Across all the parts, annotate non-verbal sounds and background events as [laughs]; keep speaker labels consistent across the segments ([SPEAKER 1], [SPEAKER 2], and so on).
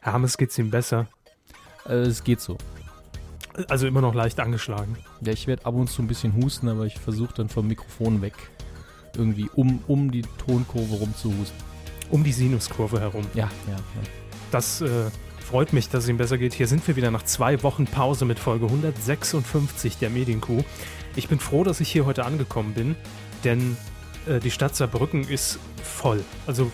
[SPEAKER 1] Hermes geht's ihm besser.
[SPEAKER 2] Äh, es geht so.
[SPEAKER 1] Also immer noch leicht angeschlagen.
[SPEAKER 2] Ja, ich werde ab und zu ein bisschen husten, aber ich versuche dann vom Mikrofon weg irgendwie um, um die Tonkurve rum zu husten.
[SPEAKER 1] Um die Sinuskurve herum.
[SPEAKER 2] Ja, ja, ja.
[SPEAKER 1] Das äh, freut mich, dass es ihm besser geht. Hier sind wir wieder nach zwei Wochen Pause mit Folge 156 der Medienkuh. Ich bin froh, dass ich hier heute angekommen bin, denn äh, die Stadt Saarbrücken ist voll. Also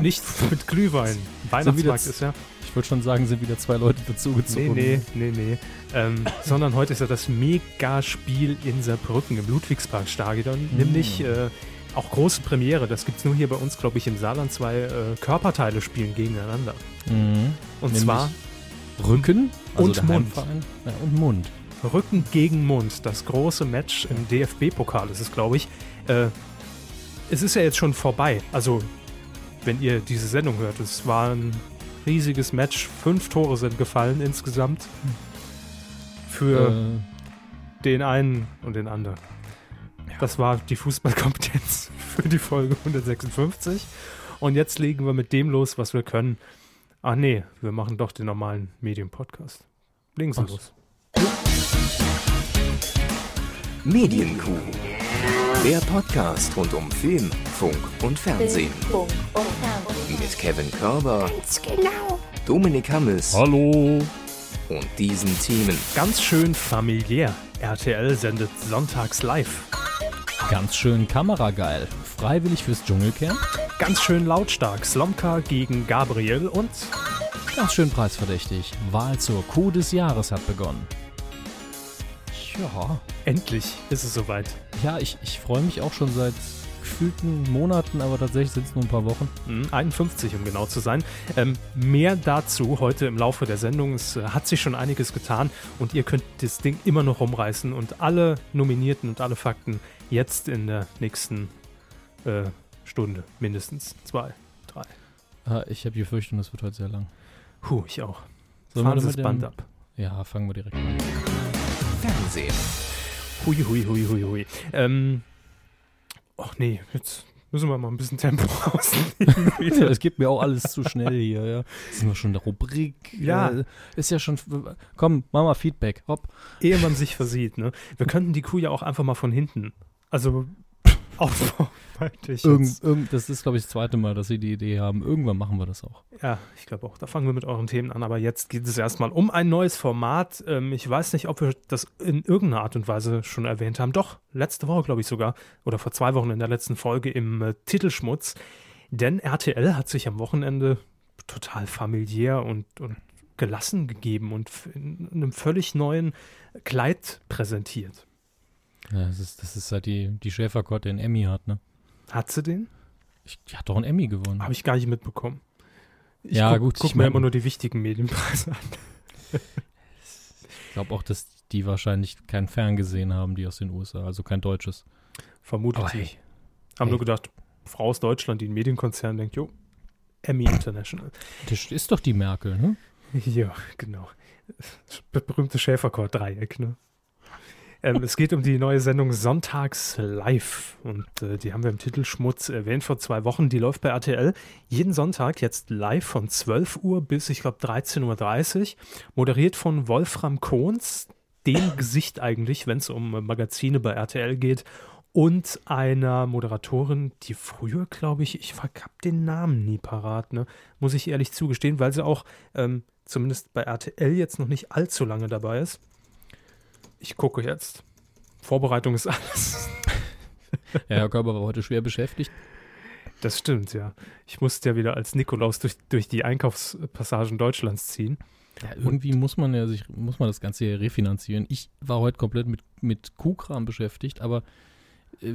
[SPEAKER 1] nicht mit Glühwein. Weihnachtsmarkt ist ja.
[SPEAKER 2] Ich würde schon sagen, sind wieder zwei Leute dazugezogen.
[SPEAKER 1] Nee, nee, nee, nee. Ähm, [laughs] sondern heute ist ja das Megaspiel in Saarbrücken im Ludwigsparkstadion. Mm. Nämlich äh, auch große Premiere. Das gibt es nur hier bei uns, glaube ich, im Saarland. Zwei äh, Körperteile spielen gegeneinander.
[SPEAKER 2] Mhm.
[SPEAKER 1] Und Nämlich zwar
[SPEAKER 2] Rücken
[SPEAKER 1] also und Mund.
[SPEAKER 2] Ja, und Mund.
[SPEAKER 1] Rücken gegen Mund. Das große Match im DFB-Pokal ist es, glaube ich. Äh, es ist ja jetzt schon vorbei. Also, wenn ihr diese Sendung hört, es war ein riesiges Match. Fünf Tore sind gefallen insgesamt. Für äh. den einen und den anderen. Das war die Fußballkompetenz [laughs] für die Folge 156. Und jetzt legen wir mit dem los, was wir können. Ach nee, wir machen doch den normalen Medienpodcast. Legen Sie los.
[SPEAKER 3] Medienkuh. Der Podcast rund um Film, Funk und Fernsehen. Mit Kevin Körber. Ganz genau. Dominik Hammes.
[SPEAKER 2] Hallo.
[SPEAKER 3] Und diesen Themen.
[SPEAKER 1] Ganz schön familiär. RTL sendet sonntags live.
[SPEAKER 2] Ganz schön kamerageil. Freiwillig fürs Dschungelcamp.
[SPEAKER 1] Ganz schön lautstark. Slomka gegen Gabriel und.
[SPEAKER 2] Ganz schön preisverdächtig. Wahl zur Kuh des Jahres hat begonnen.
[SPEAKER 1] Ja. Endlich ist es soweit.
[SPEAKER 2] Ja, ich, ich freue mich auch schon seit gefühlten Monaten, aber tatsächlich sind es nur ein paar Wochen.
[SPEAKER 1] 51, mhm, um genau zu sein. Ähm, mehr dazu heute im Laufe der Sendung. Es äh, hat sich schon einiges getan und ihr könnt das Ding immer noch rumreißen und alle Nominierten und alle Fakten jetzt in der nächsten äh, Stunde, mindestens zwei, drei.
[SPEAKER 2] Ah, ich habe die Befürchtung, das wird heute sehr lang.
[SPEAKER 1] Puh, ich auch. Sollen Fahren Sie das Band ab.
[SPEAKER 2] Ja, fangen wir direkt an.
[SPEAKER 3] Fernsehen.
[SPEAKER 1] Hui, hui, hui, hui, hui. Ähm, ach nee, jetzt müssen wir mal ein bisschen Tempo [laughs] rausnehmen.
[SPEAKER 2] Es gibt mir auch alles zu schnell hier, ja. Sind wir schon in der Rubrik?
[SPEAKER 1] Ja.
[SPEAKER 2] Äh, ist ja schon. Komm, mach mal Feedback. Hopp.
[SPEAKER 1] Ehe man sich versieht, ne? Wir könnten die Kuh ja auch einfach mal von hinten also [laughs] Aufbau.
[SPEAKER 2] Irgend, irgend, das ist, glaube ich, das zweite Mal, dass Sie die Idee haben. Irgendwann machen wir das auch.
[SPEAKER 1] Ja, ich glaube auch. Da fangen wir mit euren Themen an. Aber jetzt geht es erstmal um ein neues Format. Ähm, ich weiß nicht, ob wir das in irgendeiner Art und Weise schon erwähnt haben. Doch, letzte Woche, glaube ich sogar. Oder vor zwei Wochen in der letzten Folge im äh, Titelschmutz. Denn RTL hat sich am Wochenende total familiär und, und gelassen gegeben und in einem völlig neuen Kleid präsentiert.
[SPEAKER 2] Ja, das ist, das ist halt die, die Schäferkott, den Emmy hat, ne?
[SPEAKER 1] Hat sie den?
[SPEAKER 2] Ich, die hat doch einen Emmy gewonnen.
[SPEAKER 1] Habe ich gar nicht mitbekommen. Ich
[SPEAKER 2] ja,
[SPEAKER 1] guck,
[SPEAKER 2] gut.
[SPEAKER 1] Guck mir immer nur die wichtigen Medienpreise an.
[SPEAKER 2] ich glaube auch, dass die wahrscheinlich kein Ferngesehen haben, die aus den USA, also kein deutsches.
[SPEAKER 1] Vermutlich hey. Haben hey. nur gedacht, Frau aus Deutschland, die einen Medienkonzern denkt, jo, Emmy International.
[SPEAKER 2] Das ist doch die Merkel, ne? [laughs]
[SPEAKER 1] Ja, genau. Berühmte Schäferkord-Dreieck, ne? Ähm, es geht um die neue Sendung Sonntags Live. Und äh, die haben wir im Titelschmutz erwähnt vor zwei Wochen. Die läuft bei RTL jeden Sonntag jetzt live von 12 Uhr bis, ich glaube, 13.30 Uhr. Moderiert von Wolfram Kohns, dem Gesicht eigentlich, wenn es um Magazine bei RTL geht. Und einer Moderatorin, die früher, glaube ich, ich habe den Namen nie parat, ne? muss ich ehrlich zugestehen, weil sie auch ähm, zumindest bei RTL jetzt noch nicht allzu lange dabei ist. Ich gucke jetzt. Vorbereitung ist alles. [laughs]
[SPEAKER 2] ja, Herr Körper war heute schwer beschäftigt.
[SPEAKER 1] Das stimmt, ja. Ich musste ja wieder als Nikolaus durch, durch die Einkaufspassagen Deutschlands ziehen.
[SPEAKER 2] Ja, irgendwie Und, muss man ja sich, muss man das Ganze ja refinanzieren. Ich war heute komplett mit, mit Kuhkram beschäftigt, aber äh,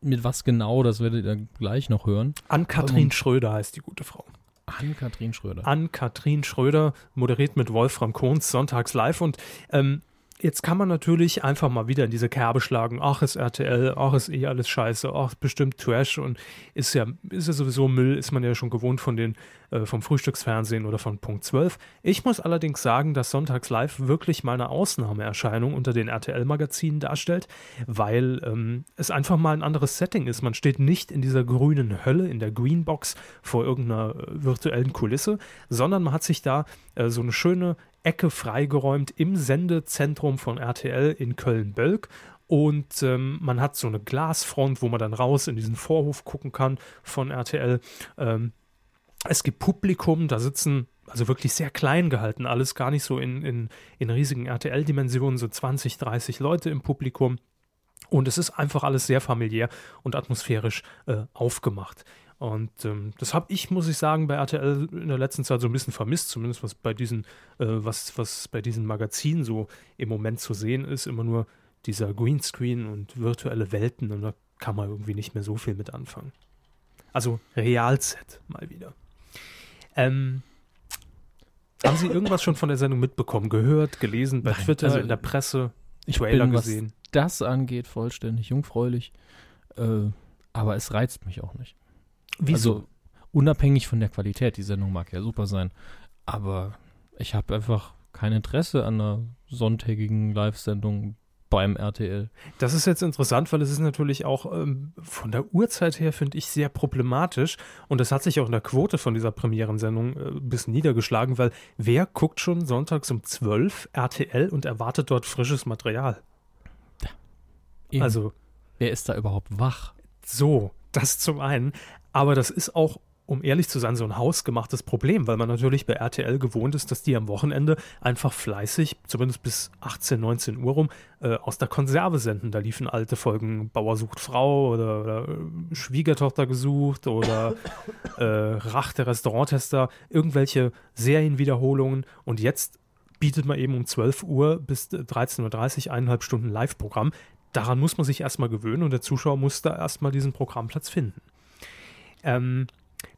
[SPEAKER 2] mit was genau, das werdet ihr gleich noch hören.
[SPEAKER 1] Ann-Kathrin Schröder heißt die gute Frau.
[SPEAKER 2] Ann-Kathrin Schröder.
[SPEAKER 1] Ann-Kathrin Schröder moderiert mit Wolfram Kohns sonntags live und ähm, Jetzt kann man natürlich einfach mal wieder in diese Kerbe schlagen. Ach, ist RTL, ach, ist eh alles scheiße, ach, bestimmt Trash und ist ja, ist ja sowieso Müll, ist man ja schon gewohnt von den, äh, vom Frühstücksfernsehen oder von Punkt 12. Ich muss allerdings sagen, dass Sonntags Live wirklich mal eine Ausnahmeerscheinung unter den RTL-Magazinen darstellt, weil ähm, es einfach mal ein anderes Setting ist. Man steht nicht in dieser grünen Hölle, in der Greenbox vor irgendeiner äh, virtuellen Kulisse, sondern man hat sich da äh, so eine schöne Ecke freigeräumt im Sendezentrum von RTL in Köln-Bölk. Und ähm, man hat so eine Glasfront, wo man dann raus in diesen Vorhof gucken kann von RTL. Ähm, es gibt Publikum, da sitzen, also wirklich sehr klein gehalten, alles gar nicht so in, in, in riesigen RTL-Dimensionen, so 20, 30 Leute im Publikum. Und es ist einfach alles sehr familiär und atmosphärisch äh, aufgemacht. Und ähm, das habe ich, muss ich sagen, bei RTL in der letzten Zeit so ein bisschen vermisst, zumindest was bei diesen, äh, was, was bei diesen Magazinen so im Moment zu sehen ist, immer nur dieser Greenscreen und virtuelle Welten und da kann man irgendwie nicht mehr so viel mit anfangen. Also Realset mal wieder. Ähm, haben Sie irgendwas schon von der Sendung mitbekommen, gehört, gelesen, bei
[SPEAKER 2] Nein,
[SPEAKER 1] Twitter,
[SPEAKER 2] also
[SPEAKER 1] in der Presse,
[SPEAKER 2] Ich
[SPEAKER 1] Trailer
[SPEAKER 2] bin, was
[SPEAKER 1] gesehen?
[SPEAKER 2] das angeht, vollständig jungfräulich. Äh, aber es reizt mich auch nicht.
[SPEAKER 1] Wieso?
[SPEAKER 2] Also unabhängig von der Qualität, die Sendung mag ja super sein, aber ich habe einfach kein Interesse an einer sonntägigen Live-Sendung beim RTL.
[SPEAKER 1] Das ist jetzt interessant, weil es ist natürlich auch ähm, von der Uhrzeit her, finde ich, sehr problematisch. Und das hat sich auch in der Quote von dieser Premierensendung äh, ein bisschen niedergeschlagen, weil wer guckt schon sonntags um 12 RTL und erwartet dort frisches Material?
[SPEAKER 2] Eben.
[SPEAKER 1] Also
[SPEAKER 2] wer ist da überhaupt wach?
[SPEAKER 1] so, das zum einen. Aber das ist auch, um ehrlich zu sein, so ein hausgemachtes Problem, weil man natürlich bei RTL gewohnt ist, dass die am Wochenende einfach fleißig, zumindest bis 18, 19 Uhr rum, äh, aus der Konserve senden. Da liefen alte Folgen Bauer sucht Frau oder, oder äh, Schwiegertochter gesucht oder [coughs] äh, Rach der Restauranttester, irgendwelche Serienwiederholungen. Und jetzt bietet man eben um 12 Uhr bis 13.30 Uhr eineinhalb Stunden Live-Programm. Daran muss man sich erstmal gewöhnen und der Zuschauer muss da erstmal diesen Programmplatz finden. Ähm,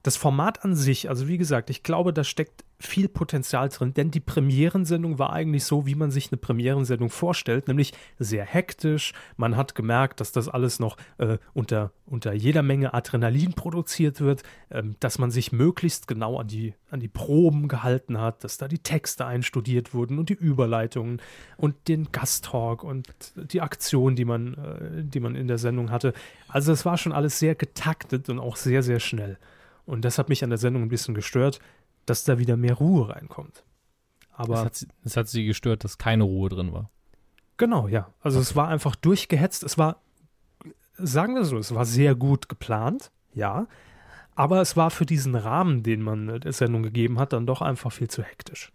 [SPEAKER 1] das Format an sich, also wie gesagt, ich glaube, da steckt viel Potenzial drin, denn die Premierensendung war eigentlich so, wie man sich eine Premierensendung vorstellt, nämlich sehr hektisch. Man hat gemerkt, dass das alles noch äh, unter, unter jeder Menge Adrenalin produziert wird, ähm, dass man sich möglichst genau an die, an die Proben gehalten hat, dass da die Texte einstudiert wurden und die Überleitungen und den Gasttalk und die Aktion, die man, äh, die man in der Sendung hatte. Also es war schon alles sehr getaktet und auch sehr, sehr schnell. Und das hat mich an der Sendung ein bisschen gestört, dass da wieder mehr Ruhe reinkommt.
[SPEAKER 2] Es
[SPEAKER 1] Aber
[SPEAKER 2] hat, sie- es hat sie gestört, dass keine Ruhe drin war.
[SPEAKER 1] genau, ja. Also es war einfach durchgehetzt. Es war, sagen wir so, es war sehr gut geplant, ja. Aber es war für diesen Rahmen, den man der Sendung gegeben hat, dann doch einfach viel zu hektisch.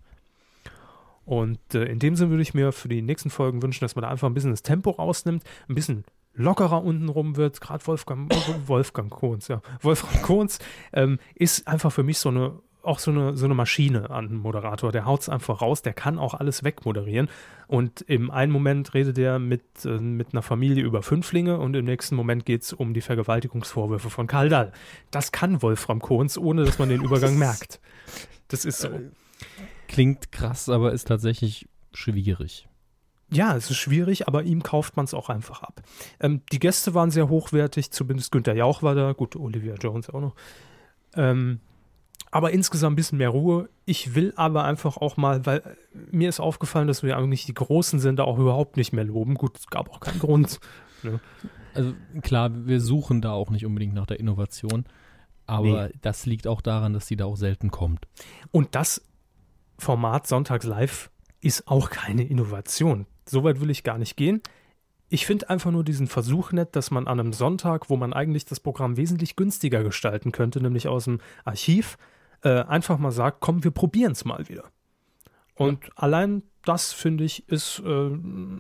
[SPEAKER 1] Und äh, in dem Sinne würde ich mir für die nächsten Folgen wünschen, dass man da einfach ein bisschen das Tempo rausnimmt, ein bisschen lockerer untenrum wird. Gerade Wolfgang, Wolfgang Kohns, ja. Wolfgang Kohns ähm, ist einfach für mich so eine auch so eine, so eine Maschine an Moderator. Der haut es einfach raus, der kann auch alles wegmoderieren. Und im einen Moment redet er mit, äh, mit einer Familie über Fünflinge und im nächsten Moment geht es um die Vergewaltigungsvorwürfe von Karl Dahl. Das kann Wolfram Kohns, ohne dass man den [laughs] Übergang merkt. Das ist so.
[SPEAKER 2] Klingt krass, aber ist tatsächlich schwierig.
[SPEAKER 1] Ja, es ist schwierig, aber ihm kauft man es auch einfach ab. Ähm, die Gäste waren sehr hochwertig, zumindest Günther Jauch war da, gut, Olivia Jones auch noch. Ähm, aber insgesamt ein bisschen mehr Ruhe. Ich will aber einfach auch mal, weil äh, mir ist aufgefallen, dass wir eigentlich die großen Sender auch überhaupt nicht mehr loben. Gut, es gab auch keinen Grund. [laughs]
[SPEAKER 2] Also klar, wir suchen da auch nicht unbedingt nach der Innovation, aber das liegt auch daran, dass sie da auch selten kommt.
[SPEAKER 1] Und das Format Sonntags Live ist auch keine Innovation. Soweit will ich gar nicht gehen. Ich finde einfach nur diesen Versuch nett, dass man an einem Sonntag, wo man eigentlich das Programm wesentlich günstiger gestalten könnte, nämlich aus dem Archiv, äh, einfach mal sagt, komm, wir probieren es mal wieder. Und allein das, finde ich, ist, äh,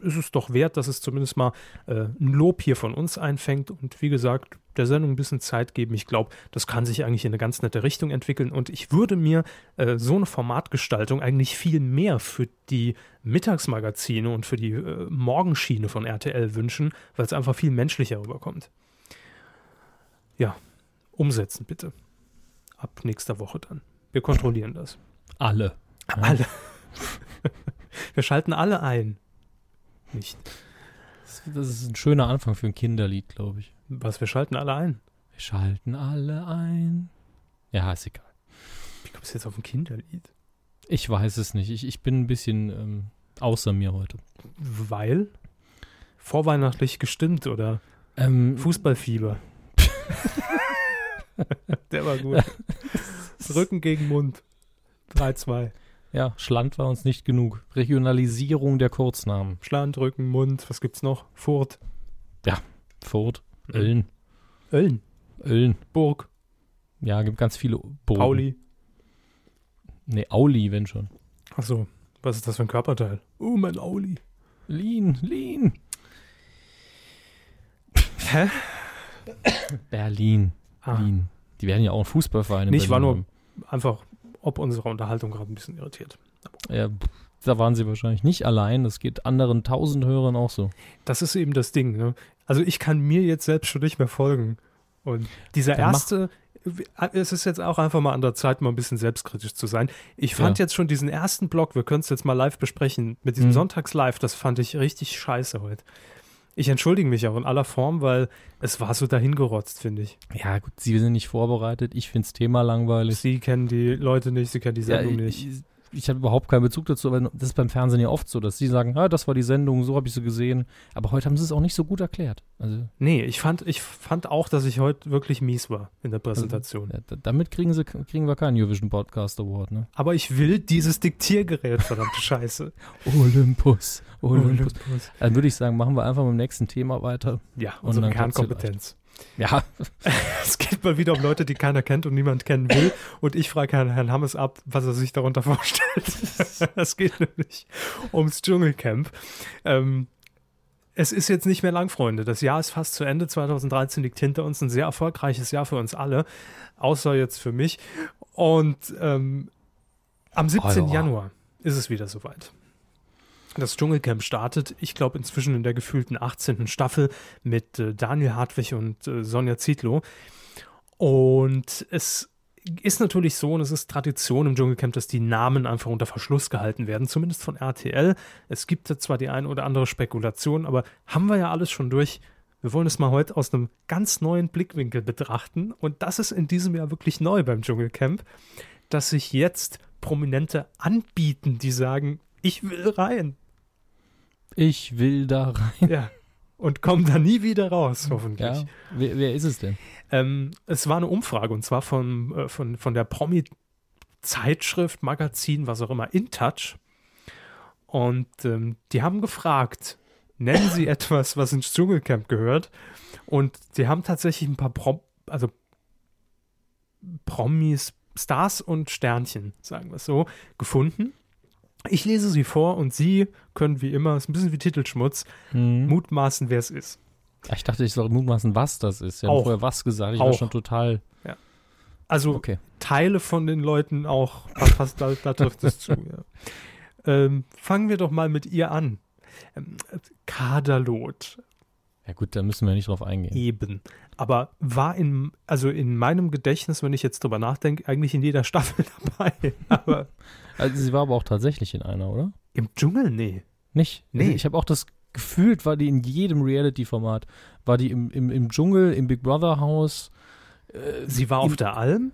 [SPEAKER 1] ist es doch wert, dass es zumindest mal äh, ein Lob hier von uns einfängt. Und wie gesagt, der Sendung ein bisschen Zeit geben. Ich glaube, das kann sich eigentlich in eine ganz nette Richtung entwickeln. Und ich würde mir äh, so eine Formatgestaltung eigentlich viel mehr für die Mittagsmagazine und für die äh, Morgenschiene von RTL wünschen, weil es einfach viel menschlicher rüberkommt. Ja, umsetzen bitte. Ab nächster Woche dann. Wir kontrollieren das.
[SPEAKER 2] Alle. Ja. [laughs]
[SPEAKER 1] Alle. Wir schalten alle ein. nicht.
[SPEAKER 2] Das, das ist ein schöner Anfang für ein Kinderlied, glaube ich.
[SPEAKER 1] Was, wir schalten alle ein.
[SPEAKER 2] Wir schalten alle ein. Ja, ist egal.
[SPEAKER 1] Wie kommst du jetzt auf ein Kinderlied?
[SPEAKER 2] Ich weiß es nicht. Ich, ich bin ein bisschen ähm, außer mir heute.
[SPEAKER 1] Weil? Vorweihnachtlich gestimmt oder
[SPEAKER 2] Ähm,
[SPEAKER 1] Fußballfieber? [laughs] Der war gut. [laughs] Rücken gegen Mund. 3-2.
[SPEAKER 2] ja, Schland war uns nicht genug. Regionalisierung der Kurznamen.
[SPEAKER 1] Schland, Rücken, Mund. Was gibt's noch? Furt.
[SPEAKER 2] Furt,
[SPEAKER 1] Mhm.
[SPEAKER 2] Ölln,
[SPEAKER 1] Ölln.
[SPEAKER 2] Ölln.
[SPEAKER 1] Burg.
[SPEAKER 2] Ja, gibt ganz viele Burgen.
[SPEAKER 1] Pauli.
[SPEAKER 2] Nee, Auli, wenn schon.
[SPEAKER 1] Achso. Was ist das für ein Körperteil? Oh, mein Auli.
[SPEAKER 2] Lien, Lien.
[SPEAKER 1] Hä?
[SPEAKER 2] Berlin,
[SPEAKER 1] Ah,
[SPEAKER 2] Berlin. Die werden ja auch einen Fußballverein in
[SPEAKER 1] Nee, ich war nur- einfach, ob unsere Unterhaltung gerade ein bisschen irritiert.
[SPEAKER 2] haben. Ja, da waren sie wahrscheinlich nicht allein. Das geht anderen tausend Hörern auch so.
[SPEAKER 1] Das ist eben das Ding. Ne? Also ich kann mir jetzt selbst schon nicht mehr folgen. Und dieser
[SPEAKER 2] Dann
[SPEAKER 1] erste, es ist jetzt auch einfach mal an der Zeit, mal ein bisschen selbstkritisch zu sein. Ich fand
[SPEAKER 2] Ja.
[SPEAKER 1] jetzt schon diesen ersten Block, wir können es jetzt mal live besprechen, mit diesem
[SPEAKER 2] Mhm.
[SPEAKER 1] Sonntags-Live, das fand ich richtig scheiße heute. Ich entschuldige mich auch in aller Form, weil es war so dahingerotzt, finde ich.
[SPEAKER 2] Ja, gut, sie sind nicht vorbereitet. Ich finde das Thema langweilig.
[SPEAKER 1] Sie kennen die Leute nicht, sie kennen die
[SPEAKER 2] Ja,
[SPEAKER 1] Sendung
[SPEAKER 2] ich,
[SPEAKER 1] nicht.
[SPEAKER 2] Ich habe überhaupt keinen Bezug dazu, aber das ist beim Fernsehen ja oft so, dass sie sagen, ja, das war die Sendung, so habe ich sie gesehen. Aber heute haben sie es auch nicht so gut erklärt. Also
[SPEAKER 1] Nee, ich fand, ich fand auch, dass ich heute wirklich mies war in der Präsentation.
[SPEAKER 2] ja, da- damit kriegen, sie, kriegen wir keinen Eurovision Podcast Award, ne?
[SPEAKER 1] Aber ich will dieses Diktiergerät, verdammte [laughs] Scheiße.
[SPEAKER 2] Olympus, Olympus.
[SPEAKER 1] Olympus.
[SPEAKER 2] Dann würde ich sagen, machen wir einfach mit dem nächsten Thema weiter.
[SPEAKER 1] Ja, unsere Kernkompetenz.
[SPEAKER 2] Ja, [laughs]
[SPEAKER 1] Es geht mal wieder um Leute, die keiner kennt und niemand kennen will. Und ich frage Herrn, Herrn Hammes ab, was er sich darunter vorstellt. [laughs] Es geht nämlich ums Dschungelcamp. Ähm, es ist jetzt nicht mehr lang, Freunde. Das Jahr ist fast zu Ende. 2013 liegt hinter uns. Ein sehr erfolgreiches Jahr für uns alle. Außer jetzt für mich. Und ähm, am 17.
[SPEAKER 2] Oh ja.
[SPEAKER 1] Januar ist es wieder soweit. Das Dschungelcamp startet, ich glaube, inzwischen in der gefühlten 18. Staffel mit äh, Daniel Hartwig und äh, Sonja Zietlow. Und es ist natürlich so, und es ist Tradition im Dschungelcamp, dass die Namen einfach unter Verschluss gehalten werden, zumindest von RTL. Es gibt zwar die eine oder andere Spekulation, aber haben wir ja alles schon durch. Wir wollen es mal heute aus einem ganz neuen Blickwinkel betrachten. Und das ist in diesem Jahr wirklich neu beim Dschungelcamp, dass sich jetzt Prominente anbieten, die sagen, ich will rein.
[SPEAKER 2] Ich will da rein.
[SPEAKER 1] Ja. Und kommen da nie wieder raus, hoffentlich.
[SPEAKER 2] Ja, wer, wer ist es denn?
[SPEAKER 1] Ähm, es war eine Umfrage und zwar von, äh, von, von der Promi-Zeitschrift, Magazin, was auch immer, InTouch. Und ähm, die haben gefragt, nennen Sie [coughs] etwas, was ins Dschungelcamp gehört? Und die haben tatsächlich ein paar Prom also Promis, Stars und Sternchen, sagen wir es so, gefunden. Ich lese sie vor und Sie können wie immer, ist ein bisschen wie Titelschmutz,
[SPEAKER 2] Hm.
[SPEAKER 1] mutmaßen, wer es ist.
[SPEAKER 2] Ich dachte, ich soll mutmaßen, was das ist. Sie haben
[SPEAKER 1] Auch.
[SPEAKER 2] vorher was gesagt. Ich war
[SPEAKER 1] Auch.
[SPEAKER 2] schon total.
[SPEAKER 1] Also
[SPEAKER 2] Okay.
[SPEAKER 1] Teile von den Leuten auch, fast da, da trifft es zu. Ja. Ähm, fangen wir doch mal mit ihr an. Ähm, Kaderlot,
[SPEAKER 2] Ja, gut, da müssen wir nicht drauf eingehen.
[SPEAKER 1] eben. Aber war in, also in meinem Gedächtnis, wenn ich jetzt drüber nachdenke, eigentlich in jeder Staffel [laughs] dabei. Aber
[SPEAKER 2] Also, sie war aber auch tatsächlich in einer, oder?
[SPEAKER 1] im Dschungel, nee.
[SPEAKER 2] Nicht?
[SPEAKER 1] Nee.
[SPEAKER 2] Ich habe auch das gefühlt, war die in jedem Reality-Format. War die im, im, im Dschungel, im Big Brother Haus. Äh,
[SPEAKER 1] Sie war auf der Alm?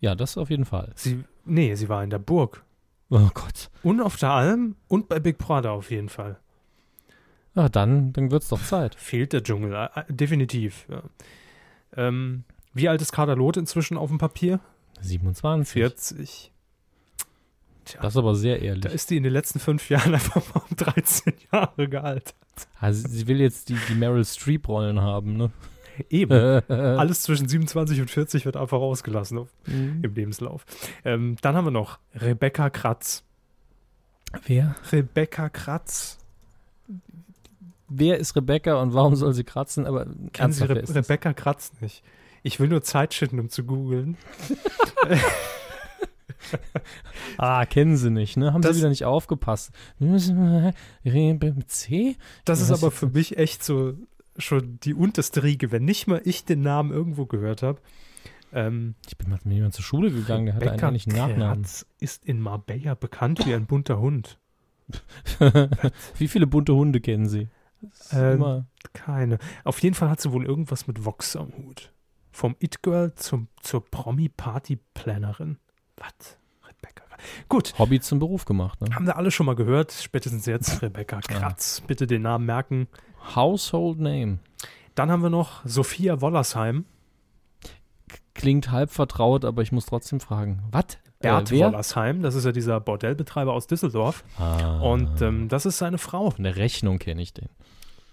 [SPEAKER 2] ja, das auf jeden Fall.
[SPEAKER 1] Sie, nee, sie war in der Burg.
[SPEAKER 2] Oh Gott.
[SPEAKER 1] Und auf der Alm und bei Big Brother auf jeden Fall.
[SPEAKER 2] Ja, dann, dann wird's doch Zeit.
[SPEAKER 1] Fehlt der Dschungel, äh, äh, definitiv. Ja. Ähm, wie alt ist Kaderlot inzwischen auf dem Papier?
[SPEAKER 2] 27.
[SPEAKER 1] 40. Tja,
[SPEAKER 2] Das ist aber sehr ehrlich.
[SPEAKER 1] da ist die in den letzten fünf Jahren [laughs] einfach mal um 13 Jahre gealtert.
[SPEAKER 2] Also, sie will jetzt die, die Meryl Streep-Rollen haben, ne?
[SPEAKER 1] Eben. [laughs]
[SPEAKER 2] Alles.
[SPEAKER 1] Zwischen 27 und 40 wird einfach ausgelassen
[SPEAKER 2] Mhm.
[SPEAKER 1] im Lebenslauf. Ähm, dann haben wir noch Rebecca Kratz.
[SPEAKER 2] Wer?
[SPEAKER 1] Rebecca Kratz.
[SPEAKER 2] Wer ist Rebecca und warum soll sie kratzen? Aber
[SPEAKER 1] Kennen Sie Re? Rebecca Kratz nicht? Ich will nur Zeit schinden, um zu googeln. [laughs]
[SPEAKER 2] Ah, kennen sie nicht, ne? Haben
[SPEAKER 1] Das-
[SPEAKER 2] sie wieder nicht aufgepasst. C?
[SPEAKER 1] Das ist aber für mich echt so schon die unterste Riege, wenn nicht mal ich den Namen irgendwo gehört habe. Ähm,
[SPEAKER 2] Ich bin mal mit jemandem zur Schule gegangen, der hatte einen
[SPEAKER 1] Rebecca
[SPEAKER 2] ähnlichen Nachnamen.
[SPEAKER 1] Kratz ist in Marbella bekannt wie ein bunter Hund. [laughs]
[SPEAKER 2] Wie viele bunte Hunde kennen Sie?
[SPEAKER 1] Ähm, keine. Auf jeden Fall hat sie wohl irgendwas mit Vox am Hut. Vom It-Girl zur Promi-Party-Plannerin. Was? Rebecca. Gut.
[SPEAKER 2] Hobby zum Beruf gemacht. Ne?
[SPEAKER 1] Haben wir alle schon mal gehört. Spätestens jetzt [laughs] Rebecca Kratz. Ja. Bitte den Namen merken.
[SPEAKER 2] Household Name.
[SPEAKER 1] Dann haben wir noch Sophia Wollersheim.
[SPEAKER 2] Klingt halb vertraut, aber ich muss trotzdem fragen. Was?
[SPEAKER 1] Bert äh, Wollersheim, das ist ja dieser Bordellbetreiber aus Düsseldorf. Ah. Und ähm, das ist seine Frau.
[SPEAKER 2] Von der Rechnung kenne ich den.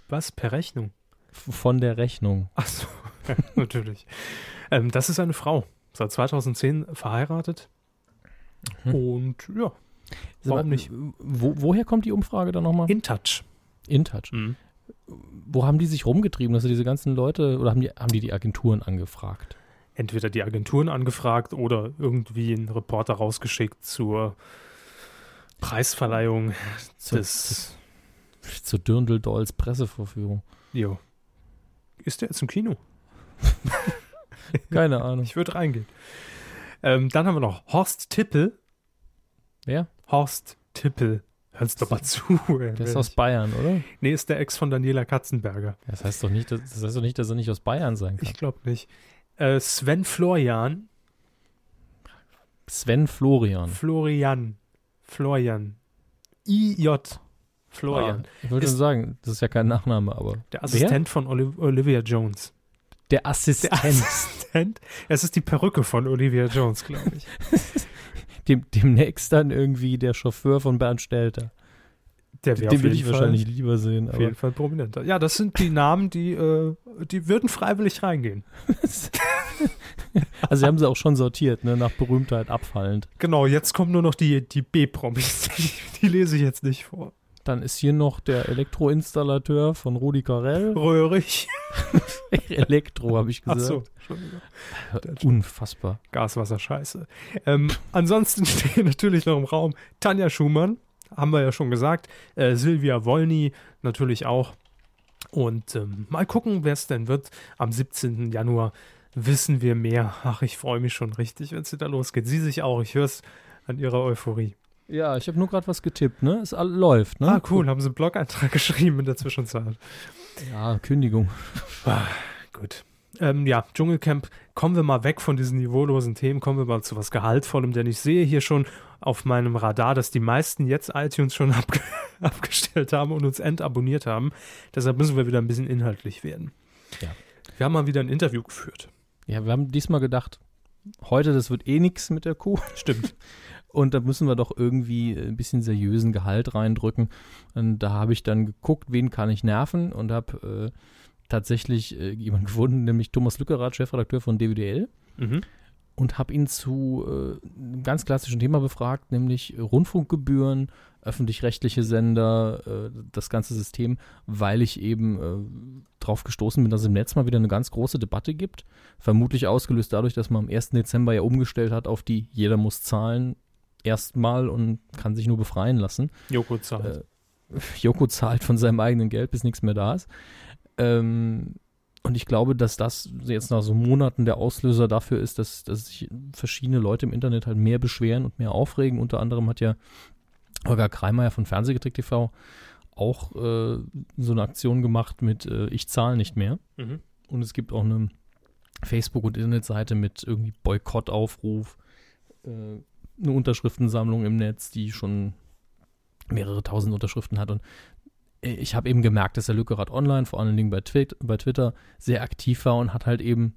[SPEAKER 1] Was? Per Rechnung?
[SPEAKER 2] Von der Rechnung.
[SPEAKER 1] Ach so, [laughs] natürlich. ähm, das ist seine Frau. Seit 2010 verheiratet. Mhm. Und ja,
[SPEAKER 2] warum nicht? Wo, woher kommt die Umfrage dann nochmal?
[SPEAKER 1] InTouch.
[SPEAKER 2] InTouch. Mhm. Wo haben die sich rumgetrieben, dass sie diese ganzen Leute, oder haben die, haben die die Agenturen angefragt?
[SPEAKER 1] Entweder die Agenturen angefragt oder irgendwie einen Reporter rausgeschickt zur Preisverleihung zur, des.
[SPEAKER 2] Zur Dürndl-Dolls Pressevorführung.
[SPEAKER 1] Jo. Ist der jetzt im Kino? [laughs]
[SPEAKER 2] Keine Ahnung.
[SPEAKER 1] Ich würde reingehen. Ähm, dann haben wir noch Horst Tippel.
[SPEAKER 2] Wer?
[SPEAKER 1] Horst Tippel. Hörst doch mal zu.
[SPEAKER 2] Ey, der ist aus Bayern, oder?
[SPEAKER 1] Nee, ist der Ex von Daniela Katzenberger.
[SPEAKER 2] Das heißt doch nicht, dass, das heißt doch nicht, dass er nicht aus Bayern sein kann.
[SPEAKER 1] Ich glaube nicht. Äh, Sven Florian.
[SPEAKER 2] Sven Florian.
[SPEAKER 1] Florian. Florian. IJ. Florian.
[SPEAKER 2] Ah, ich wollte schon sagen, das ist ja kein Nachname, aber.
[SPEAKER 1] Der Assistent Wer? von Olivia Jones.
[SPEAKER 2] Der Assistent. Der Assistent.
[SPEAKER 1] Es ist die Perücke von Olivia Jones, glaube ich. [laughs]
[SPEAKER 2] Dem, demnächst dann irgendwie der Chauffeur von Bernd Stelter.
[SPEAKER 1] Der Den
[SPEAKER 2] würde ich Fall, wahrscheinlich lieber sehen.
[SPEAKER 1] Auf jeden Fall prominenter. Ja, das sind die Namen, die, äh, die würden freiwillig reingehen. [laughs]
[SPEAKER 2] also sie haben sie auch schon sortiert, ne, nach Berühmtheit abfallend.
[SPEAKER 1] Genau, jetzt kommen nur noch die, die B-Promis. Die, die lese ich jetzt nicht vor.
[SPEAKER 2] Dann ist hier noch der Elektroinstallateur von Rudi Carell.
[SPEAKER 1] Röhrig. [laughs]
[SPEAKER 2] Elektro, habe ich gesagt. Ach so, Entschuldigung. Unfassbar.
[SPEAKER 1] Gaswasser, scheiße. Ähm, ansonsten [laughs] stehen natürlich noch im Raum Tanja Schumann, haben wir ja schon gesagt. Äh, Silvia Wolny natürlich auch. Und ähm, mal gucken, wer es denn wird. Am 17. Januar wissen wir mehr. Ach, ich freue mich schon richtig, wenn es wieder losgeht. Sie sich auch. Ich höre es an ihrer Euphorie.
[SPEAKER 2] Ja, ich habe nur gerade was getippt, ne? Es läuft, ne?
[SPEAKER 1] Ah, cool. Gut. Haben Sie einen Blog-Eintrag [laughs] geschrieben in der Zwischenzeit?
[SPEAKER 2] Ja, Kündigung.
[SPEAKER 1] Ah, gut. Ähm, ja, Dschungelcamp, kommen wir mal weg von diesen niveaulosen Themen, kommen wir mal zu was Gehaltvollem, denn ich sehe hier schon auf meinem Radar, dass die meisten jetzt iTunes schon [laughs] abge abgestellt haben und uns entabonniert haben. Deshalb müssen wir wieder ein bisschen inhaltlich werden.
[SPEAKER 2] Ja.
[SPEAKER 1] Wir haben mal wieder ein Interview geführt.
[SPEAKER 2] Ja, wir haben diesmal gedacht, heute, das wird eh nichts mit der Kuh.
[SPEAKER 1] Stimmt. [laughs]
[SPEAKER 2] Und da müssen wir doch irgendwie ein bisschen seriösen Gehalt reindrücken. Und da habe ich dann geguckt, wen kann ich nerven und habe äh, tatsächlich äh, jemanden [laughs] gefunden, nämlich Thomas Lückerath, Chefredakteur von DWDL. Mhm. Und habe ihn zu äh, einem ganz klassischen Thema befragt, nämlich Rundfunkgebühren, öffentlich-rechtliche Sender, äh, das ganze System, weil ich eben äh, drauf gestoßen bin, dass es im Netz mal wieder eine ganz große Debatte gibt. Vermutlich ausgelöst dadurch, dass man am 1. Dezember ja umgestellt hat auf die Jeder muss zahlen erstmal und kann sich nur befreien lassen.
[SPEAKER 1] Joko zahlt.
[SPEAKER 2] Äh, Joko zahlt von seinem eigenen Geld, bis nichts mehr da ist. Ähm, und ich glaube, dass das jetzt nach so Monaten der Auslöser dafür ist, dass, dass sich verschiedene Leute im Internet halt mehr beschweren und mehr aufregen. Unter anderem hat ja Holger Kreimeier von Fernsehgetrick TV auch äh, so eine Aktion gemacht mit äh, Ich zahle nicht mehr. Mhm. Und es gibt auch eine Facebook- und Internetseite mit irgendwie Boykottaufruf, äh, eine Unterschriftensammlung im Netz, die schon mehrere tausend Unterschriften hat. Und ich habe eben gemerkt, dass der Lückerath online, vor allen Dingen bei, Twit bei Twitter, sehr aktiv war und hat halt eben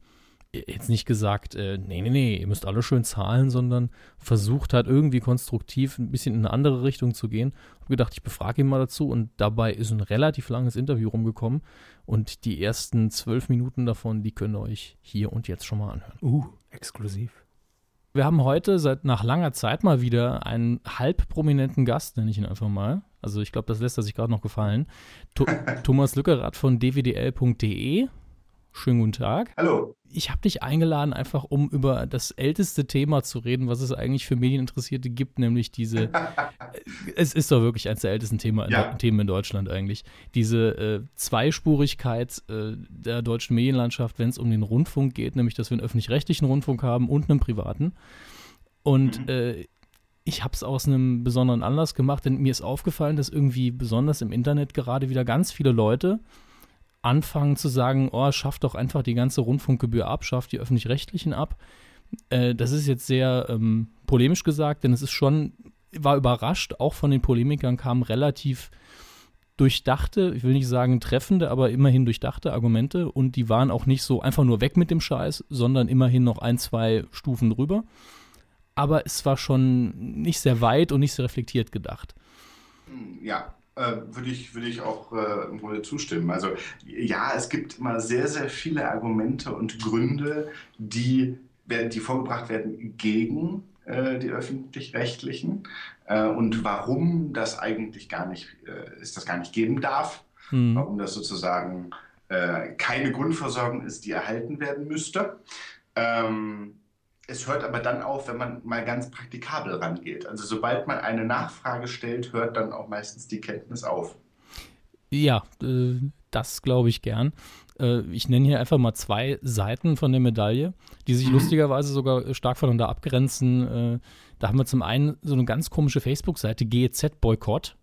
[SPEAKER 2] jetzt nicht gesagt, äh, nee, nee, nee, ihr müsst alle schön zahlen, sondern versucht hat, irgendwie konstruktiv ein bisschen in eine andere Richtung zu gehen. Hab gedacht, ich befrage ihn mal dazu und dabei ist ein relativ langes Interview rumgekommen und die ersten zwölf Minuten davon, die könnt ihr euch hier und jetzt schon mal anhören.
[SPEAKER 1] Uh, exklusiv.
[SPEAKER 2] Wir haben heute seit nach langer Zeit mal wieder einen halb prominenten Gast, nenne ich ihn einfach mal. Also ich glaube, das lässt er sich gerade noch gefallen. Th [laughs] Thomas Lückerath von dwdl.de. Schönen guten Tag.
[SPEAKER 4] Hallo.
[SPEAKER 2] Ich habe dich eingeladen, einfach um über das älteste Thema zu reden, was es eigentlich für Medieninteressierte gibt, nämlich diese. [laughs] es ist doch wirklich eines der ältesten Thema ja. Themen in Deutschland eigentlich. Diese äh, Zweispurigkeit äh, der deutschen Medienlandschaft, wenn es um den Rundfunk geht, nämlich dass wir einen öffentlich-rechtlichen Rundfunk haben und einen privaten. Und mhm. äh, ich habe es aus einem besonderen Anlass gemacht, denn mir ist aufgefallen, dass irgendwie besonders im Internet gerade wieder ganz viele Leute anfangen zu sagen, oh, schafft doch einfach die ganze Rundfunkgebühr ab, schafft die öffentlich-rechtlichen ab. Äh, das ist jetzt sehr ähm, polemisch gesagt, denn es ist schon, war überrascht, auch von den Polemikern kamen relativ durchdachte, ich will nicht sagen treffende, aber immerhin durchdachte Argumente und die waren auch nicht so einfach nur weg mit dem Scheiß, sondern immerhin noch ein, zwei Stufen drüber aber es war schon nicht sehr weit und nicht sehr reflektiert gedacht.
[SPEAKER 4] Ja, würde ich, würde ich auch äh, im Grunde zustimmen. Also ja, es gibt immer sehr, sehr viele Argumente und Gründe, die, die vorgebracht werden gegen äh, die öffentlich-rechtlichen äh, und warum das eigentlich gar nicht, äh, es das gar nicht geben darf, hm. warum das sozusagen äh, keine Grundversorgung ist, die erhalten werden müsste. Ähm, es hört aber dann auf, wenn man mal ganz praktikabel rangeht. Also sobald man eine Nachfrage stellt, hört dann auch meistens die Kenntnis auf.
[SPEAKER 2] Ja, äh, das glaube ich gern. Äh, ich nenne hier einfach mal zwei Seiten von der Medaille, die sich mhm. lustigerweise sogar stark voneinander abgrenzen. Äh, da haben wir zum einen so eine ganz komische Facebook-Seite, GEZ-Boykott,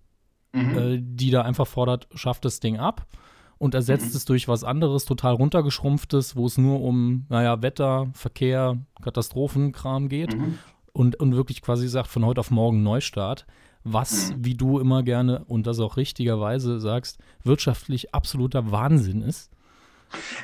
[SPEAKER 2] mhm. die da einfach fordert, schafft das Ding ab und ersetzt mhm. es durch was anderes, total runtergeschrumpftes, wo es nur um, naja, Wetter, Verkehr, Katastrophenkram geht mhm. und, und wirklich quasi sagt, von heute auf morgen Neustart, was, mhm. wie du immer gerne und das auch richtigerweise sagst, wirtschaftlich absoluter Wahnsinn ist.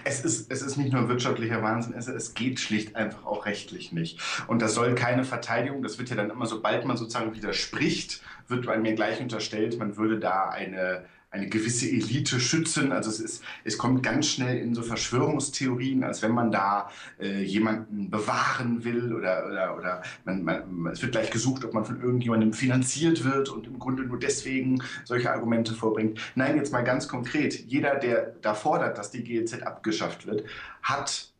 [SPEAKER 4] Es ist, es ist nicht nur wirtschaftlicher Wahnsinn, es, es geht schlicht einfach auch rechtlich nicht. Und das soll keine Verteidigung, das wird ja dann immer, sobald man sozusagen widerspricht, wird bei mir gleich unterstellt, man würde da eine, eine gewisse Elite schützen. Also es, ist, es kommt ganz schnell in so Verschwörungstheorien, als wenn man da äh, jemanden bewahren will oder, oder, oder man, man, es wird gleich gesucht, ob man von irgendjemandem finanziert wird und im Grunde nur deswegen solche Argumente vorbringt. Nein, jetzt mal ganz konkret. Jeder, der da fordert, dass die GEZ abgeschafft wird, hat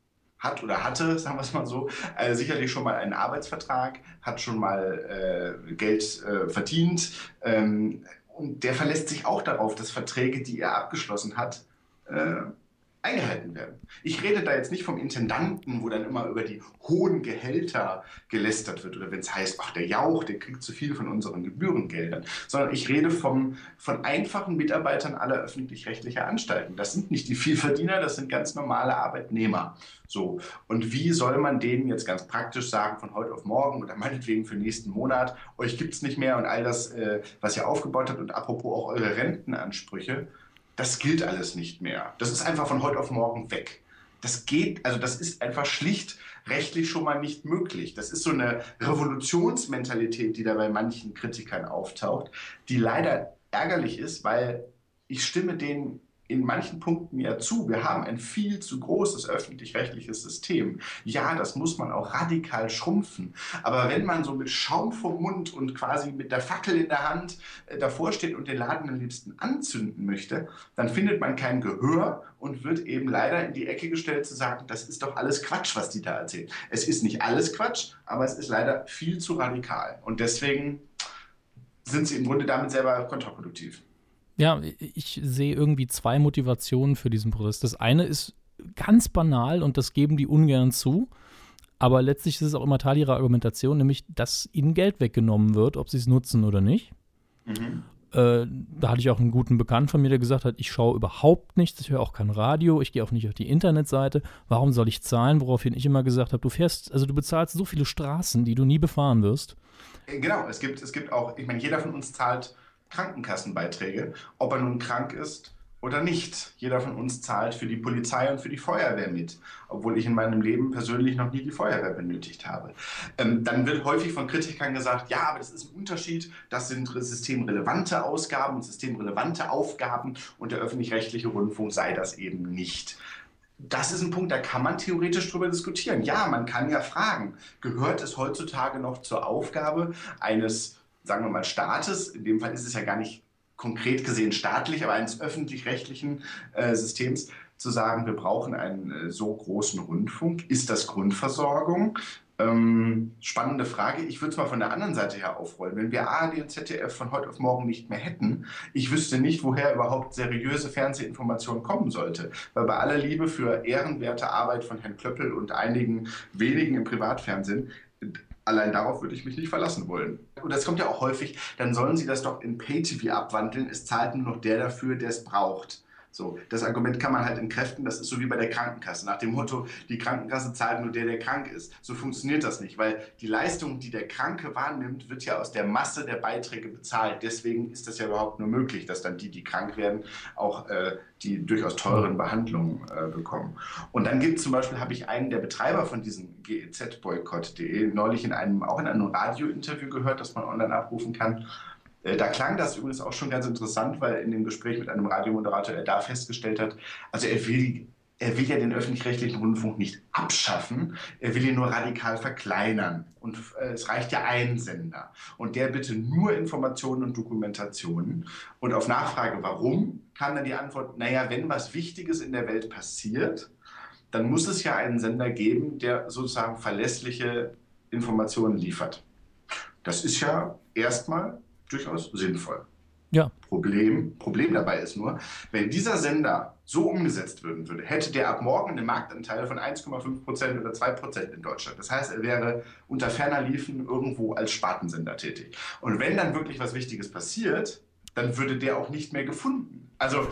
[SPEAKER 4] hat oder hatte, sagen wir es mal so, äh, sicherlich schon mal einen Arbeitsvertrag, hat schon mal äh, Geld äh, verdient, ähm, und der verlässt sich auch darauf, dass Verträge, die er abgeschlossen hat, äh, eingehalten werden. Ich rede da jetzt nicht vom Intendanten, wo dann immer über die hohen Gehälter gelästert wird oder wenn es heißt, ach der Jauch, der kriegt zu viel von unseren Gebührengeldern, sondern ich rede vom, von einfachen Mitarbeitern aller öffentlich-rechtlicher Anstalten. Das sind nicht die Vielverdiener, das sind ganz normale Arbeitnehmer. So. Und wie soll man denen jetzt ganz praktisch sagen, von heute auf morgen oder meinetwegen für nächsten Monat, euch gibt es nicht mehr und all das, äh, was ihr aufgebaut habt und apropos auch eure Rentenansprüche, das gilt alles nicht mehr. Das ist einfach von heute auf morgen weg. Das geht, also das ist einfach schlicht rechtlich schon mal nicht möglich. Das ist so eine Revolutionsmentalität, die da bei manchen Kritikern auftaucht, die leider ärgerlich ist, weil ich stimme denen in manchen Punkten ja zu. Wir haben ein viel zu großes öffentlich-rechtliches System. Ja, das muss man auch radikal schrumpfen. Aber wenn man so mit Schaum vom Mund und quasi mit der Fackel in der Hand äh, davor steht und den Laden am liebsten anzünden möchte, dann findet man kein Gehör und wird eben leider in die Ecke gestellt zu sagen, das ist doch alles Quatsch, was die da erzählen. Es ist nicht alles Quatsch, aber es ist leider viel zu radikal. Und deswegen sind sie im Grunde damit selber kontraproduktiv.
[SPEAKER 2] Ja, ich sehe irgendwie zwei Motivationen für diesen Prozess. Das eine ist ganz banal und das geben die ungern zu. Aber letztlich ist es auch immer Teil ihrer Argumentation, nämlich, dass ihnen Geld weggenommen wird, ob sie es nutzen oder nicht. Mhm. Äh, da hatte ich auch einen guten Bekannten von mir, der gesagt hat, ich schaue überhaupt nichts, ich höre auch kein Radio, ich gehe auch nicht auf die Internetseite. Warum soll ich zahlen? Woraufhin ich immer gesagt habe, du fährst, also du bezahlst so viele Straßen, die du nie befahren wirst.
[SPEAKER 4] Äh, genau, es gibt, es gibt auch, ich meine, jeder von uns zahlt Krankenkassenbeiträge, ob er nun krank ist oder nicht. Jeder von uns zahlt für die Polizei und für die Feuerwehr mit, obwohl ich in meinem Leben persönlich noch nie die Feuerwehr benötigt habe. Ähm, dann wird häufig von Kritikern gesagt, ja, aber das ist ein Unterschied, das sind systemrelevante Ausgaben und systemrelevante Aufgaben und der öffentlich-rechtliche Rundfunk sei das eben nicht. Das ist ein Punkt, da kann man theoretisch drüber diskutieren. Ja, man kann ja fragen, gehört es heutzutage noch zur Aufgabe eines sagen wir mal, Staates, in dem Fall ist es ja gar nicht konkret gesehen staatlich, aber eines öffentlich-rechtlichen äh, Systems, zu sagen, wir brauchen einen äh, so großen Rundfunk. Ist das Grundversorgung? Ähm, spannende Frage. Ich würde es mal von der anderen Seite her aufrollen. Wenn wir ARD und ZDF von heute auf morgen nicht mehr hätten, ich wüsste nicht, woher überhaupt seriöse Fernsehinformation kommen sollte. Weil bei aller Liebe für ehrenwerte Arbeit von Herrn Klöppel und einigen wenigen im Privatfernsehen, Allein darauf würde ich mich nicht verlassen wollen. Und das kommt ja auch häufig, dann sollen sie das doch in Pay-TV abwandeln. Es zahlt nur noch der dafür, der es braucht. So, das Argument kann man halt entkräften, das ist so wie bei der Krankenkasse. Nach dem Motto, die Krankenkasse zahlt nur der, der krank ist. So funktioniert das nicht, weil die Leistung, die der Kranke wahrnimmt, wird ja aus der Masse der Beiträge bezahlt. Deswegen ist das ja überhaupt nur möglich, dass dann die, die krank werden, auch äh, die durchaus teuren Behandlungen äh, bekommen. Und dann gibt es zum Beispiel, habe ich einen der Betreiber von diesem GEZ-Boykott.de neulich in einem, auch in einem Radiointerview gehört, das man online abrufen kann. Äh, da klang das übrigens auch schon ganz interessant, weil in dem Gespräch mit einem Radiomoderator er da festgestellt hat, also er will, er will ja den öffentlich-rechtlichen Rundfunk nicht abschaffen, er will ihn nur radikal verkleinern. Und äh, es reicht ja ein Sender. Und der bitte nur Informationen und Dokumentationen. Und auf Nachfrage, warum, kam dann die Antwort, naja, wenn was Wichtiges in der Welt passiert, dann muss es ja einen Sender geben, der sozusagen verlässliche Informationen liefert. Das ist ja erstmal durchaus sinnvoll.
[SPEAKER 2] Ja.
[SPEAKER 4] Problem, Problem dabei ist nur, wenn dieser Sender so umgesetzt werden würde, hätte der ab morgen einen Marktanteil von 1,5 Prozent oder 2 Prozent in Deutschland. Das heißt, er wäre unter ferner Liefen irgendwo als Spartensender tätig. Und wenn dann wirklich was Wichtiges passiert, dann würde der auch nicht mehr gefunden. Also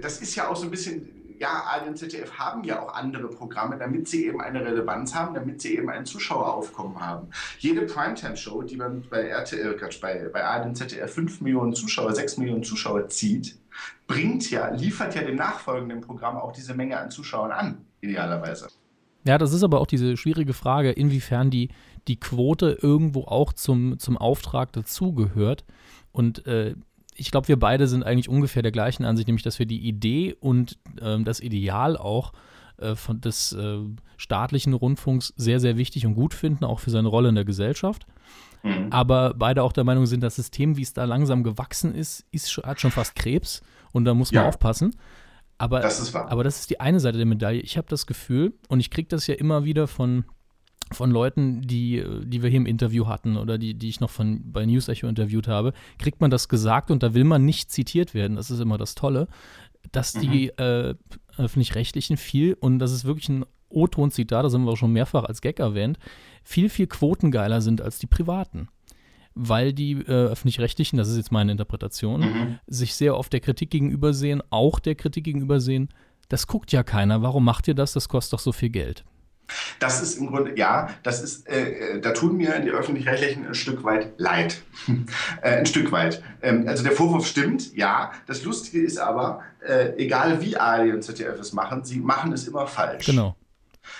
[SPEAKER 4] das ist ja auch so ein bisschen ja, ARD und ZDF haben ja auch andere Programme, damit sie eben eine Relevanz haben, damit sie eben ein Zuschaueraufkommen haben. Jede Primetime-Show, die man bei RTL, bei, bei ARD und ZDF 5 Millionen Zuschauer, 6 Millionen Zuschauer zieht, bringt ja, liefert ja dem nachfolgenden Programm auch diese Menge an Zuschauern an, idealerweise.
[SPEAKER 2] Ja, das ist aber auch diese schwierige Frage, inwiefern die, die Quote irgendwo auch zum, zum Auftrag dazugehört. Und äh, ich glaube, wir beide sind eigentlich ungefähr der gleichen Ansicht, nämlich dass wir die Idee und ähm, das Ideal auch äh, von des äh, staatlichen Rundfunks sehr, sehr wichtig und gut finden, auch für seine Rolle in der Gesellschaft. Mhm. Aber beide auch der Meinung sind, das System, wie es da langsam gewachsen ist, ist hat schon fast Krebs und da muss man ja. aufpassen. Aber das, aber das ist die eine Seite der Medaille. Ich habe das Gefühl, und ich kriege das ja immer wieder von von Leuten, die, die wir hier im Interview hatten oder die, die ich noch von, bei News Echo interviewt habe, kriegt man das gesagt und da will man nicht zitiert werden. Das ist immer das Tolle, dass die mhm. äh, öffentlich-rechtlichen viel, und das ist wirklich ein O-Ton-Zitat, das haben wir auch schon mehrfach als Gag erwähnt, viel, viel quotengeiler sind als die privaten. Weil die äh, öffentlich-rechtlichen, das ist jetzt meine Interpretation, mhm. sich sehr oft der Kritik gegenübersehen, auch der Kritik gegenübersehen, das guckt ja keiner, warum macht ihr das, das kostet doch so viel Geld.
[SPEAKER 4] Das ist im Grunde, ja, das ist, äh, da tun mir die Öffentlich-Rechtlichen ein Stück weit leid. [laughs] äh, ein Stück weit. Ähm, also der Vorwurf stimmt, ja. Das Lustige ist aber, äh, egal wie ARD und ZDF es machen, sie machen es immer falsch.
[SPEAKER 2] Genau.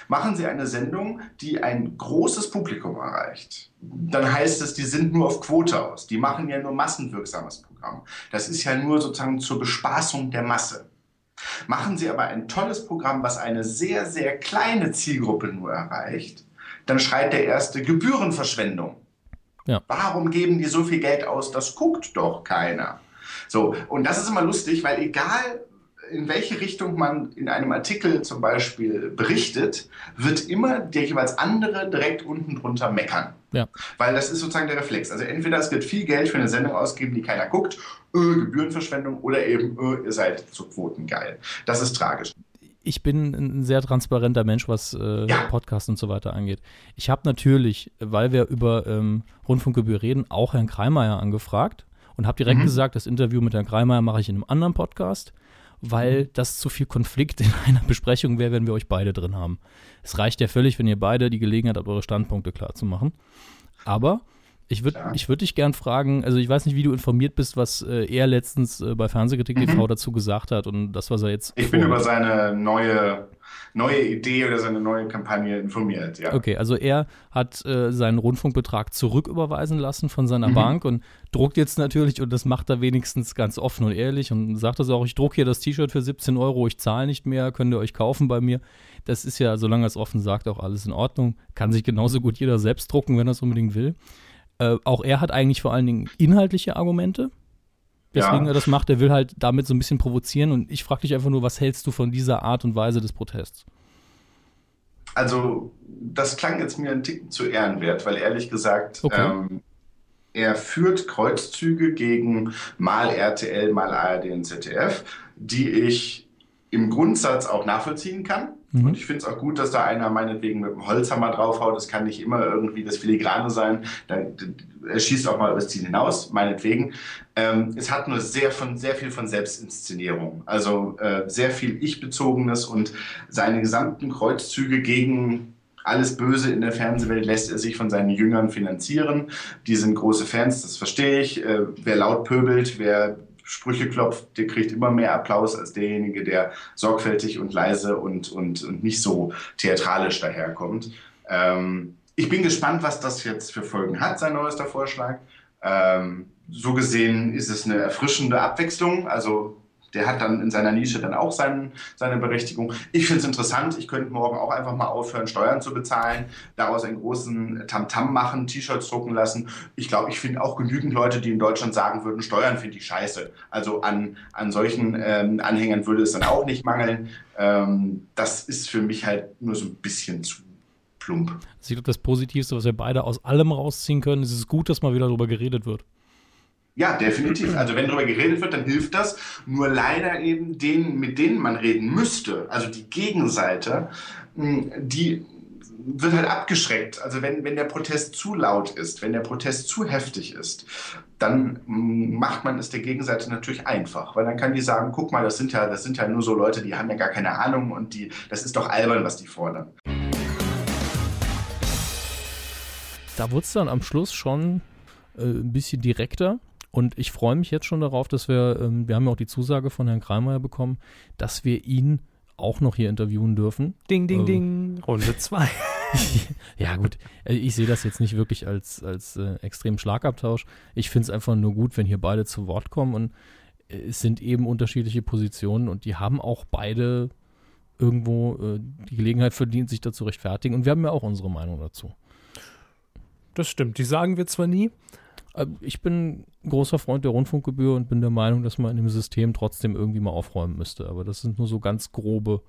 [SPEAKER 4] Machen Sie eine Sendung, die ein großes Publikum erreicht, dann heißt es, die sind nur auf Quote aus. Die machen ja nur massenwirksames Programm. Das ist ja nur sozusagen zur Bespaßung der Masse. Machen Sie aber ein tolles Programm, was eine sehr, sehr kleine Zielgruppe nur erreicht, dann schreit der erste Gebührenverschwendung. Ja. Warum geben die so viel Geld aus? Das guckt doch keiner. So, und das ist immer lustig, weil egal in welche Richtung man in einem Artikel zum Beispiel berichtet, wird immer der jeweils andere direkt unten drunter meckern.
[SPEAKER 2] Ja.
[SPEAKER 4] Weil das ist sozusagen der Reflex. Also entweder es wird viel Geld für eine Sendung ausgeben, die keiner guckt, äh, Gebührenverschwendung, oder eben, äh, ihr seid zu Quoten geil. Das ist tragisch.
[SPEAKER 2] Ich bin ein sehr transparenter Mensch, was äh, ja. Podcasts und so weiter angeht. Ich habe natürlich, weil wir über ähm, Rundfunkgebühr reden, auch Herrn Kreimeier angefragt und habe direkt mhm. gesagt, das Interview mit Herrn Kreimeier mache ich in einem anderen Podcast weil mhm. das zu viel Konflikt in [laughs] einer Besprechung wäre, wenn wir euch beide drin haben. Es reicht ja völlig, wenn ihr beide die Gelegenheit habt, eure Standpunkte klar zu machen. Aber ich würde ich würd dich gern fragen, also ich weiß nicht, wie du informiert bist, was äh, er letztens äh, bei Fernsehkritik mhm. TV dazu gesagt hat und das, was er jetzt.
[SPEAKER 4] Ich bin über seine neue, neue Idee oder seine neue Kampagne informiert, ja.
[SPEAKER 2] Okay, also er hat äh, seinen Rundfunkbetrag zurücküberweisen lassen von seiner mhm. Bank und druckt jetzt natürlich, und das macht er wenigstens ganz offen und ehrlich und sagt das auch, ich drucke hier das T-Shirt für 17 Euro, ich zahle nicht mehr, könnt ihr euch kaufen bei mir. Das ist ja, solange er es offen sagt, auch alles in Ordnung. Kann sich genauso gut jeder selbst drucken, wenn er es unbedingt will. Äh, auch er hat eigentlich vor allen Dingen inhaltliche Argumente, weswegen ja. er das macht. Er will halt damit so ein bisschen provozieren. Und ich frage dich einfach nur, was hältst du von dieser Art und Weise des Protests?
[SPEAKER 4] Also, das klang jetzt mir ein Ticken zu ehrenwert, weil ehrlich gesagt, okay. ähm, er führt Kreuzzüge gegen mal RTL, mal ARD und ZDF, die ich im Grundsatz auch nachvollziehen kann. Mhm. Und ich finde es auch gut, dass da einer meinetwegen mit dem Holzhammer draufhaut. Das kann nicht immer irgendwie das Filigrane sein. Dann, er schießt auch mal übers Ziel hinaus, meinetwegen. Ähm, es hat nur sehr, von, sehr viel von Selbstinszenierung. Also äh, sehr viel Ich-Bezogenes und seine gesamten Kreuzzüge gegen alles Böse in der Fernsehwelt lässt er sich von seinen Jüngern finanzieren. Die sind große Fans, das verstehe ich. Äh, wer laut pöbelt, wer Sprüche klopft, der kriegt immer mehr Applaus als derjenige, der sorgfältig und leise und, und, und nicht so theatralisch daherkommt. Ähm, ich bin gespannt, was das jetzt für Folgen hat, sein neuester Vorschlag. Ähm, so gesehen ist es eine erfrischende Abwechslung. Also der hat dann in seiner Nische dann auch seinen, seine Berechtigung. Ich finde es interessant. Ich könnte morgen auch einfach mal aufhören, Steuern zu bezahlen, daraus einen großen Tamtam -Tam machen, T-Shirts drucken lassen. Ich glaube, ich finde auch genügend Leute, die in Deutschland sagen würden, Steuern finde ich scheiße. Also an, an solchen ähm, Anhängern würde es dann auch nicht mangeln. Ähm, das ist für mich halt nur so ein bisschen zu plump.
[SPEAKER 2] Also das Positivste, was wir beide aus allem rausziehen können, ist es gut, dass mal wieder darüber geredet wird.
[SPEAKER 4] Ja, definitiv. Also wenn darüber geredet wird, dann hilft das. Nur leider eben denen, mit denen man reden müsste, also die Gegenseite, hm, die wird halt abgeschreckt. Also wenn, wenn der Protest zu laut ist, wenn der Protest zu heftig ist, dann hm, macht man es der Gegenseite natürlich einfach, weil dann kann die sagen, guck mal, das sind ja, das sind ja nur so Leute, die haben ja gar keine Ahnung und die, das ist doch albern, was die fordern.
[SPEAKER 2] Da wurde es dann am Schluss schon äh, ein bisschen direkter. Und ich freue mich jetzt schon darauf, dass wir, ähm, wir haben ja auch die Zusage von Herrn Kreimeier bekommen, dass wir ihn auch noch hier interviewen dürfen.
[SPEAKER 1] Ding, ding, äh, ding. [laughs] Runde zwei. [laughs]
[SPEAKER 2] ja, gut. Äh, ich sehe das jetzt nicht wirklich als, als äh, extremen Schlagabtausch. Ich finde es einfach nur gut, wenn hier beide zu Wort kommen. Und äh, es sind eben unterschiedliche Positionen und die haben auch beide irgendwo äh, die Gelegenheit verdient, sich dazu rechtfertigen. Und wir haben ja auch unsere Meinung dazu.
[SPEAKER 1] Das stimmt. Die sagen wir zwar nie,
[SPEAKER 2] ich bin großer Freund der Rundfunkgebühr und bin der Meinung, dass man in dem System trotzdem irgendwie mal aufräumen müsste. Aber das sind nur so ganz grobe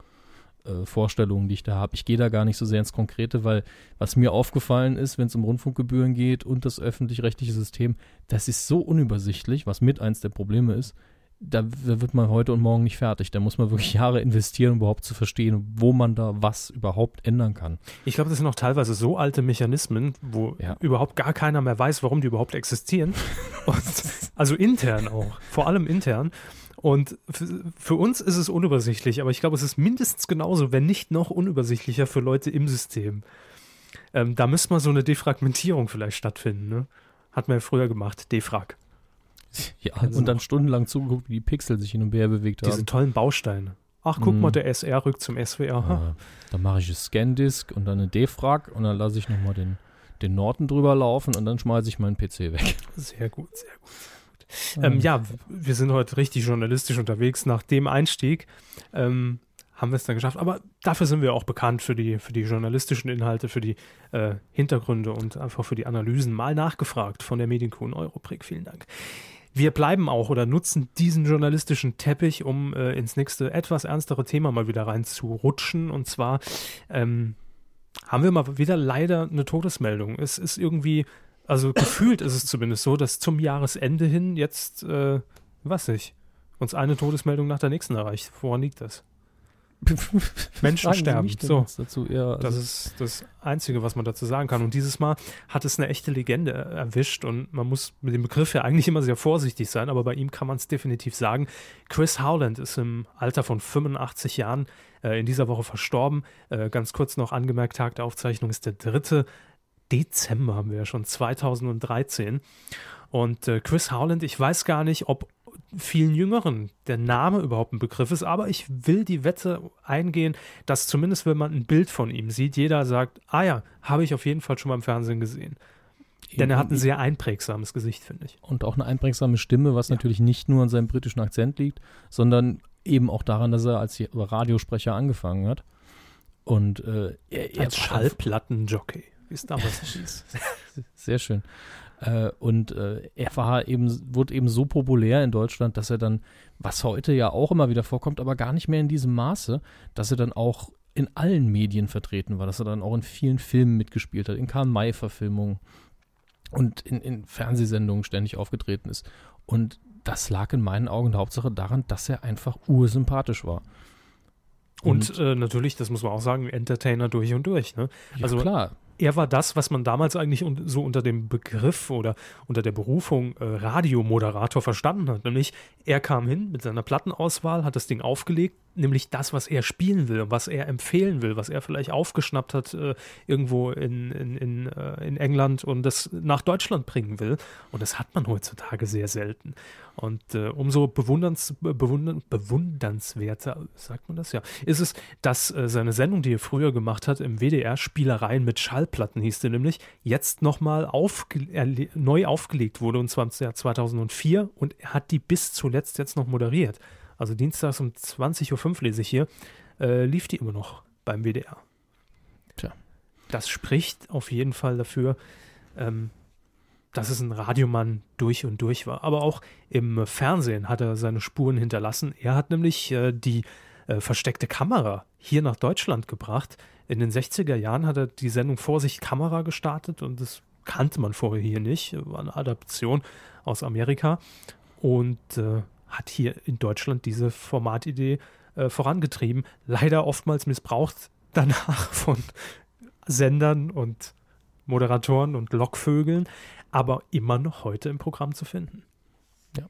[SPEAKER 2] äh, Vorstellungen, die ich da habe. Ich gehe da gar nicht so sehr ins Konkrete, weil was mir aufgefallen ist, wenn es um Rundfunkgebühren geht und das öffentlich-rechtliche System, das ist so unübersichtlich, was mit eins der Probleme ist da wird man heute und morgen nicht fertig. Da muss man wirklich Jahre investieren, um überhaupt zu verstehen, wo man da was überhaupt ändern kann.
[SPEAKER 1] Ich glaube, das sind auch teilweise so alte Mechanismen, wo ja. überhaupt gar keiner mehr weiß, warum die überhaupt existieren. [laughs] und, also intern auch, vor allem intern. Und für uns ist es unübersichtlich, aber ich glaube, es ist mindestens genauso, wenn nicht noch unübersichtlicher für Leute im System. Ähm, da müsste mal so eine Defragmentierung vielleicht stattfinden. Ne? Hat man ja früher gemacht, Defrag. [laughs]
[SPEAKER 2] Ja, also, und dann stundenlang zugeguckt, wie die Pixel sich hin und her bewegt
[SPEAKER 1] haben. Diese tollen Bausteine. Ach, guck mm. mal, der SR rückt zum SWR. Ja,
[SPEAKER 2] dann mache ich eine Scandisk und dann eine Defrag und dann lasse ich nochmal den, den Norton drüber laufen und dann schmeiße ich meinen PC weg.
[SPEAKER 1] Sehr gut, sehr gut. Sehr gut. Ähm, ja, wir sind heute richtig journalistisch unterwegs. Nach dem Einstieg ähm, haben wir es dann geschafft. Aber dafür sind wir auch bekannt für die, für die journalistischen Inhalte, für die äh, Hintergründe und einfach für die Analysen. Mal nachgefragt von der Medienkuh Europrick. Vielen Dank. Wir bleiben auch oder nutzen diesen journalistischen Teppich, um äh, ins nächste etwas ernstere Thema mal wieder reinzurutschen. Und zwar ähm, haben wir mal wieder leider eine Todesmeldung. Es ist irgendwie, also gefühlt ist es zumindest so, dass zum Jahresende hin jetzt, äh, was ich, uns eine Todesmeldung nach der nächsten erreicht. Woran liegt das? [laughs] Menschen sterben. So. Dazu, ja, also das ist das Einzige, was man dazu sagen kann. Und dieses Mal hat es eine echte Legende erwischt und man muss mit dem Begriff ja eigentlich immer sehr vorsichtig sein, aber bei ihm kann man es definitiv sagen. Chris Howland ist im Alter von 85 Jahren äh, in dieser Woche verstorben. Äh, ganz kurz noch angemerkt, Tag der Aufzeichnung ist der 3. Dezember, haben wir ja schon, 2013. Und äh, Chris Howland, ich weiß gar nicht, ob vielen Jüngeren der Name überhaupt ein Begriff ist, aber ich will die Wette eingehen, dass zumindest wenn man ein Bild von ihm sieht, jeder sagt, ah ja, habe ich auf jeden Fall schon mal im Fernsehen gesehen. Denn er hat ein sehr einprägsames Gesicht, finde ich.
[SPEAKER 2] Und auch eine einprägsame Stimme, was ja. natürlich nicht nur an seinem britischen Akzent liegt, sondern eben auch daran, dass er als Radiosprecher angefangen hat. Und äh,
[SPEAKER 1] er, er als Schallplattenjockey, wie es damals [laughs] hieß.
[SPEAKER 2] Sehr schön. Äh, und äh, er war eben, wurde eben so populär in Deutschland, dass er dann, was heute ja auch immer wieder vorkommt, aber gar nicht mehr in diesem Maße, dass er dann auch in allen Medien vertreten war, dass er dann auch in vielen Filmen mitgespielt hat, in Karl-May-Verfilmungen und in, in Fernsehsendungen ständig aufgetreten ist. Und das lag in meinen Augen der Hauptsache daran, dass er einfach ursympathisch war.
[SPEAKER 1] Und, und äh, natürlich, das muss man auch sagen, Entertainer durch und durch. Ne?
[SPEAKER 2] Ja, also klar
[SPEAKER 1] er war das, was man damals eigentlich so unter dem Begriff oder unter der Berufung äh, Radiomoderator verstanden hat. Nämlich, er kam hin mit seiner Plattenauswahl, hat das Ding aufgelegt, nämlich das, was er spielen will, was er empfehlen will, was er vielleicht aufgeschnappt hat äh, irgendwo in, in, in, äh, in England und das nach Deutschland bringen will. Und das hat man heutzutage sehr selten. Und äh, umso bewunderns, bewundern, bewundernswerter, sagt man das ja, ist es, dass äh, seine Sendung, die er früher gemacht hat, im WDR Spielereien mit Schallplatten hieß sie nämlich, jetzt nochmal aufge neu aufgelegt wurde, und zwar im Jahr 2004 und er hat die bis zuletzt jetzt noch moderiert also dienstags um 20.05 Uhr lese ich hier, äh, lief die immer noch beim WDR. Tja. Das spricht auf jeden Fall dafür, ähm, dass es ein Radiomann durch und durch war. Aber auch im Fernsehen hat er seine Spuren hinterlassen. Er hat nämlich äh, die äh, versteckte Kamera hier nach Deutschland gebracht. In den 60er Jahren hat er die Sendung Vorsicht Kamera gestartet und das kannte man vorher hier nicht. War eine Adaption aus Amerika. Und äh, hat hier in Deutschland diese Formatidee äh, vorangetrieben. Leider oftmals missbraucht danach [laughs] von Sendern und Moderatoren und Lockvögeln, aber immer noch heute im Programm zu finden.
[SPEAKER 2] Ja.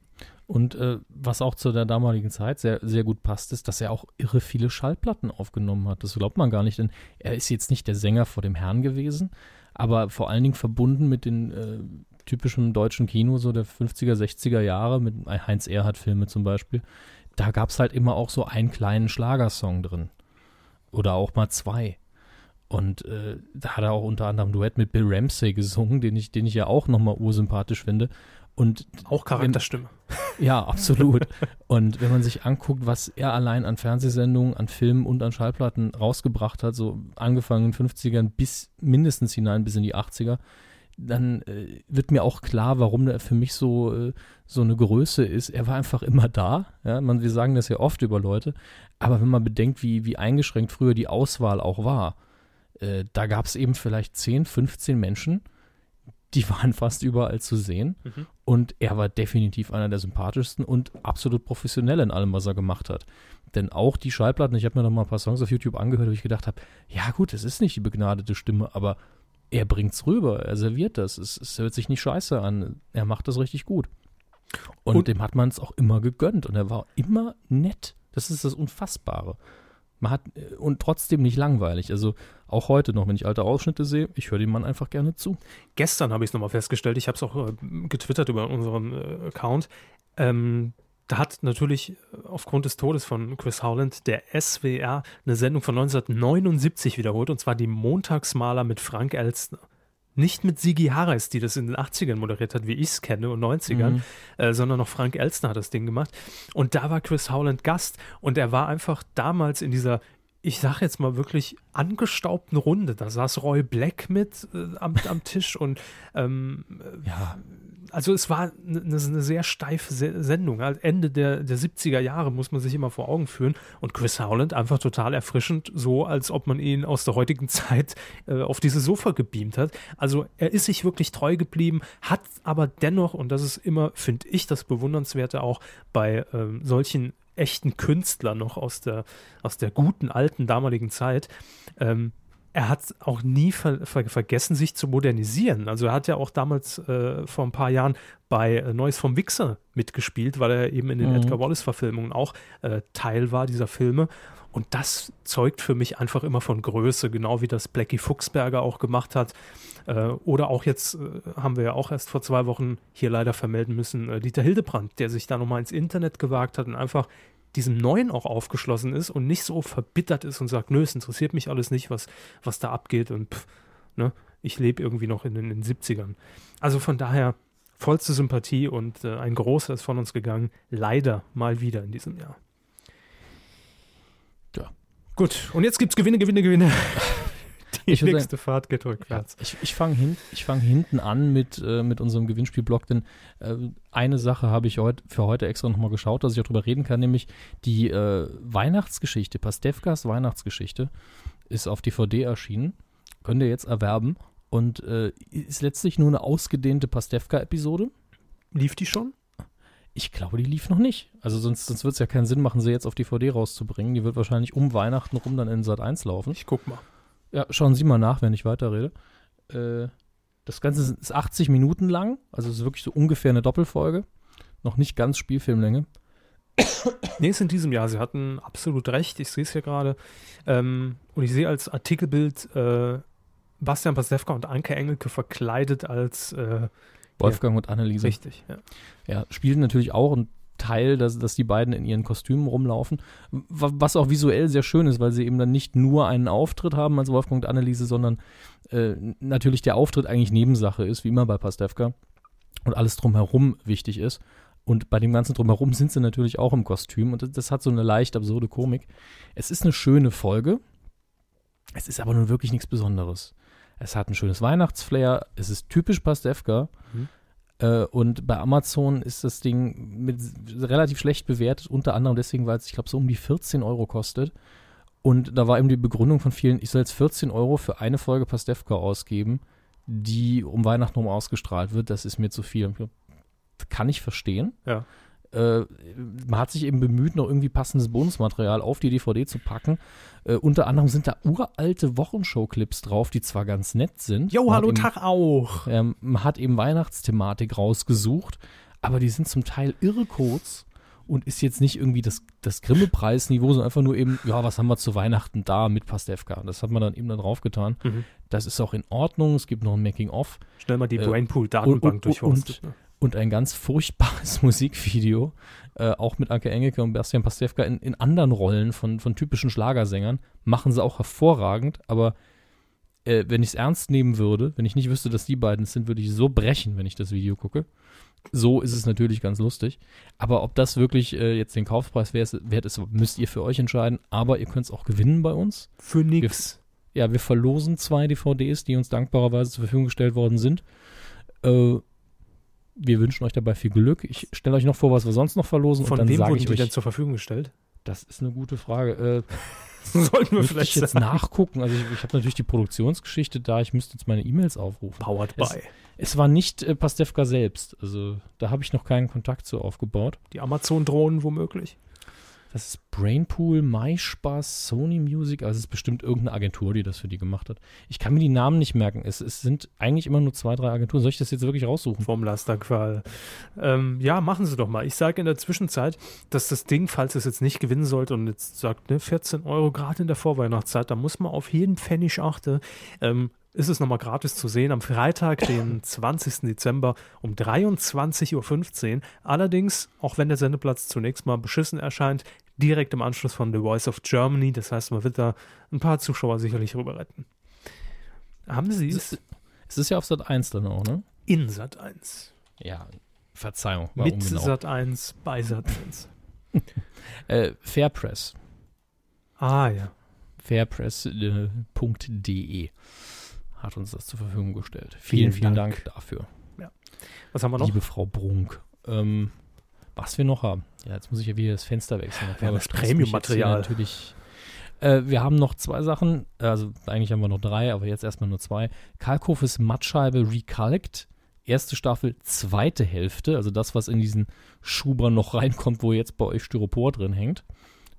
[SPEAKER 2] Und äh, was auch zu der damaligen Zeit sehr, sehr gut passt, ist, dass er auch irre viele Schallplatten aufgenommen hat. Das glaubt man gar nicht, denn er ist jetzt nicht der Sänger vor dem Herrn gewesen, aber vor allen Dingen verbunden mit den äh, typischem deutschen Kino, so der 50er, 60er Jahre, mit Heinz Erhardt-Filme zum Beispiel, da gab es halt immer auch so einen kleinen Schlagersong drin. Oder auch mal zwei. Und äh, da hat er auch unter anderem Duett mit Bill Ramsey gesungen, den ich, den ich ja auch nochmal ursympathisch finde. Und
[SPEAKER 1] auch Charakterstimme.
[SPEAKER 2] Wenn, ja, absolut. und wenn man sich anguckt, was er allein an Fernsehsendungen, an Filmen und an Schallplatten rausgebracht hat, so angefangen in den 50ern bis mindestens hinein bis in die 80er, dann äh, wird mir auch klar, warum er für mich so, äh, so eine Größe ist. Er war einfach immer da. Ja? Man, wir sagen das ja oft über Leute. Aber wenn man bedenkt, wie, wie eingeschränkt früher die Auswahl auch war, äh, da gab es eben vielleicht 10, 15 Menschen, die [laughs] waren fast überall zu sehen. Mhm. Und er war definitiv einer der sympathischsten und absolut professionell in allem, was er gemacht hat. Denn auch die Schallplatten, ich habe mir noch mal ein paar Songs auf YouTube angehört, wo ich gedacht habe, ja gut, es ist nicht die begnadete Stimme, aber er bringt's rüber, er serviert das. Es, es hört sich nicht scheiße an. Er macht das richtig gut. Und, und dem hat man es auch immer gegönnt und er war immer nett. Das ist das Unfassbare. Man hat äh, und trotzdem nicht langweilig. Also auch heute noch, wenn ich alte Ausschnitte sehe, ich höre dem Mann einfach gerne zu.
[SPEAKER 1] Gestern habe ich es nochmal festgestellt, ich habe es auch äh, getwittert über unseren äh, Account. Ähm, da hat natürlich äh, aufgrund des Todes von Chris Howland der SWR eine Sendung von 1979 wiederholt, und zwar die Montagsmaler mit Frank Elstner. Nicht mit Sigi Harris, die das in den 80ern moderiert hat, wie ich es kenne, und 90ern, mhm. äh, sondern noch Frank Elstner hat das Ding gemacht. Und da war Chris Howland Gast und er war einfach damals in dieser, ich sage jetzt mal wirklich angestaubten Runde. Da saß Roy Black mit äh, am, am, Tisch und ähm, ja also es war eine, eine sehr steife Sendung. Halt Ende der, der 70er Jahre muss man sich immer vor Augen führen. Und Chris Howland einfach total erfrischend, so als ob man ihn aus der heutigen Zeit äh, auf dieses Sofa gebeamt hat. Also er ist sich wirklich treu geblieben, hat aber dennoch, und das ist immer, finde ich, das Bewundernswerte auch bei ähm, solchen echten Künstlern noch aus der, aus der guten alten damaligen Zeit, ähm, er hat auch nie ver ver vergessen, sich zu modernisieren. Also er hat ja auch damals äh, vor ein paar Jahren bei äh, Neues vom Wichser mitgespielt, weil er eben in den mhm. Edgar Wallace-Verfilmungen auch äh, Teil war dieser Filme. Und das zeugt für mich einfach immer von Größe, genau wie das Blackie Fuchsberger auch gemacht hat. Äh, oder auch jetzt äh, haben wir ja auch erst vor zwei Wochen hier leider vermelden müssen, Dieter Hildebrand, der sich da nochmal ins Internet gewagt hat und einfach diesem Neuen auch aufgeschlossen ist und nicht so verbittert ist und sagt, nö, es interessiert mich alles nicht, was, was da abgeht und pff, ne, ich lebe irgendwie noch in, in, den 70ern. Also von daher vollste Sympathie und äh, ein großer ist von uns gegangen, leider mal wieder in diesem Jahr. Ja. Gut, und jetzt gibt es Gewinne, Gewinne, Gewinne. [laughs]
[SPEAKER 2] Die ich nächste sagen, Fahrt geht rückwärts. Ich, ich fange hin, fang hinten an mit, äh, mit unserem Gewinnspielblock, denn äh, eine Sache habe ich heut, für heute extra nochmal geschaut, dass ich auch drüber reden kann, nämlich die äh, Weihnachtsgeschichte, Pastewkas Weihnachtsgeschichte ist auf DVD erschienen. Könnt ihr jetzt erwerben und äh, ist letztlich nur eine ausgedehnte Pastewka-Episode.
[SPEAKER 1] Lief die schon?
[SPEAKER 2] Ich glaube, die lief noch nicht. Also sonst, sonst wird es ja keinen Sinn machen, sie jetzt auf DVD rauszubringen. Die wird wahrscheinlich um Weihnachten rum dann in Sat 1 laufen.
[SPEAKER 1] Ich guck mal.
[SPEAKER 2] Ja, schauen Sie mal nach, wenn ich weiterrede. Äh, das Ganze ist 80 Minuten lang, also es ist wirklich so ungefähr eine Doppelfolge. Noch nicht ganz Spielfilmlänge. [coughs]
[SPEAKER 1] Nee, ist in diesem Jahr. Sie hatten absolut recht. Ich sehe es hier gerade. Ähm, und ich sehe als Artikelbild äh, Bastian Pastewka und Anke Engelke verkleidet als äh,
[SPEAKER 2] Wolfgang und Anneliese.
[SPEAKER 1] richtig. Ja.
[SPEAKER 2] Ja, spielt natürlich auch ein Teil, dass, dass die beiden in ihren Kostümen rumlaufen. Wa- Was auch visuell sehr schön ist, weil sie eben dann nicht nur einen Auftritt haben als Wolfgang und Anneliese, sondern äh, natürlich der Auftritt eigentlich Nebensache ist, wie immer bei Pastewka. Und alles drumherum wichtig ist. Und bei dem ganzen drumherum sind sie natürlich auch im Kostüm. Und das, das hat so eine leicht absurde Komik. Es ist eine schöne Folge. Es ist aber nun wirklich nichts Besonderes. Es hat ein schönes Weihnachtsflair. Es ist typisch Pastewka.
[SPEAKER 1] Mhm.
[SPEAKER 2] Äh, und bei Amazon ist das Ding mit relativ schlecht bewertet, unter anderem deswegen, weil es, ich glaube, so um die 14 Euro kostet. Und da war eben die Begründung von vielen, ich soll jetzt 14 Euro für eine Folge Pastewka ausgeben, die um Weihnachten rum ausgestrahlt wird. Das ist mir zu viel. Kann ich verstehen.
[SPEAKER 1] Ja.
[SPEAKER 2] Äh, man hat sich eben bemüht, noch irgendwie passendes Bonusmaterial auf die DVD zu packen. Äh, unter anderem sind da uralte Wochenshow-Clips drauf, die zwar ganz nett sind.
[SPEAKER 1] Jo, hallo,
[SPEAKER 2] eben-
[SPEAKER 1] Tag auch.
[SPEAKER 2] ähm, man hat eben Weihnachtsthematik rausgesucht, aber die sind zum Teil irre kurz und ist jetzt nicht irgendwie das, das Grimme-Preisniveau, sondern einfach nur eben, ja, was haben wir zu Weihnachten da mit Pastewka? Das hat man dann eben da draufgetan.
[SPEAKER 1] Mhm.
[SPEAKER 2] Das ist auch in Ordnung. Es gibt noch ein Making-of
[SPEAKER 1] Schnell mal die
[SPEAKER 2] Äh,
[SPEAKER 1] Brainpool-Datenbank
[SPEAKER 2] und- und-
[SPEAKER 1] durchforstet. ne?
[SPEAKER 2] Und ein ganz furchtbares [laughs] Musikvideo, äh, auch mit Anke Engelke und Bastian Pastewka in, in anderen Rollen von, von typischen Schlagersängern. Machen sie auch hervorragend, aber äh, wenn ich es ernst nehmen würde, wenn ich nicht wüsste, dass die beiden es sind, würde ich so brechen, wenn ich das Video gucke. So ist es natürlich ganz lustig. Aber ob das wirklich äh, jetzt den Kaufpreis wert ist, müsst ihr für euch entscheiden. Aber ihr könnt es auch gewinnen bei uns.
[SPEAKER 1] Für nix.
[SPEAKER 2] Ja, wir verlosen zwei DVDs, die uns dankbarerweise zur Verfügung gestellt worden sind. Äh, wir wünschen euch dabei viel Glück. Ich stelle euch noch vor, was wir sonst noch verlosen.
[SPEAKER 1] Von
[SPEAKER 2] und dann
[SPEAKER 1] wem wurden
[SPEAKER 2] ich
[SPEAKER 1] die
[SPEAKER 2] euch,
[SPEAKER 1] denn zur Verfügung gestellt?
[SPEAKER 2] das ist eine gute Frage. Äh, [laughs]
[SPEAKER 1] Sollten wir vielleicht
[SPEAKER 2] ich jetzt
[SPEAKER 1] sagen.
[SPEAKER 2] nachgucken. Also ich, ich habe natürlich die Produktionsgeschichte da. Ich müsste jetzt meine E-Mails aufrufen.
[SPEAKER 1] Powered
[SPEAKER 2] Es-
[SPEAKER 1] by.
[SPEAKER 2] Es war nicht äh, Pastewka selbst. Also da habe ich noch keinen Kontakt zu aufgebaut.
[SPEAKER 1] Die Amazon-Drohnen womöglich.
[SPEAKER 2] Das ist Brainpool, MySpaß, Sony Music. Also es ist bestimmt irgendeine Agentur, die das für die gemacht hat. Ich kann mir die Namen nicht merken. Es, es sind eigentlich immer nur zwei, drei Agenturen. Soll ich das jetzt wirklich raussuchen?
[SPEAKER 1] Vom Lasterqual. Ähm, ja, machen Sie doch mal. Ich sage in der Zwischenzeit, dass das Ding, falls es jetzt nicht gewinnen sollte und jetzt sagt, ne, 14 Euro gerade in der Vorweihnachtszeit, da muss man auf jeden Pfennig achten. Ähm, ist es nochmal gratis zu sehen am Freitag, den [laughs] 20. Dezember um 23.15 Uhr. Allerdings, auch wenn der Sendeplatz zunächst mal beschissen erscheint, direkt im Anschluss von The Voice of Germany. Das heißt, man wird da ein paar Zuschauer sicherlich rüber retten. Haben Sie
[SPEAKER 2] Es
[SPEAKER 1] es
[SPEAKER 2] ist, ja auf Sat 1 dann auch, ne?
[SPEAKER 1] in Sat 1?
[SPEAKER 2] Ja, Verzeihung. Warum
[SPEAKER 1] Mit
[SPEAKER 2] genau?
[SPEAKER 1] Sat 1 bei Sat 1. [laughs]
[SPEAKER 2] Äh, Fairpress.
[SPEAKER 1] Ah ja.
[SPEAKER 2] Fairpress.de hat uns das zur Verfügung gestellt. Vielen,
[SPEAKER 1] Vielen
[SPEAKER 2] vielen
[SPEAKER 1] Dank.
[SPEAKER 2] Dank, dafür,
[SPEAKER 1] Was haben wir noch?
[SPEAKER 2] liebe Frau Brunk. Ähm, was wir noch haben. Ja, jetzt muss ich ja wieder das Fenster wechseln.
[SPEAKER 1] Wir haben
[SPEAKER 2] Das
[SPEAKER 1] Premium-Material.
[SPEAKER 2] Natürlich. Äh, wir haben noch zwei Sachen, also eigentlich haben wir noch drei, aber jetzt erstmal nur zwei. Kalkhofes Mattscheibe Recalced, erste Staffel, zweite Hälfte, also das, was in diesen Schuber noch reinkommt, wo jetzt bei euch Styropor drin hängt.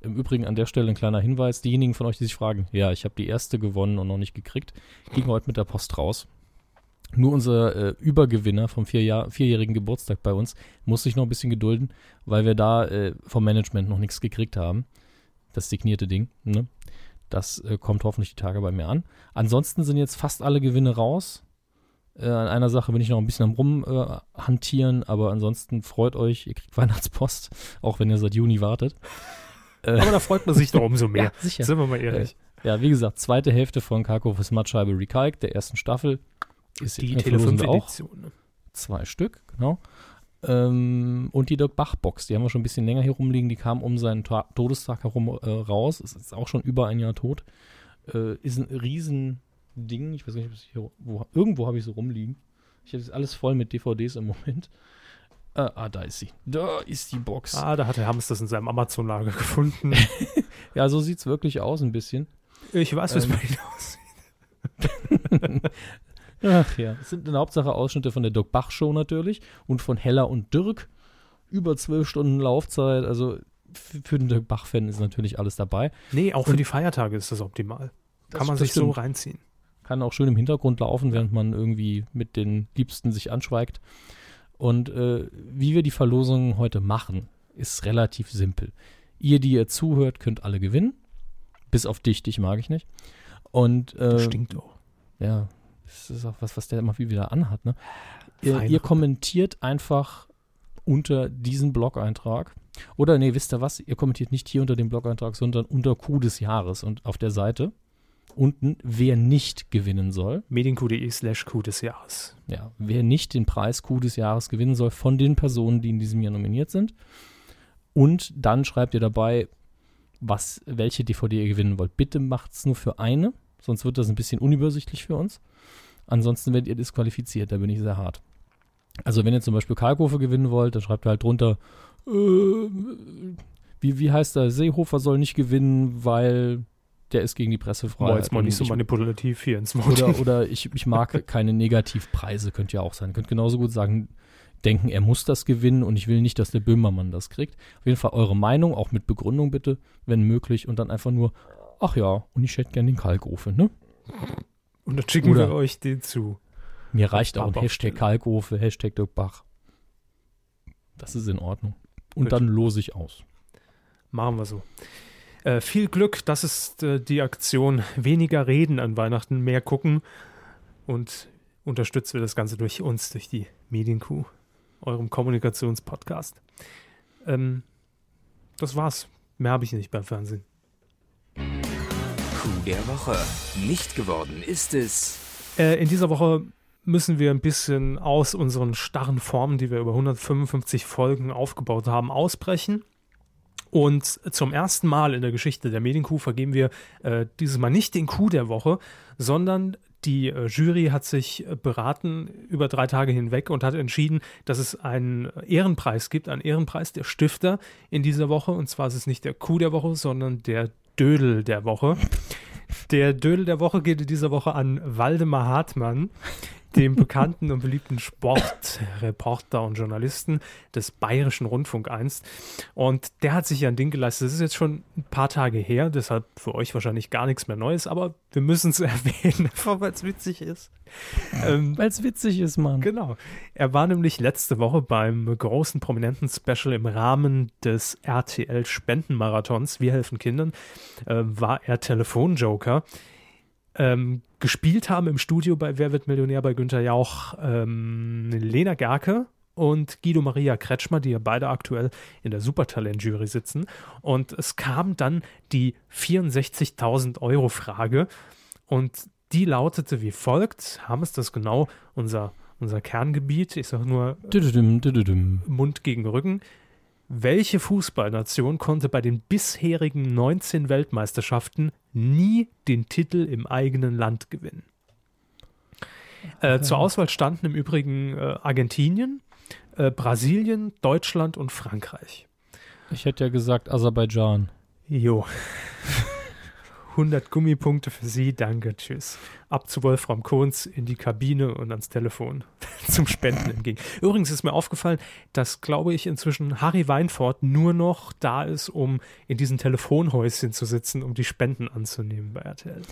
[SPEAKER 2] Im Übrigen an der Stelle ein kleiner Hinweis, diejenigen von euch, die sich fragen, ja, ich habe die erste gewonnen und noch nicht gekriegt, ging heute mit der Post raus. Nur unser äh, Übergewinner vom vier Jahr, vierjährigen Geburtstag bei uns muss sich noch ein bisschen gedulden, weil wir da äh, vom Management noch nichts gekriegt haben. Das signierte Ding. Ne? Das äh, kommt hoffentlich die Tage bei mir an. Ansonsten sind jetzt fast alle Gewinne raus. Äh, an einer Sache bin ich noch ein bisschen am rumhantieren, äh, aber ansonsten freut euch, ihr kriegt [laughs] Weihnachtspost, auch wenn ihr seit Juni wartet. Äh,
[SPEAKER 1] Aber da freut man sich doch umso [laughs] mehr.
[SPEAKER 2] ja, sicher.
[SPEAKER 1] Sind wir mal ehrlich.
[SPEAKER 2] Ja, wie gesagt, zweite Hälfte von Karkofes Mattscheibe Recalc, der ersten Staffel. Ist
[SPEAKER 1] Die
[SPEAKER 2] äh,
[SPEAKER 1] Tele
[SPEAKER 2] verlosen
[SPEAKER 1] 5
[SPEAKER 2] wir auch.
[SPEAKER 1] Edition. Ne?
[SPEAKER 2] Zwei Stück, genau. Ähm, und die Dirk Bach-Box, die haben wir schon ein bisschen länger hier rumliegen. Die kam um seinen Ta Todestag herum äh, raus. Ist jetzt auch schon über ein Jahr tot. Äh, ist ein Riesending. Ich weiß nicht, ob ich hier, wo, irgendwo habe ich so rumliegen. Ich habe alles voll mit DVDs im Moment. Äh, ah, da ist sie. Da ist die Box.
[SPEAKER 1] Ah, da hat der Hamster das in seinem Amazon-Lager gefunden. [laughs]
[SPEAKER 2] Ja, so sieht es wirklich aus ein bisschen.
[SPEAKER 1] Ich weiß, wie es
[SPEAKER 2] Ähm.
[SPEAKER 1] bei Ihnen aussieht. [laughs]
[SPEAKER 2] Ach ja, es sind in der Hauptsache Ausschnitte von der Dirk Bach Show natürlich und von Hella und Dirk. über zwölf Stunden Laufzeit. Also für den Dirk Bach-Fan ist natürlich alles dabei.
[SPEAKER 1] Nee, auch für die Feiertage ist das optimal.
[SPEAKER 2] Das-
[SPEAKER 1] Kann man sich so reinziehen.
[SPEAKER 2] Kann auch schön im Hintergrund laufen, während man irgendwie mit den Liebsten sich anschweigt. Und äh, wie wir die Verlosung heute machen, ist relativ simpel. Ihr, die ihr zuhört, könnt alle gewinnen. Bis auf dich, dich mag ich nicht. Und äh,
[SPEAKER 1] Das stinkt auch.
[SPEAKER 2] ja, das ist auch was, was der immer wieder anhat. Ne? Ihr, ihr kommentiert einfach unter diesen Blog-Eintrag. Oder nee, wisst ihr was? Ihr kommentiert nicht hier unter dem Blog-Eintrag, sondern unter Coup des Jahres und auf der Seite unten, wer nicht gewinnen soll.
[SPEAKER 1] medienq.de slash Q des Jahres.
[SPEAKER 2] Ja, wer nicht den Preis Coup des Jahres gewinnen soll von den Personen, die in diesem Jahr nominiert sind. Und dann schreibt ihr dabei, was, welche DVD ihr gewinnen wollt. Bitte macht es nur für eine, sonst wird das ein bisschen unübersichtlich für uns. Ansonsten werdet ihr disqualifiziert, da bin ich sehr hart. Also wenn ihr zum Beispiel Kalkofe gewinnen wollt, dann schreibt ihr halt drunter, äh, wie, wie heißt der, Seehofer soll nicht gewinnen, weil der ist gegen die Pressefreiheit.
[SPEAKER 1] War jetzt mal nicht so manipulativ hier ins Voting.
[SPEAKER 2] oder, oder [laughs] ich, ich mag keine Negativpreise, könnte ja auch sein. Könnt genauso gut sagen, denken, er muss das gewinnen und ich will nicht, dass der Böhmermann das kriegt. Auf jeden Fall eure Meinung, auch mit Begründung bitte, wenn möglich. Und dann einfach nur, ach ja, und ich hätte gern den Kalkofe, ne?
[SPEAKER 1] Und dann schicken
[SPEAKER 2] Oder-
[SPEAKER 1] wir euch den zu.
[SPEAKER 2] Mir reicht auch ein Hashtag Kalkofe, Hashtag Dirk Bach. Das ist in Ordnung. Und
[SPEAKER 1] Gut.
[SPEAKER 2] dann lose ich aus.
[SPEAKER 1] Machen wir so. Äh, viel Glück, das ist äh, die Aktion. Weniger reden an Weihnachten, mehr gucken. Und unterstützen wir das Ganze durch uns, durch die Medienkuh, eurem Kommunikationspodcast. Ähm, das war's. Mehr habe ich nicht beim Fernsehen.
[SPEAKER 3] Coup der Woche. Nicht geworden ist es.
[SPEAKER 1] Äh, in dieser Woche müssen wir ein bisschen aus unseren starren Formen, die wir über 155 Folgen aufgebaut haben, ausbrechen. Und zum ersten Mal in der Geschichte der Medienkuh vergeben wir äh, dieses Mal nicht den Coup der Woche, sondern die äh, Jury hat sich äh, beraten über drei Tage hinweg und hat entschieden, dass es einen Ehrenpreis gibt, einen Ehrenpreis der Stifter in dieser Woche. Und zwar ist es nicht der Coup der Woche, sondern der Dödel der Woche. Der Dödel der Woche geht in dieser Woche an Waldemar Hartmann, dem bekannten und beliebten Sportreporter und Journalisten des Bayerischen Rundfunk einst. Und der hat sich ja ein Ding geleistet. Das ist jetzt schon ein paar Tage her, deshalb für euch wahrscheinlich gar nichts mehr Neues, aber wir müssen es [laughs] erwähnen, weil es witzig ist. Ähm,
[SPEAKER 2] Weil es witzig ist, Mann.
[SPEAKER 1] Genau. Er war nämlich letzte Woche beim großen prominenten Special im Rahmen des RTL Spendenmarathons Wir helfen Kindern, äh, war er Telefonjoker. Ähm, gespielt haben im Studio bei Wer wird Millionär bei Günther Jauch ähm, Lena Gerke und Guido Maria Kretschmer, die ja beide aktuell in der Supertalent-Jury sitzen. Und es kam dann die 64.000 Euro Frage und die lautete wie folgt. Haben es das genau unser, unser Kerngebiet? Ich sage nur
[SPEAKER 2] düdüdüm.
[SPEAKER 1] Mund gegen Rücken. Welche Fußballnation konnte bei den bisherigen 19 Weltmeisterschaften nie den Titel im eigenen Land gewinnen? Äh, zur Auswahl standen im Übrigen äh, Argentinien, äh, Brasilien, Deutschland und Frankreich.
[SPEAKER 2] Ich hätte ja gesagt Aserbaidschan.
[SPEAKER 1] Jo. [laughs] 100 Gummipunkte für Sie, danke, tschüss. Ab zu Wolfram Kohns in die Kabine und ans Telefon [laughs] zum Spenden entgegen. Übrigens ist mir aufgefallen, dass, glaube ich, inzwischen Harry Weinfurt nur noch da ist, um in diesen Telefonhäuschen zu sitzen, um die Spenden anzunehmen bei RTL.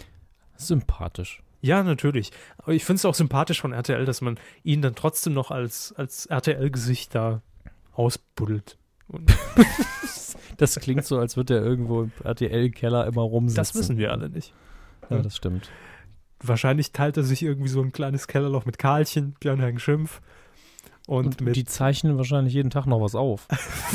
[SPEAKER 2] Sympathisch.
[SPEAKER 1] Ja, natürlich. Aber ich finde es auch sympathisch von RTL, dass man ihn dann trotzdem noch als, als RTL-Gesicht da ausbuddelt. Und [laughs]
[SPEAKER 2] Das klingt so, als würde er irgendwo im RTL-Keller immer rumsitzen.
[SPEAKER 1] das wissen wir alle nicht.
[SPEAKER 2] Ja, das stimmt.
[SPEAKER 1] Wahrscheinlich teilt er sich irgendwie so ein kleines Kellerloch mit Karlchen, Björn-Hagen Schimpf. Und,
[SPEAKER 2] Und die zeichnen wahrscheinlich jeden Tag noch was auf.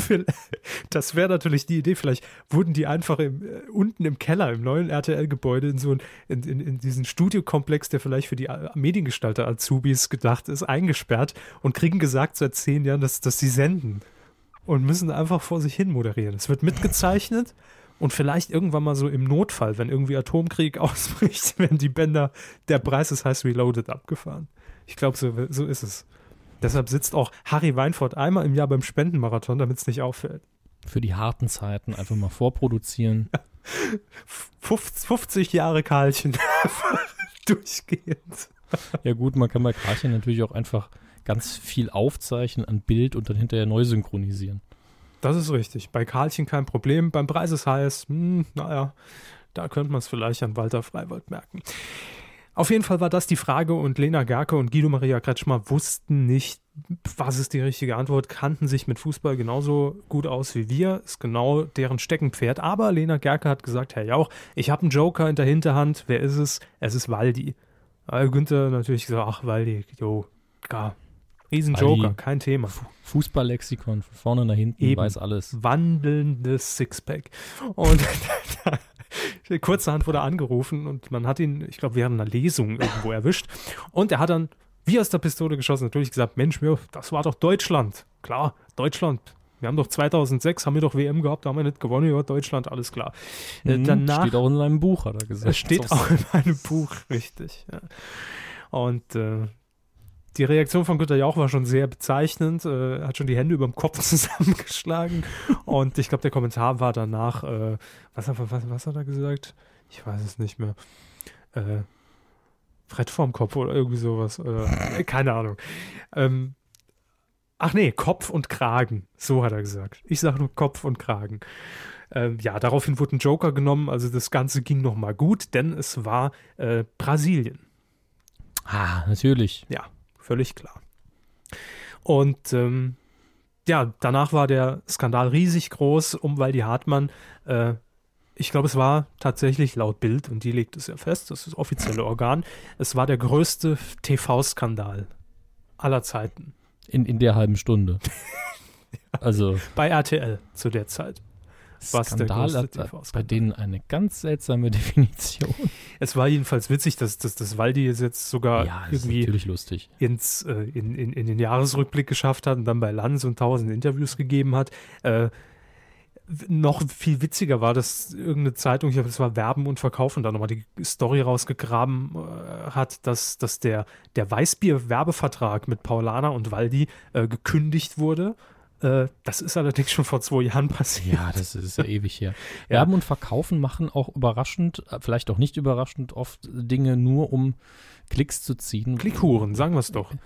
[SPEAKER 2] [laughs]
[SPEAKER 1] das wäre natürlich die Idee. Vielleicht wurden die einfach im, äh, unten im Keller, im neuen RTL-Gebäude, in so ein, in, in, in diesen Studiokomplex, der vielleicht für die äh, Mediengestalter Azubis gedacht ist, eingesperrt und kriegen gesagt seit zehn Jahren, dass, dass sie senden. Und müssen einfach vor sich hin moderieren. Es wird mitgezeichnet und vielleicht irgendwann mal so im Notfall, wenn irgendwie Atomkrieg [laughs] ausbricht, werden die Bänder Der Preis ist heiß reloaded abgefahren. Ich glaube, so, so ist es. Deshalb sitzt auch Harry Weinfurt einmal im Jahr beim Spendenmarathon, damit es nicht auffällt.
[SPEAKER 2] Für die harten Zeiten einfach mal vorproduzieren. [laughs]
[SPEAKER 1] 50, 50 Jahre Karlchen. [laughs] Durchgehend.
[SPEAKER 2] Ja gut, man kann bei Karlchen natürlich auch einfach ganz viel aufzeichnen an Bild und dann hinterher neu synchronisieren.
[SPEAKER 1] Das ist richtig. Bei Karlchen kein Problem. Beim Preis ist heiß, hm, naja, da könnte man es vielleicht an Walter Freiwald merken. Auf jeden Fall war das die Frage und Lena Gerke und Guido Maria Kretschmer wussten nicht, was ist die richtige Antwort, kannten sich mit Fußball genauso gut aus wie wir, ist genau deren Steckenpferd. Aber Lena Gerke hat gesagt, Herr Jauch, ich habe einen Joker in der Hinterhand, wer ist es? Es ist Waldi. Aber Günther natürlich gesagt, ach Waldi, jo, klar, Riesenjoker, kein Thema.
[SPEAKER 2] Fußballlexikon, von vorne nach hinten, Eben. weiß alles.
[SPEAKER 1] Wandelndes Sixpack. Und [laughs] kurzerhand wurde er angerufen und man hat ihn, ich glaube, während einer Lesung irgendwo erwischt. Und er hat dann, wie aus der Pistole geschossen, natürlich gesagt, Mensch, das war doch Deutschland. Klar, Deutschland. Wir haben doch 2006, haben wir doch WM gehabt, da haben wir nicht gewonnen, ja, Deutschland, alles klar.
[SPEAKER 2] Mhm, danach, steht auch in seinem Buch, hat er gesagt.
[SPEAKER 1] Es steht auch in meinem Buch, richtig. Ja. Und äh, die Reaktion von Günter Jauch war schon sehr bezeichnend. Äh, er hat schon die Hände über dem Kopf [laughs] zusammengeschlagen. und ich glaube, der Kommentar war danach, äh, was, was, was, hat er gesagt? Ich weiß es nicht mehr. Äh, Brett vorm Kopf oder irgendwie sowas. Äh, keine Ahnung. Ähm, ach nee, Kopf und Kragen. So hat er gesagt. Ich sage nur Kopf und Kragen. Ähm, ja, daraufhin wurde ein Joker genommen. Also das Ganze ging nochmal gut, denn es war äh, Brasilien.
[SPEAKER 2] Ah, natürlich.
[SPEAKER 1] Ja, völlig klar. Und ähm, ja, danach war der Skandal riesig groß, um weil die Hartmann, äh, ich glaube, es war tatsächlich laut Bild, und die legt es ja fest, das ist das offizielle Organ, es war der größte TV-Skandal aller Zeiten.
[SPEAKER 2] In, in der halben Stunde. [laughs] Also.
[SPEAKER 1] Bei RTL zu der Zeit
[SPEAKER 2] was Skandal hat bei denen eine ganz seltsame [laughs] Definition.
[SPEAKER 1] Es war jedenfalls witzig, dass, dass, dass Waldi jetzt sogar
[SPEAKER 2] ja,
[SPEAKER 1] irgendwie. Ins, äh, in, in, in den Jahresrückblick geschafft hat und dann bei Lanz und tausend Interviews gegeben hat. Äh, noch viel witziger war, dass irgendeine Zeitung, ich glaube, es war Werben und Verkaufen, da nochmal die Story rausgegraben äh, hat, dass, dass der, der Weißbier-Werbevertrag mit Paulana und Waldi äh, gekündigt wurde äh, das ist allerdings schon vor zwei Jahren passiert.
[SPEAKER 2] Ja, das ist ja ewig her. [laughs] Ja. Werben und Verkaufen machen auch überraschend, äh, vielleicht auch nicht überraschend, oft Dinge nur um Klicks zu ziehen.
[SPEAKER 1] Klickhuren, sagen wir es doch. [laughs]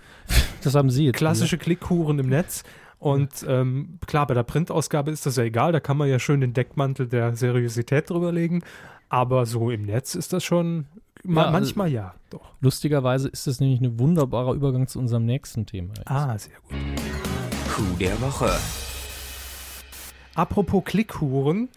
[SPEAKER 2] Das haben Sie jetzt.
[SPEAKER 1] Klassische ja. Klickhuren im Netz. Und ähm, klar, bei der Printausgabe ist das ja egal, da kann man ja schön den Deckmantel der Seriosität drüber legen. Aber so im Netz ist das schon ma ja, manchmal ja, doch.
[SPEAKER 2] Lustigerweise ist das nämlich ein wunderbarer Übergang zu unserem nächsten Thema.
[SPEAKER 1] Jetzt. Ah, sehr gut.
[SPEAKER 3] Coup der Woche.
[SPEAKER 1] Apropos Klickhuren.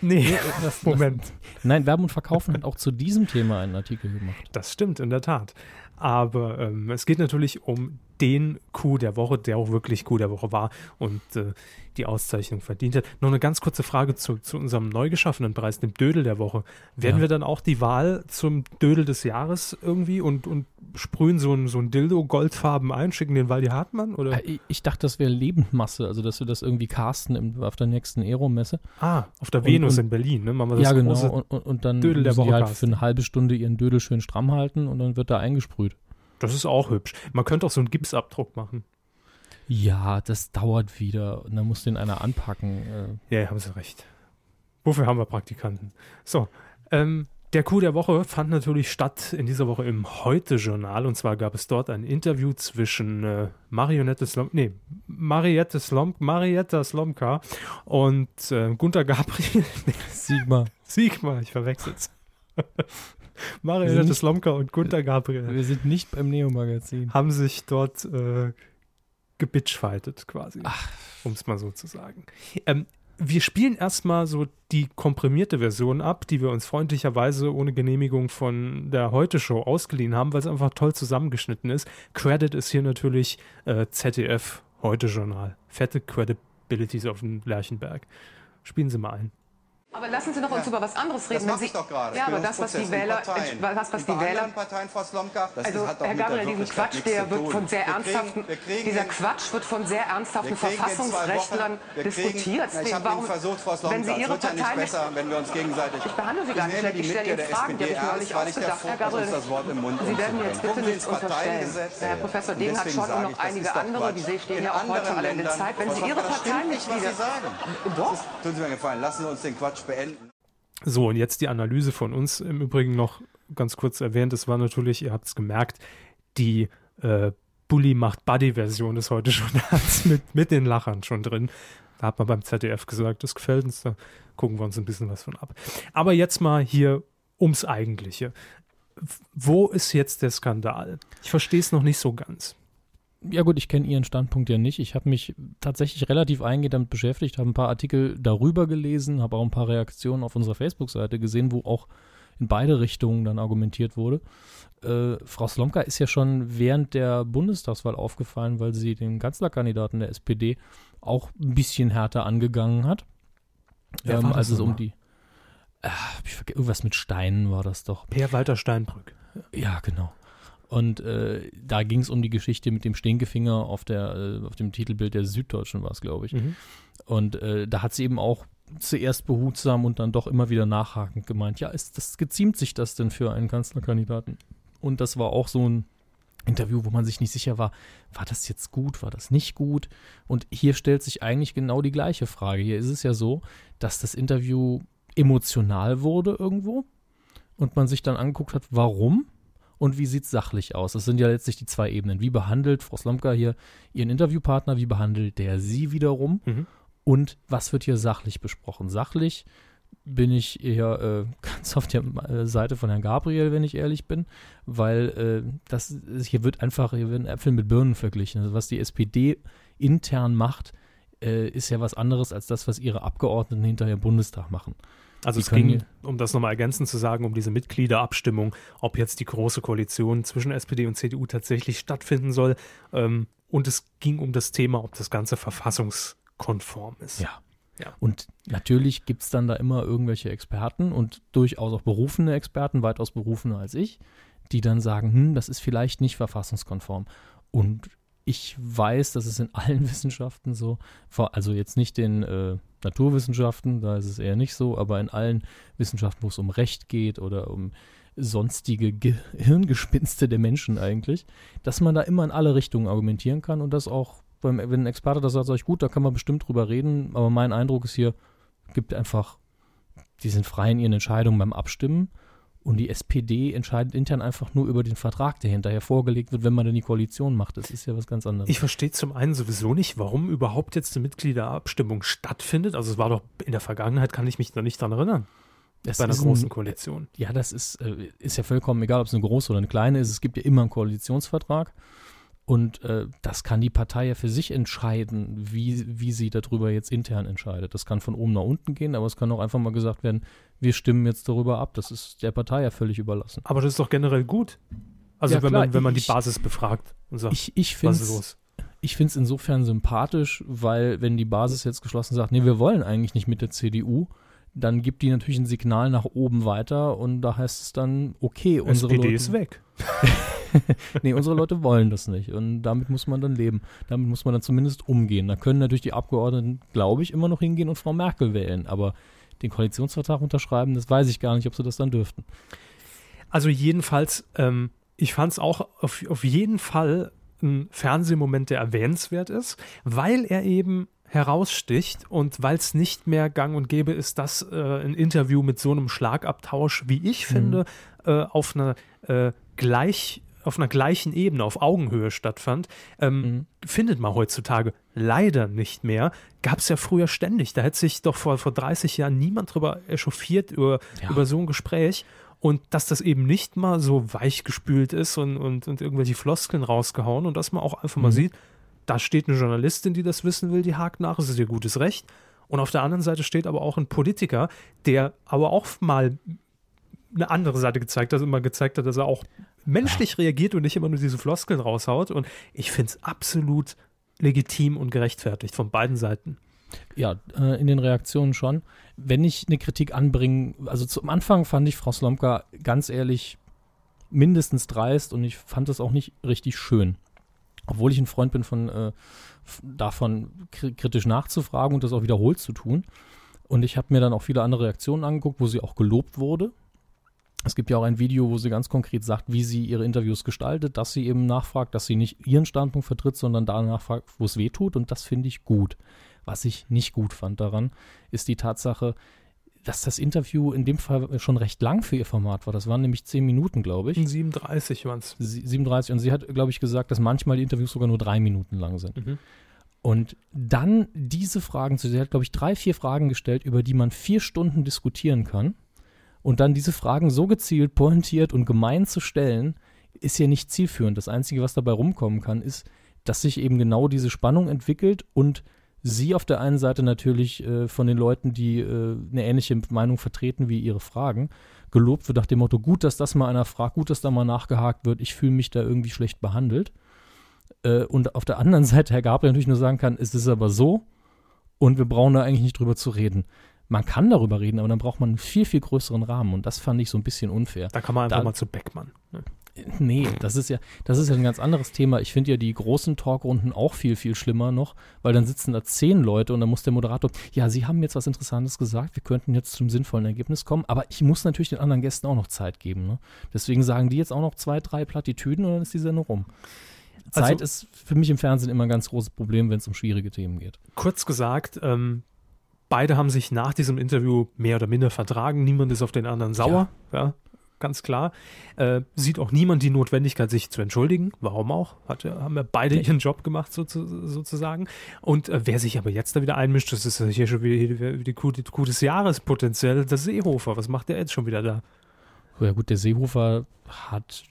[SPEAKER 1] Nee, das, Moment.
[SPEAKER 2] nein, Werben und Verkaufen hat auch zu diesem Thema einen Artikel gemacht.
[SPEAKER 1] Das stimmt, in der Tat. Aber ähm, es geht natürlich um den Coup der Woche, der auch wirklich Coup der Woche war und äh, die Auszeichnung verdient hat. Noch eine ganz kurze Frage zu, zu unserem neu geschaffenen Preis, dem Dödel der Woche. Werden ja. wir dann auch die Wahl zum Dödel des Jahres irgendwie und, und sprühen so ein, so ein Dildo goldfarben ein, schicken den Waldi Hartmann? Oder?
[SPEAKER 2] Äh, ich dachte, das wäre Lebendmasse, also dass wir das irgendwie casten im, auf der nächsten Aero-Messe.
[SPEAKER 1] Ah, auf der Venus und, in Berlin, ne?
[SPEAKER 2] Machen wir das ja, genau. Und, und, und dann Dödel der Woche die halt für eine halbe Stunde ihren Dödel schön stramm halten und dann wird da eingesprüht.
[SPEAKER 1] Das ist auch hübsch. Man könnte auch so einen Gipsabdruck machen.
[SPEAKER 2] Ja, das dauert wieder und dann muss den einer anpacken.
[SPEAKER 1] Äh. Ja, haben Sie recht. Wofür haben wir Praktikanten? So, ähm, der Coup der Woche fand natürlich statt in dieser Woche im Heute-Journal und zwar gab es dort ein Interview zwischen äh, Marionette Slom nee, Mariette Slom Marietta Slomka und äh, Gunter Gabriel. [laughs]
[SPEAKER 2] Sigma.
[SPEAKER 1] Sigma, ich verwechsel's. [laughs] Mariette Slomka und Gunter Gabriel.
[SPEAKER 2] Wir sind nicht beim Neo-Magazin.
[SPEAKER 1] Haben sich dort äh, gebitchfightet quasi, um es mal so zu sagen. Ähm, wir spielen erstmal so die komprimierte Version ab, die wir uns freundlicherweise ohne Genehmigung von der Heute-Show ausgeliehen haben, weil es einfach toll zusammengeschnitten ist. Credit ist hier natürlich äh, ZDF Heute-Journal. Fette Credibilities auf dem Lerchenberg. Spielen Sie mal ein.
[SPEAKER 5] Aber lassen Sie noch uns über was anderes reden.
[SPEAKER 6] Das mache ich doch gerade.
[SPEAKER 5] Ja, aber das, was die Wähler, was, was die Wähler,
[SPEAKER 6] Parteien, Frau Slomka,
[SPEAKER 5] also Herr Gabriel, diesen Quatsch, der wird von sehr ernsthaften, dieser Quatsch wird von sehr ernsthaften Verfassungsrechtlern diskutiert.
[SPEAKER 6] Ich habe Ihnen versucht, Frau Slomka, wenn Sie Ihre Partei ja nicht besser, wenn wir uns gegenseitig.
[SPEAKER 5] Ich behandle Sie gar nicht schlecht. Ich stelle Ihnen Fragen, die habe ich neulich ausgedacht. Herr Gabriel, Sie werden jetzt bitte nichts unterstellen. Herr Professor Dehn hat schon und noch einige andere, die stehen ja auch heute alle in der Zeit. Wenn Sie Ihre Parteimitglieder,
[SPEAKER 6] doch, tun Sie mir gefallen, lassen Sie uns den Quatsch beenden.
[SPEAKER 1] So, und jetzt die Analyse von uns im Übrigen noch ganz kurz erwähnt. Es war natürlich, ihr habt es gemerkt, die äh, Bully macht Buddy-Version ist heute schon [laughs] mit, mit den Lachern schon drin. Da hat man beim ZDF gesagt, das gefällt uns, da gucken wir uns ein bisschen was von ab. Aber jetzt mal hier ums Eigentliche. Wo ist jetzt der Skandal? Ich verstehe es noch nicht so ganz.
[SPEAKER 2] Ja gut, ich kenne Ihren Standpunkt ja nicht. Ich habe mich tatsächlich relativ eingehend damit beschäftigt, habe ein paar Artikel darüber gelesen, habe auch ein paar Reaktionen auf unserer Facebook-Seite gesehen, wo auch in beide Richtungen dann argumentiert wurde. Äh, Frau Slomka ist ja schon während der Bundestagswahl aufgefallen, weil sie den Kanzlerkandidaten der SPD auch ein bisschen härter angegangen hat. Ähm, als es um die. Äh, irgendwas mit Steinen war das doch.
[SPEAKER 1] Per Walter Steinbrück.
[SPEAKER 2] Ja, genau. Und äh, da ging es um die Geschichte mit dem Stinkefinger auf, der, äh, auf dem Titelbild der Süddeutschen war es, glaube ich. Mhm. Und äh, da hat sie eben auch zuerst behutsam und dann doch immer wieder nachhakend gemeint, ja, ist das geziemt sich das denn für einen Kanzlerkandidaten? Und das war auch so ein Interview, wo man sich nicht sicher war, war das jetzt gut, war das nicht gut? Und hier stellt sich eigentlich genau die gleiche Frage. Hier ist es ja so, dass das Interview emotional wurde irgendwo und man sich dann angeguckt hat, warum? Und wie sieht es sachlich aus? Das sind ja letztlich die zwei Ebenen. Wie behandelt Frau Slomka hier ihren Interviewpartner? Wie behandelt der sie wiederum? Mhm. Und was wird hier sachlich besprochen? Sachlich bin ich eher äh, [laughs] ganz auf der äh, Seite von Herrn Gabriel, wenn ich ehrlich bin, weil äh, das hier wird einfach, hier werden Äpfel mit Birnen verglichen. Also was die SPD intern macht, äh, ist ja was anderes als das, was ihre Abgeordneten hinterher im Bundestag machen.
[SPEAKER 1] Also es ging, um das nochmal ergänzend zu sagen, um diese Mitgliederabstimmung, ob jetzt die große Koalition zwischen SPD und CDU tatsächlich stattfinden soll. Ähm, und es ging um das Thema, ob das Ganze verfassungskonform ist.
[SPEAKER 2] Ja. Ja. Und natürlich gibt es dann da immer irgendwelche Experten und durchaus auch berufene Experten, weitaus berufener als ich, die dann sagen, hm, das ist vielleicht nicht verfassungskonform. Und ich weiß, dass es in allen [laughs] Wissenschaften so, also jetzt nicht den äh, Naturwissenschaften, da ist es eher nicht so, aber in allen Wissenschaften, wo es um Recht geht oder um sonstige Gehirngespinste der Menschen eigentlich, dass man da immer in alle Richtungen argumentieren kann und das auch, wenn ein Experte das sagt, sage ich, gut, da kann man bestimmt drüber reden, aber mein Eindruck ist hier, gibt einfach, die sind frei in ihren Entscheidungen beim Abstimmen und die SPD entscheidet intern einfach nur über den Vertrag, der hinterher vorgelegt wird, wenn man dann die Koalition macht. Das ist ja was ganz anderes.
[SPEAKER 1] Ich verstehe zum einen sowieso nicht, warum überhaupt jetzt eine Mitgliederabstimmung stattfindet. Also es war doch in der Vergangenheit, kann ich mich noch nicht daran erinnern.
[SPEAKER 2] Das bei einer großen ein, Koalition. Ja, das ist, äh, ist ja vollkommen egal, ob es eine große oder eine kleine ist. Es gibt ja immer einen Koalitionsvertrag. Und äh, das kann die Partei ja für sich entscheiden, wie, wie sie darüber jetzt intern entscheidet. Das kann von oben nach unten gehen, aber es kann auch einfach mal gesagt werden, wir stimmen jetzt darüber ab. Das ist der Partei ja völlig überlassen.
[SPEAKER 1] Aber das ist doch generell gut. Also ja, wenn, klar, man, wenn man ich, die Basis befragt
[SPEAKER 2] und sagt, ich, ich was ist los? Ich finde es insofern sympathisch, weil wenn die Basis jetzt geschlossen sagt, nee, wir wollen eigentlich nicht mit der CDU, dann gibt die natürlich ein Signal nach oben weiter und da heißt es dann, okay,
[SPEAKER 1] unsere SPD Leute, ist weg. [laughs]
[SPEAKER 2] nee, unsere Leute wollen das nicht. Und damit muss man dann leben. Damit muss man dann zumindest umgehen. Da können natürlich die Abgeordneten, glaube ich, immer noch hingehen und Frau Merkel wählen. Aber den Koalitionsvertrag unterschreiben, das weiß ich gar nicht, ob sie das dann dürften.
[SPEAKER 1] Also jedenfalls, ähm, ich fand es auch auf, auf jeden Fall ein Fernsehmoment, der erwähnenswert ist, weil er eben heraussticht und weil es nicht mehr gang und gäbe ist, dass äh, ein Interview mit so einem Schlagabtausch, wie ich finde, mhm. äh, auf einer äh, gleich auf einer gleichen Ebene, auf Augenhöhe stattfand, ähm, mhm. findet man heutzutage leider nicht mehr. Gab es ja früher ständig. Da hätte sich doch vor, vor 30 Jahren niemand drüber echauffiert über, ja. über so ein Gespräch. Und dass das eben nicht mal so weichgespült ist und, und, und irgendwelche Floskeln rausgehauen und dass man auch einfach mhm. mal sieht, da steht eine Journalistin, die das wissen will, die hakt nach, es ist ihr gutes Recht. Und auf der anderen Seite steht aber auch ein Politiker, der aber auch mal eine andere Seite gezeigt hat, immer gezeigt hat, dass er auch menschlich reagiert und nicht immer nur diese Floskeln raushaut. Und ich finde es absolut legitim und gerechtfertigt von beiden Seiten.
[SPEAKER 2] Ja, äh, in den Reaktionen schon. Wenn ich eine Kritik anbringe, also zum Anfang fand ich Frau Slomka ganz ehrlich mindestens dreist und ich fand es auch nicht richtig schön. Obwohl ich ein Freund bin von äh, davon kritisch nachzufragen und das auch wiederholt zu tun. Und ich habe mir dann auch viele andere Reaktionen angeguckt, wo sie auch gelobt wurde. Es gibt ja auch ein Video, wo sie ganz konkret sagt, wie sie ihre Interviews gestaltet, dass sie eben nachfragt, dass sie nicht ihren Standpunkt vertritt, sondern da nachfragt, wo es weh tut. Und das finde ich gut. Was ich nicht gut fand daran, ist die Tatsache, dass das Interview in dem Fall schon recht lang für ihr Format war. Das waren nämlich zehn Minuten, glaube ich.
[SPEAKER 1] 37 waren es.
[SPEAKER 2] 37. Und sie hat, glaube ich, gesagt, dass manchmal die Interviews sogar nur drei Minuten lang sind. Mhm. Und dann diese Fragen zu, sie hat, glaube ich, drei, vier Fragen gestellt, über die man vier Stunden diskutieren kann. Und dann diese Fragen so gezielt, pointiert und gemein zu stellen, ist ja nicht zielführend. Das Einzige, was dabei rumkommen kann, ist, dass sich eben genau diese Spannung entwickelt und sie auf der einen Seite natürlich äh, von den Leuten, die äh, eine ähnliche Meinung vertreten wie ihre Fragen, gelobt wird nach dem Motto, gut, dass das mal einer fragt, gut, dass da mal nachgehakt wird, ich fühle mich da irgendwie schlecht behandelt. Äh, und auf der anderen [laughs] Seite Herr Gabriel natürlich nur sagen kann, es ist aber so und wir brauchen da eigentlich nicht drüber zu reden. Man kann darüber reden, aber dann braucht man einen viel, viel größeren Rahmen und das fand ich so ein bisschen unfair.
[SPEAKER 1] Da kann man einfach da, mal zu Beckmann. Ne?
[SPEAKER 2] Nee, das ist ja, das ist ja ein ganz anderes Thema. Ich finde ja die großen Talkrunden auch viel, viel schlimmer noch, weil dann sitzen da zehn Leute und dann muss der Moderator, ja, Sie haben jetzt was Interessantes gesagt, wir könnten jetzt zum sinnvollen Ergebnis kommen, aber ich muss natürlich den anderen Gästen auch noch Zeit geben. Ne? Deswegen sagen die jetzt auch noch zwei, drei Plattitüden und dann ist die Sendung rum. Zeit also, ist für mich im Fernsehen immer ein ganz großes Problem, wenn es um schwierige Themen geht.
[SPEAKER 1] Kurz gesagt, ähm, beide haben sich nach diesem Interview mehr oder minder vertragen. Niemand ist auf den anderen sauer. Ja. ja ganz klar. Äh, sieht auch niemand die Notwendigkeit, sich zu entschuldigen. Warum auch? Hat, haben ja beide ihren Job gemacht, so, sozusagen. Und äh, wer sich aber jetzt da wieder einmischt, das ist hier schon wieder die, die Kuh, des Jahres potenziell, der Seehofer. Was macht der jetzt schon wieder da?
[SPEAKER 2] Ja gut, der Seehofer hat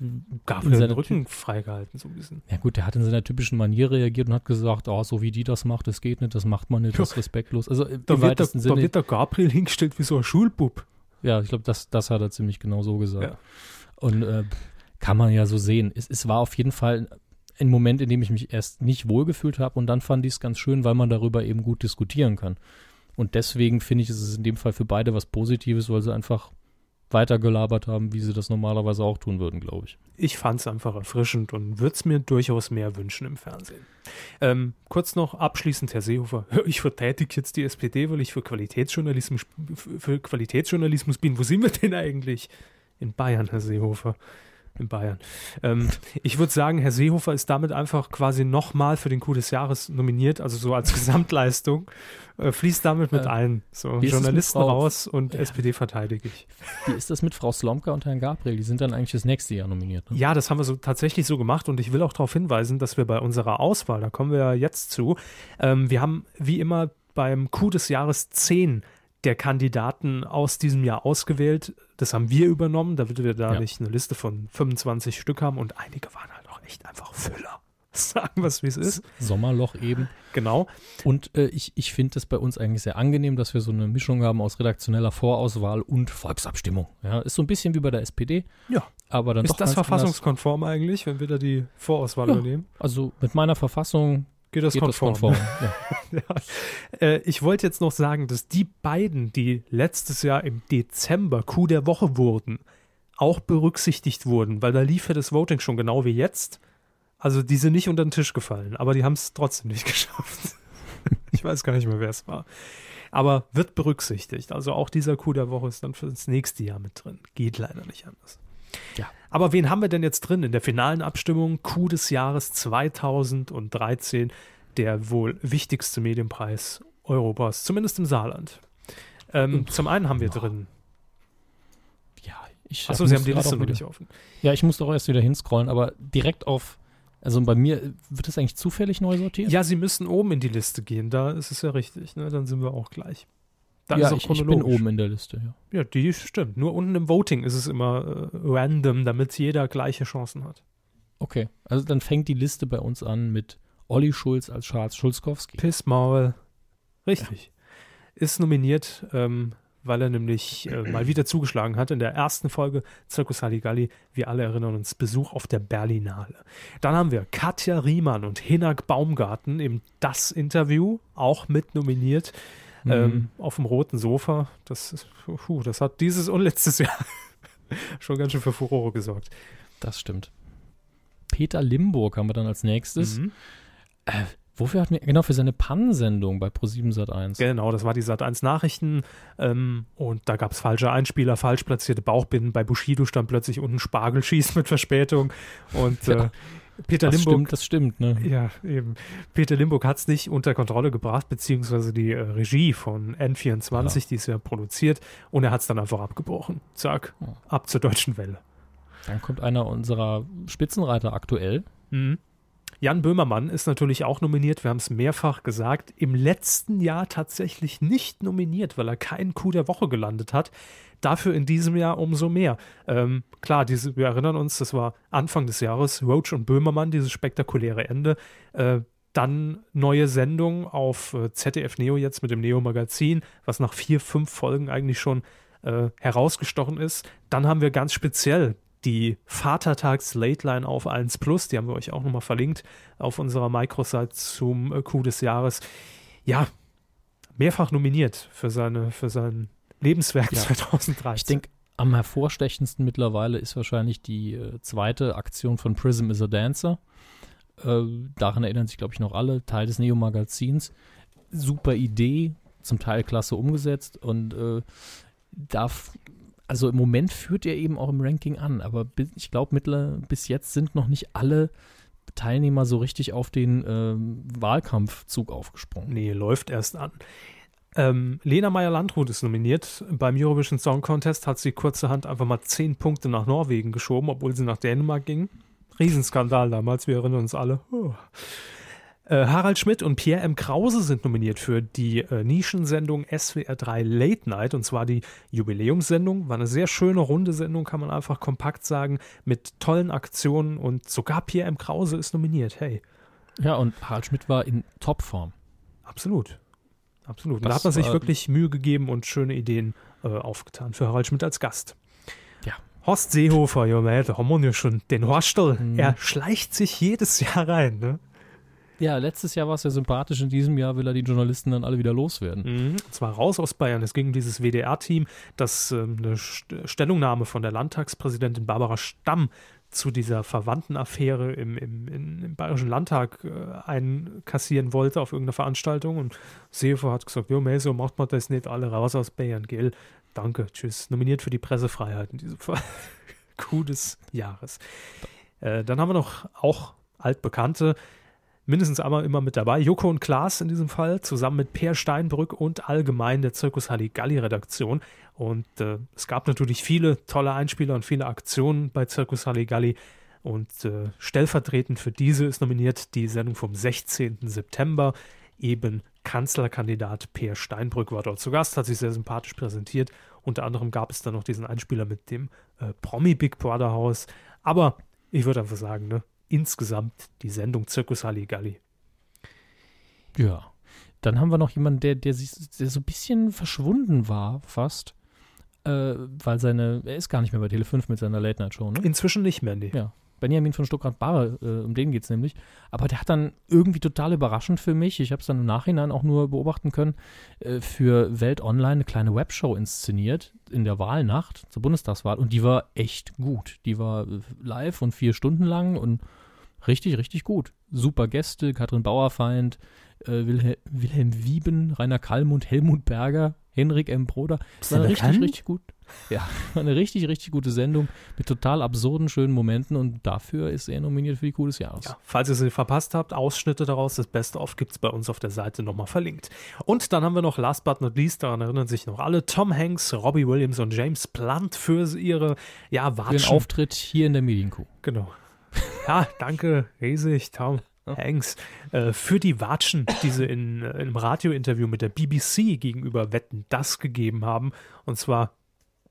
[SPEAKER 1] Gabriel den Rücken freigehalten, so ein bisschen.
[SPEAKER 2] Ja gut, der hat in seiner typischen Manier reagiert und hat gesagt, oh, so wie die das macht, das geht nicht, das macht man nicht, das ist respektlos. Also
[SPEAKER 1] da im wird, der, Sinne, da wird der Gabriel hingestellt wie so ein Schulbub.
[SPEAKER 2] Ja, ich glaube, das, das hat er ziemlich genau so gesagt. Ja. Und äh, kann man ja so sehen. Es, es war auf jeden Fall ein Moment, in dem ich mich erst nicht wohlgefühlt habe und dann fand ich es ganz schön, weil man darüber eben gut diskutieren kann. Und deswegen finde ich, ist es in dem Fall für beide was Positives, weil sie einfach weitergelabert haben, wie sie das normalerweise auch tun würden, glaube ich.
[SPEAKER 1] Ich fand es einfach erfrischend und würde es mir durchaus mehr wünschen im Fernsehen. Ähm, kurz noch abschließend, Herr Seehofer. [laughs] Ich verteidige jetzt die SPD, weil ich für Qualitätsjournalismus, für Qualitätsjournalismus bin. Wo sind wir denn eigentlich? In Bayern, Herr Seehofer in Bayern. Ähm, ich würde sagen, Herr Seehofer ist damit einfach quasi nochmal für den Coup des Jahres nominiert, also so als [laughs] Gesamtleistung. Äh, fließt damit mit äh, ein. So, Journalisten raus und ja. SPD verteidige ich.
[SPEAKER 2] Wie ist das mit Frau Slomka und Herrn Gabriel? Die sind dann eigentlich das nächste Jahr nominiert.
[SPEAKER 1] Ne? Ja, das haben wir so tatsächlich so gemacht und ich will auch darauf hinweisen, dass wir bei unserer Auswahl, da kommen wir ja jetzt zu, ähm, wir haben wie immer beim Coup des Jahres zehn der Kandidaten aus diesem Jahr ausgewählt. Das haben wir übernommen, damit wir da ja. nicht eine Liste von 25 Stück haben und einige waren halt auch echt einfach Füller. [laughs] Sagen wir es, wie es ist.
[SPEAKER 2] Sommerloch eben.
[SPEAKER 1] Genau.
[SPEAKER 2] Und äh, ich, ich finde es bei uns eigentlich sehr angenehm, dass wir so eine Mischung haben aus redaktioneller Vorauswahl und Volksabstimmung. Ja, ist so ein bisschen wie bei der SPD.
[SPEAKER 1] Ja.
[SPEAKER 2] Aber dann
[SPEAKER 1] ist das verfassungskonform anders. eigentlich, wenn wir da die Vorauswahl ja. übernehmen?
[SPEAKER 2] Also mit meiner Verfassung
[SPEAKER 1] Geht das Geht konform? Das konform. [laughs] ja. ja. Äh, ich wollte jetzt noch sagen, dass die beiden, die letztes Jahr im Dezember Coup der Woche wurden, auch berücksichtigt wurden, weil da lief ja das Voting schon genau wie jetzt. Also die sind nicht unter den Tisch gefallen, aber die haben es trotzdem nicht [laughs] geschafft. ich weiß gar nicht mehr, wer es war. Aber wird berücksichtigt. Also auch dieser Coup der Woche ist dann für das nächste Jahr mit drin. Geht leider nicht anders. Ja. Aber wen haben wir denn jetzt drin in der finalen Abstimmung? Coup des Jahres 2013, der wohl wichtigste Medienpreis Europas, zumindest im Saarland. Ähm, zum einen haben wir drin.
[SPEAKER 2] Ja, ich.
[SPEAKER 1] Achso, Sie haben die Liste noch nicht offen.
[SPEAKER 2] Ja, ich muss doch erst wieder hinscrollen, aber direkt auf. Also bei mir wird das eigentlich zufällig neu sortiert?
[SPEAKER 1] Ja, Sie müssen oben in die Liste gehen, da ist es ja richtig, ne? Dann sind wir auch gleich.
[SPEAKER 2] Da ja, ich, ich, bin oben in der Liste,
[SPEAKER 1] ja. Ja, die stimmt. Nur unten im Voting ist es immer äh, random, damit jeder gleiche Chancen hat.
[SPEAKER 2] Okay, also dann fängt die Liste bei uns an mit Olli Schulz als Charles Schulzkowski.
[SPEAKER 1] Pissmaul. Richtig. Ja. Ist nominiert, ähm, weil er nämlich äh, mal wieder zugeschlagen hat in der ersten Folge Circus Halligalli. Wir alle erinnern uns, Besuch auf der Berlinale. Dann haben wir Katja Riemann und Hinak Baumgarten im Das Interview, auch mit nominiert mhm. ähm, auf dem roten Sofa. Das, ist, puh, das hat dieses und letztes [laughs] Jahr schon ganz schön für Furore gesorgt.
[SPEAKER 2] Das stimmt. Peter Limburg haben wir dann als nächstes. Mhm. Äh, wofür hat mir, genau, für seine Pannensendung bei Pro7 Sat1.
[SPEAKER 1] Genau, das war die Sat1 Nachrichten ähm, und da gab es falsche Einspieler, falsch platzierte Bauchbinden. Bei Bushido stand plötzlich unten Spargelschieß mit Verspätung und ja. äh, Peter
[SPEAKER 2] das
[SPEAKER 1] Limburg.
[SPEAKER 2] Stimmt, das stimmt, ne?
[SPEAKER 1] Ja, eben. Peter Limburg hat es nicht unter Kontrolle gebracht, beziehungsweise die äh, Regie von N24, ja. die ist ja produziert, und er hat es dann einfach abgebrochen. Zack, ja. ab zur deutschen Welle.
[SPEAKER 2] Dann kommt einer unserer Spitzenreiter aktuell.
[SPEAKER 1] Mhm. Jan Böhmermann ist natürlich auch nominiert, wir haben es mehrfach gesagt, im letzten Jahr tatsächlich nicht nominiert, weil er keinen Coup der Woche gelandet hat. Dafür in diesem Jahr umso mehr. Ähm, klar, diese, wir erinnern uns, das war Anfang des Jahres, Roach und Böhmermann, dieses spektakuläre Ende. Äh, dann neue Sendung auf äh, ZDF Neo jetzt mit dem Neo-Magazin, was nach vier, fünf Folgen eigentlich schon äh, herausgestochen ist. Dann haben wir ganz speziell die Vatertags-Late-Line auf 1 Plus, die haben wir euch auch nochmal verlinkt auf unserer Microsite zum äh, Coup des Jahres. Ja, mehrfach nominiert für, seine, für sein Lebenswerk ja. 2013.
[SPEAKER 2] Ich denke, am hervorstechendsten mittlerweile ist wahrscheinlich die äh, zweite Aktion von Prism is a Dancer. Äh, daran erinnern sich, glaube ich, noch alle. Teil des Neo-Magazins. Super Idee, zum Teil klasse umgesetzt und äh, darf also im Moment führt er eben auch im Ranking an, aber ich glaube, bis jetzt sind noch nicht alle Teilnehmer so richtig auf den ähm, Wahlkampfzug aufgesprungen.
[SPEAKER 1] Nee, läuft erst an. Ähm, Lena Meyer-Landrut ist nominiert. Beim Eurovision Song Contest hat sie kurzerhand einfach mal zehn Punkte nach Norwegen geschoben, obwohl sie nach Dänemark ging. Riesenskandal damals, wir erinnern uns alle. Oh. Äh, Harald Schmidt und Pierre M. Krause sind nominiert für die äh, Nischensendung SWR 3 Late Night und zwar die Jubiläumssendung. War eine sehr schöne runde Sendung, kann man einfach kompakt sagen, mit tollen Aktionen und sogar Pierre M. Krause ist nominiert. Hey.
[SPEAKER 2] Ja, und Harald Schmidt war in Topform.
[SPEAKER 1] Absolut. Absolut. Und da hat man sich wirklich Mühe gegeben und schöne Ideen äh, aufgetan für Harald Schmidt als Gast.
[SPEAKER 2] Ja.
[SPEAKER 1] Horst Seehofer, ja, da haben wir ja schon den Horstel. Mhm. Er schleicht sich jedes Jahr rein, ne?
[SPEAKER 2] Ja, letztes Jahr war es ja sympathisch, in diesem Jahr will er die Journalisten dann alle wieder loswerden.
[SPEAKER 1] Mhm. Zwar raus aus Bayern. Es ging dieses WDR-Team, das äh, eine St Stellungnahme von der Landtagspräsidentin Barbara Stamm zu dieser Verwandtenaffäre im, im, im Bayerischen Landtag äh, einkassieren wollte auf irgendeiner Veranstaltung. Und Seehofer hat gesagt, jo, so macht man das nicht alle raus aus Bayern, gell? Danke, tschüss. Nominiert für die Pressefreiheit in diesem Fall. [laughs] Coup Jahres. Äh, dann haben wir noch auch altbekannte mindestens einmal immer mit dabei. Joko und Klaas in diesem Fall, zusammen mit Per Steinbrück und allgemein der Zirkus Halligalli-Redaktion. Und äh, es gab natürlich viele tolle Einspieler und viele Aktionen bei Zirkus Halligalli. Und äh, stellvertretend für diese ist nominiert die Sendung vom 16. September. Eben Kanzlerkandidat Per Steinbrück war dort zu Gast, hat sich sehr sympathisch präsentiert. Unter anderem gab es dann noch diesen Einspieler mit dem äh, Promi Big Brother Haus. Aber ich würde einfach sagen, ne, insgesamt die Sendung Zirkus Halligalli.
[SPEAKER 2] Ja. Dann haben wir noch jemanden, der, der, sich, der so ein bisschen verschwunden war, fast. Äh, weil seine, er ist gar nicht mehr bei Tele5 mit seiner Late-Night-Show, ne?
[SPEAKER 1] Inzwischen nicht mehr, nee.
[SPEAKER 2] Ja. Benjamin von Stuttgart-Barre, äh, um den geht es nämlich. Aber der hat dann irgendwie total überraschend für mich, ich habe es dann im Nachhinein auch nur beobachten können, äh, für Welt Online eine kleine Webshow inszeniert in der Wahlnacht zur Bundestagswahl und die war echt gut. Die war äh, live und vier Stunden lang und richtig, richtig gut. Super Gäste, Katrin Bauerfeind, äh, Wilhelm, Wilhelm Wieben, Rainer Kallmund, Helmut Berger, Henrik M. Broder. Das war richtig, bekannt? richtig gut. Ja, [laughs] eine richtig, richtig gute Sendung mit total absurden, schönen Momenten und dafür ist er nominiert für die Coup des Jahres. Ja,
[SPEAKER 1] falls ihr sie verpasst habt, Ausschnitte daraus, das Beste of gibt es bei uns auf der Seite nochmal verlinkt. Und dann haben wir noch, last but not least, daran erinnern sich noch alle, Tom Hanks, Robbie Williams und James Blunt für ihre, ja, Watschen.
[SPEAKER 2] Für den Auftritt hier in der Medienkuh.
[SPEAKER 1] Genau. Ja, danke, riesig, Tom. Hanks, äh, für die Watschen, die sie in, in einem Radiointerview mit der BBC gegenüber Wetten das gegeben haben. Und zwar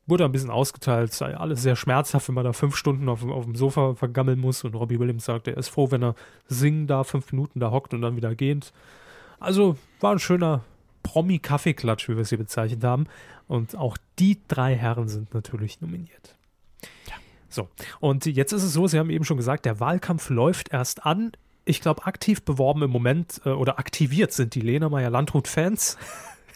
[SPEAKER 1] wurde ein bisschen ausgeteilt, sei alles sehr schmerzhaft, wenn man da fünf Stunden auf, auf dem Sofa vergammeln muss. Und Robbie Williams sagt, er ist froh, wenn er singen da fünf Minuten da hockt und dann wieder geht. Also war ein schöner Promi-Kaffeeklatsch, wie wir es hier bezeichnet haben. Und auch die drei Herren sind natürlich nominiert. Ja. So, und jetzt ist es so, Sie haben eben schon gesagt, der Wahlkampf läuft erst an ich glaube, aktiv beworben im Moment äh, oder aktiviert sind die Lena Meyer Landrut-Fans. [laughs]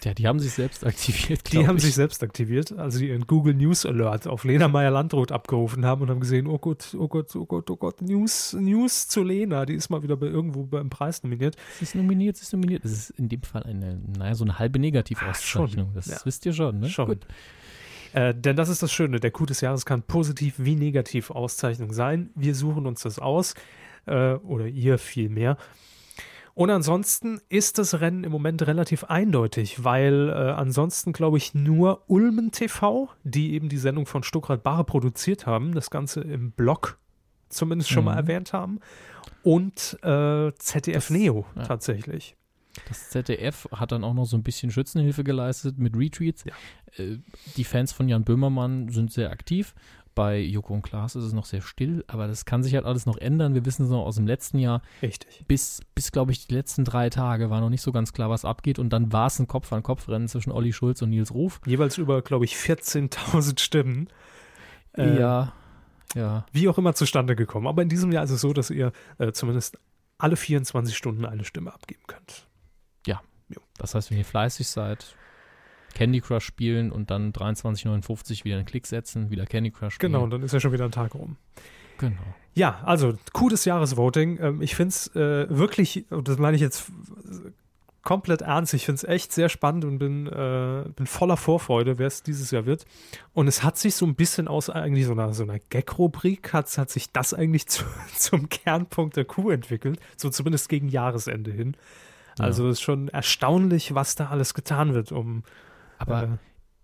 [SPEAKER 2] Ja, die haben sich selbst aktiviert.
[SPEAKER 1] Die haben ich. sich selbst aktiviert, also die ihren Google News Alert auf Lena Meyer Landrut abgerufen haben und haben gesehen, oh Gott, oh Gott, oh Gott, oh Gott, News, News zu Lena, die ist mal wieder bei irgendwo beim Preis nominiert.
[SPEAKER 2] Sie ist nominiert, sie ist nominiert. Das ist in dem Fall eine, naja, so eine halbe Negativauszeichnung. Das ja. wisst ihr schon, ne?
[SPEAKER 1] Schon. Gut. Äh, denn das ist das Schöne, der Coup des Jahres kann positiv wie negativ Auszeichnung sein. Wir suchen uns das aus. Äh, oder ihr vielmehr. Und ansonsten ist das Rennen im Moment relativ eindeutig, weil äh, ansonsten glaube ich nur Ulmen TV, die eben die Sendung von Stuckrad Barre produziert haben, das Ganze im Blog zumindest schon mhm. mal erwähnt haben, und äh, ZDF das, Neo ja. tatsächlich.
[SPEAKER 2] Das ZDF hat dann auch noch so ein bisschen Schützenhilfe geleistet mit Retweets. Ja. Äh, die Fans von Jan Böhmermann sind sehr aktiv. Bei Joko und Klaas ist es noch sehr still, aber das kann sich halt alles noch ändern. Wir wissen es noch aus dem letzten Jahr.
[SPEAKER 1] Richtig.
[SPEAKER 2] Bis, bis glaube ich, die letzten drei Tage war noch nicht so ganz klar, was abgeht. Und dann war es ein Kopf-an-Kopf-Rennen zwischen Olli Schulz und Nils Ruf.
[SPEAKER 1] Jeweils über, glaube ich, 14.000 Stimmen.
[SPEAKER 2] Äh, ja, ja.
[SPEAKER 1] Wie auch immer zustande gekommen. Aber in diesem Jahr ist es so, dass ihr äh, zumindest alle 24 Stunden eine Stimme abgeben könnt.
[SPEAKER 2] Ja. Jo. Das heißt, wenn ihr fleißig seid, Candy Crush spielen und dann 23,59 wieder einen Klick setzen, wieder Candy Crush
[SPEAKER 1] spielen. Genau, und dann ist ja schon wieder ein Tag rum.
[SPEAKER 2] Genau.
[SPEAKER 1] Ja, also Coup des Jahres-Voting. Ähm, ich finde es äh, wirklich, das meine ich jetzt komplett ernst, ich finde es echt sehr spannend und bin, äh, bin voller Vorfreude, wer es dieses Jahr wird. Und es hat sich so ein bisschen aus eigentlich so einer, so einer Gag-Rubrik, hat, hat sich das eigentlich [laughs] zu, zum Kernpunkt der Coup entwickelt, so zumindest gegen Jahresende hin. Also es ist schon erstaunlich, was da alles getan wird, um
[SPEAKER 2] aber äh,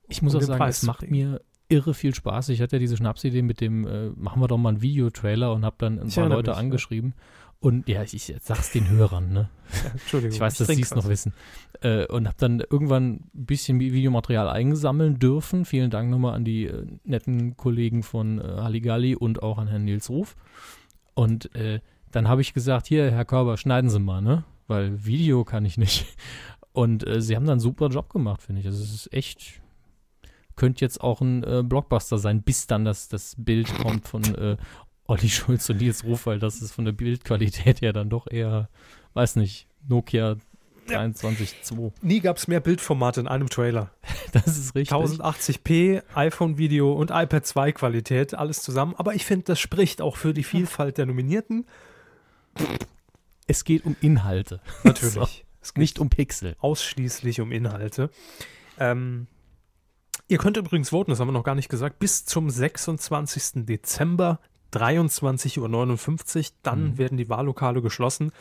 [SPEAKER 2] ich muss um auch sagen, Preis es macht mir irre viel Spaß. Ich hatte ja diese Schnapsidee mit dem, äh, machen wir doch mal einen Videotrailer und habe dann ein paar Leute mich, angeschrieben. Ja. Und ja, ich, ich sag's den Hörern, ne? Ja, Entschuldigung. Ich weiß, dass sie es noch wissen. Äh, und habe dann irgendwann ein bisschen Videomaterial einsammeln dürfen. Vielen Dank nochmal an die äh, netten Kollegen von äh, Halligalli und auch an Herrn Nils Ruf. Und äh, dann habe ich gesagt, hier, Herr Körber, schneiden Sie mal, ne? Weil Video kann ich nicht. Und äh, sie haben dann einen super Job gemacht, finde ich. Also es ist echt, könnte jetzt auch ein äh, Blockbuster sein, bis dann das, das Bild kommt von äh, Olli Schulz und Nils Ruf, weil das ist von der Bildqualität her dann doch eher, weiß nicht, Nokia 23.2. Ja.
[SPEAKER 1] Nie gab es mehr Bildformate in einem Trailer. [laughs]
[SPEAKER 2] Das ist richtig.
[SPEAKER 1] 1080p, iPhone-Video und iPad 2 Qualität, alles zusammen. Aber ich finde, das spricht auch für die Vielfalt der Nominierten.
[SPEAKER 2] Es geht um Inhalte.
[SPEAKER 1] Natürlich. [laughs] So.
[SPEAKER 2] Es geht nicht um Pixel.
[SPEAKER 1] Ausschließlich um Inhalte. Ähm, ihr könnt übrigens voten, das haben wir noch gar nicht gesagt, bis zum 26. Dezember 23.59 Uhr. Dann mhm. werden die Wahllokale geschlossen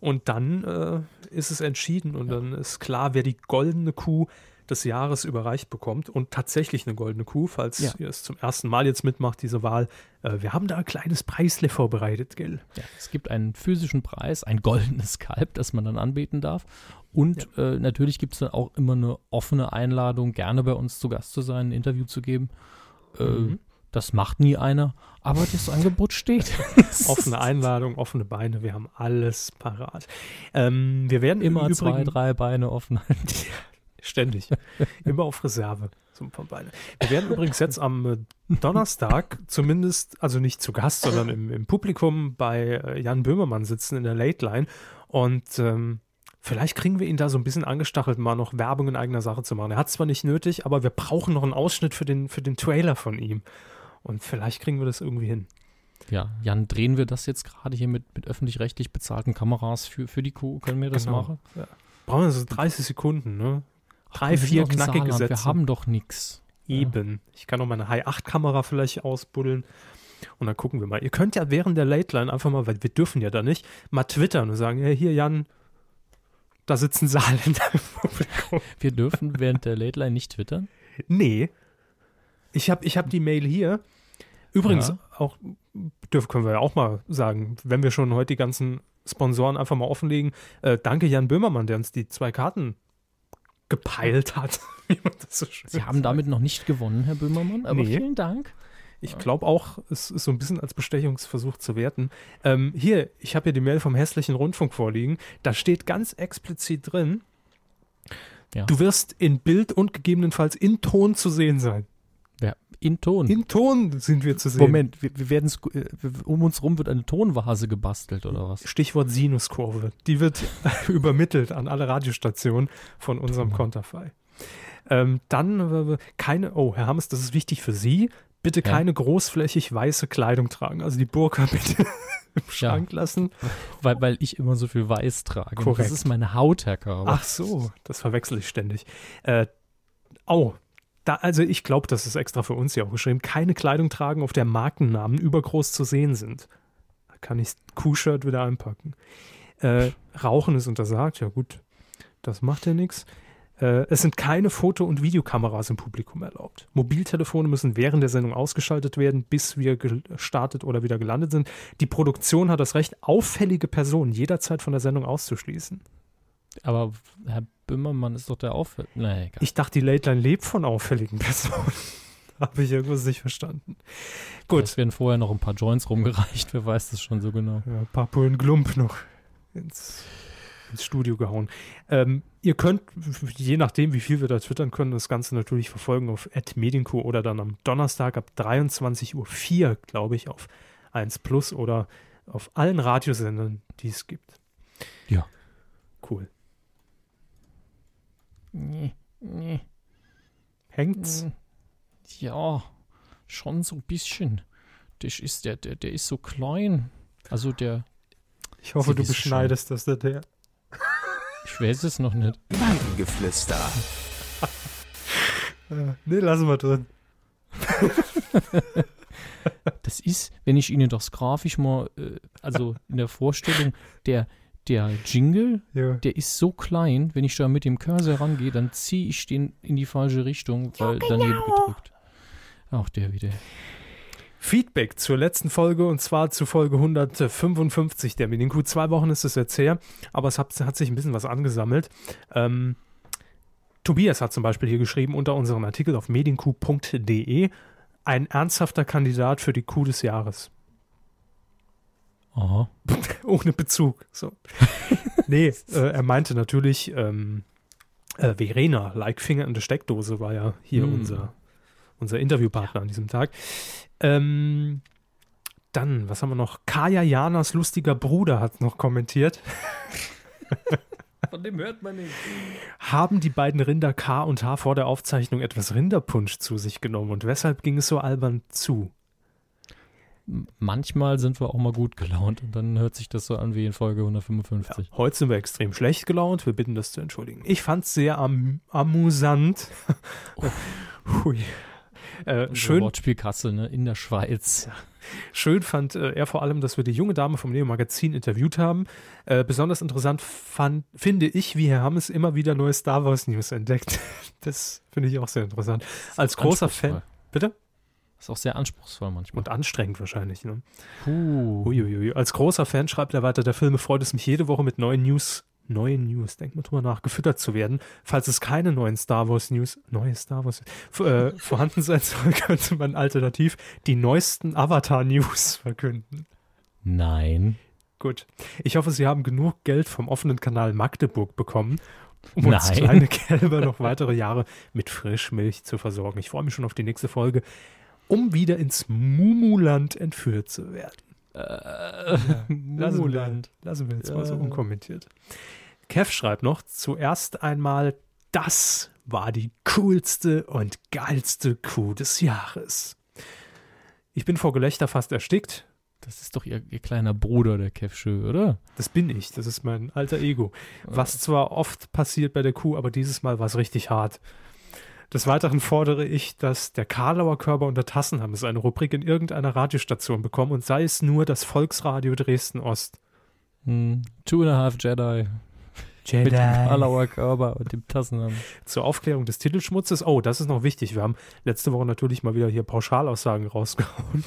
[SPEAKER 1] und dann äh, ist es entschieden und ja. dann ist klar, wer die goldene Kuh des Jahres überreicht bekommt und tatsächlich eine goldene Kuh, falls ja. ihr es zum ersten Mal jetzt mitmacht, diese Wahl. Äh, wir haben da ein kleines Preisle vorbereitet, gell?
[SPEAKER 2] Ja, es gibt einen physischen Preis, ein goldenes Kalb, das man dann anbeten darf. Und ja. äh, natürlich gibt es dann auch immer eine offene Einladung, gerne bei uns zu Gast zu sein, ein Interview zu geben. Äh, mhm. Das macht nie einer, aber das Angebot steht. [laughs]
[SPEAKER 1] offene Einladung, offene Beine, wir haben alles parat. Ähm, wir werden
[SPEAKER 2] immer zwei, drei Beine offen halten. [laughs] [laughs]
[SPEAKER 1] Ständig. [laughs] Immer auf Reserve. Zum Beine. Wir werden übrigens jetzt am äh, Donnerstag [laughs] zumindest, also nicht zu Gast, sondern im, im Publikum bei äh, Jan Böhmermann sitzen in der Late Line. Und ähm, vielleicht kriegen wir ihn da so ein bisschen angestachelt, mal noch Werbung in eigener Sache zu machen. Er hat zwar nicht nötig, aber wir brauchen noch einen Ausschnitt für den, für den Trailer von ihm. Und vielleicht kriegen wir das irgendwie hin.
[SPEAKER 2] Ja, Jan, drehen wir das jetzt gerade hier mit, mit öffentlich-rechtlich bezahlten Kameras für, für die Kuh? Können wir das genau. machen? Ja.
[SPEAKER 1] Brauchen wir so 30 Sekunden, ne? Drei, vier knackige Sätze.
[SPEAKER 2] Wir haben doch nichts.
[SPEAKER 1] Eben. Ja. Ich kann auch meine High-8-Kamera vielleicht ausbuddeln. Und dann gucken wir mal. Ihr könnt ja während der Late Line einfach mal, weil wir dürfen ja da nicht, mal twittern und sagen, hey, hier Jan, da sitzen Saarländer im [laughs]
[SPEAKER 2] Publikum. Wir dürfen während der Late Line nicht twittern?
[SPEAKER 1] Nee. Ich habe ich hab die Mail hier. Übrigens, ja. auch dürfen, können wir ja auch mal sagen, wenn wir schon heute die ganzen Sponsoren einfach mal offenlegen. Äh, danke Jan Böhmermann, der uns die zwei Karten gepeilt hat. [laughs]
[SPEAKER 2] so Sie haben sagt. damit noch nicht gewonnen, Herr Böhmermann, aber nee. vielen Dank.
[SPEAKER 1] Ich glaube auch, es ist so ein bisschen als Bestechungsversuch zu werten. Ähm, hier, ich habe hier die Mail vom hässlichen Rundfunk vorliegen. Da steht ganz explizit drin, ja. du wirst in Bild und gegebenenfalls in Ton zu sehen sein.
[SPEAKER 2] In Ton.
[SPEAKER 1] In Ton sind wir zu sehen.
[SPEAKER 2] Moment, wir, wir werden äh, um uns rum wird eine Tonvase gebastelt oder was?
[SPEAKER 1] Stichwort Sinuskurve. Die wird [laughs] übermittelt an alle Radiostationen von unserem Konterfei. Ähm, dann äh, keine, oh, Herr Hammes, das ist wichtig für Sie. Bitte ja. keine großflächig weiße Kleidung tragen. Also die Burka [laughs] bitte im Schrank ja. lassen.
[SPEAKER 2] Weil, weil ich immer so viel weiß trage. Korrekt. Das ist meine Haut, Herr Körber.
[SPEAKER 1] Ach so, das verwechsel ich ständig. Äh, oh, da, also ich glaube, das ist extra für uns ja auch geschrieben, keine Kleidung tragen, auf der Markennamen übergroß zu sehen sind. kann ich Kuhshirt wieder einpacken. Äh, Rauchen ist untersagt, ja gut, das macht ja nichts. Äh, es sind keine Foto- und Videokameras im Publikum erlaubt. Mobiltelefone müssen während der Sendung ausgeschaltet werden, bis wir gestartet oder wieder gelandet sind. Die Produktion hat das Recht, auffällige Personen jederzeit von der Sendung auszuschließen.
[SPEAKER 2] Aber Herr Böhmermann ist doch der Auffällige. Nee,
[SPEAKER 1] ich dachte, die Late Line lebt von auffälligen [laughs] Personen. [laughs] Habe ich irgendwas nicht verstanden. Gut.
[SPEAKER 2] Es werden vorher noch ein paar Joints rumgereicht, wer weiß das schon so genau.
[SPEAKER 1] Ja, ein paar Pullen Glump noch ins ins Studio gehauen. Ähm, ihr könnt, je nachdem, wie viel wir da twittern können, das Ganze natürlich verfolgen auf Medienco oder dann am Donnerstag ab 23.04 Uhr, glaube ich, auf 1 Plus oder auf allen Radiosendern, die es gibt.
[SPEAKER 2] Ja.
[SPEAKER 1] Cool.
[SPEAKER 2] Nee, nee.
[SPEAKER 1] Hängt's?
[SPEAKER 2] Ja, schon so ein bisschen. Das ist der, der, der ist so klein. Also der.
[SPEAKER 1] Ich hoffe, du beschneidest schon. das der.
[SPEAKER 2] Ich weiß es noch nicht.
[SPEAKER 3] Weidengeflüster. [laughs]
[SPEAKER 1] nee, lassen wir drin.
[SPEAKER 2] das ist, wenn ich Ihnen das grafisch mal, äh, also in der Vorstellung, der, der Jingle, ja. der ist so klein, wenn ich da mit dem Cursor rangehe, dann ziehe ich den in die falsche Richtung, weil ja, genau. daneben gedrückt. Auch der wieder.
[SPEAKER 1] Feedback zur letzten Folge und zwar zu Folge 155 der Medinku. Zwei Wochen ist es jetzt her, aber es hat, hat sich ein bisschen was angesammelt. Ähm, Tobias hat zum Beispiel hier geschrieben unter unserem Artikel auf medienku.de ein ernsthafter Kandidat für die Kuh des Jahres.
[SPEAKER 2] Aha. [laughs]
[SPEAKER 1] Ohne Bezug. So. [laughs] nee, äh, er meinte natürlich, ähm, äh, Verena, Like Finger in der Steckdose, war ja hier mm. unser, unser Interviewpartner an diesem Tag. Ähm, dann, was haben wir noch? Kaya Janas lustiger Bruder hat noch kommentiert. [laughs]
[SPEAKER 2] Von dem hört man nicht.
[SPEAKER 1] Haben die beiden Rinder K und H vor der Aufzeichnung etwas Rinderpunsch zu sich genommen und weshalb ging es so albern zu?
[SPEAKER 2] Manchmal sind wir auch mal gut gelaunt und dann hört sich das so an wie in Folge 155.
[SPEAKER 1] Ja, heute sind wir extrem schlecht gelaunt. Wir bitten das zu entschuldigen. Ich fand es sehr am amüsant. [laughs] Hui.
[SPEAKER 2] Äh, schön. Wortspiel Kassel, ne? In der Schweiz.
[SPEAKER 1] Schön fand äh, er vor allem, dass wir die junge Dame vom Neo Magazin interviewt haben. Äh, besonders interessant fand, finde ich, wie Herr Hammes immer wieder neue Star Wars News entdeckt. [laughs] Das finde ich auch sehr interessant. Als großer Fan. Bitte?
[SPEAKER 2] Ist auch sehr anspruchsvoll manchmal.
[SPEAKER 1] Und anstrengend wahrscheinlich. Ne?
[SPEAKER 2] Puh.
[SPEAKER 1] Uiuiui. Als großer Fan schreibt er weiter, der Filme freut es mich jede Woche mit neuen News neue News, denkt mal drüber nach, gefüttert zu werden. Falls es keine neuen Star Wars News, neue Star Wars, äh, [laughs] vorhanden sein soll, könnte man alternativ die neuesten Avatar News verkünden.
[SPEAKER 2] Nein.
[SPEAKER 1] Gut. Ich hoffe, Sie haben genug Geld vom offenen Kanal Magdeburg bekommen, um Nein. uns kleine Kälber noch weitere Jahre mit Frischmilch zu versorgen. Ich freue mich schon auf die nächste Folge, um wieder ins Mumuland entführt zu werden.
[SPEAKER 2] Äh, lassen, wir,
[SPEAKER 1] lassen wir jetzt ja. mal so unkommentiert. Kev schreibt noch, zuerst einmal, das war die coolste und geilste Kuh des Jahres. Ich bin vor Gelächter fast erstickt.
[SPEAKER 2] Das ist doch ihr, ihr kleiner Bruder, der Kevschö, oder?
[SPEAKER 1] Das bin ich, das ist mein alter Ego. Was zwar oft passiert bei der Kuh, aber dieses Mal war es richtig hart. Des Weiteren fordere ich, dass der Karlauer Körper unter Tassenhammes eine Rubrik in irgendeiner Radiostation bekommen und sei es nur das Volksradio Dresden-Ost.
[SPEAKER 2] Hm, two and a half Jedi.
[SPEAKER 1] Jedi. Mit dem
[SPEAKER 2] Karlauer Körper und dem Tassenhammes.
[SPEAKER 1] Zur Aufklärung des Titelschmutzes. Oh, das ist noch wichtig. Wir haben letzte Woche natürlich mal wieder hier Pauschalaussagen rausgehauen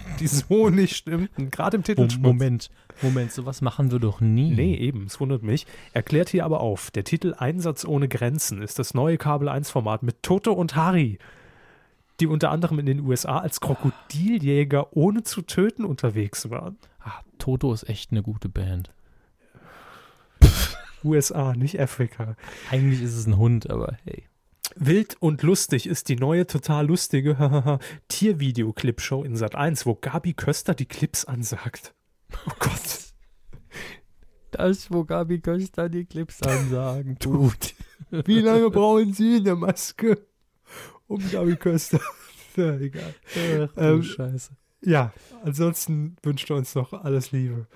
[SPEAKER 1] [laughs] die so nicht stimmten, gerade im Titel.
[SPEAKER 2] Moment, Moment, sowas machen wir doch nie.
[SPEAKER 1] Nee, eben, es wundert mich. Erklärt hier aber auf, der Titel Einsatz ohne Grenzen ist das neue Kabel 1 Format mit Toto und Harry, die unter anderem in den USA als Krokodiljäger ohne zu töten unterwegs waren.
[SPEAKER 2] Ach, Toto ist echt eine gute Band.
[SPEAKER 1] USA, nicht Afrika.
[SPEAKER 2] Eigentlich ist es ein Hund, aber hey.
[SPEAKER 1] Wild und lustig ist die neue, total lustige [laughs] Tiervideoclip-Show in Sat 1, wo Gabi Köster die Clips ansagt. Oh Gott.
[SPEAKER 2] Das, wo Gabi Köster die Clips ansagen [laughs] tut.
[SPEAKER 1] Wie lange brauchen Sie in der Maske? Um Gabi Köster. [laughs] ja, egal.
[SPEAKER 2] Ach, ähm, Scheiße.
[SPEAKER 1] Ja, ansonsten wünscht er uns noch alles Liebe.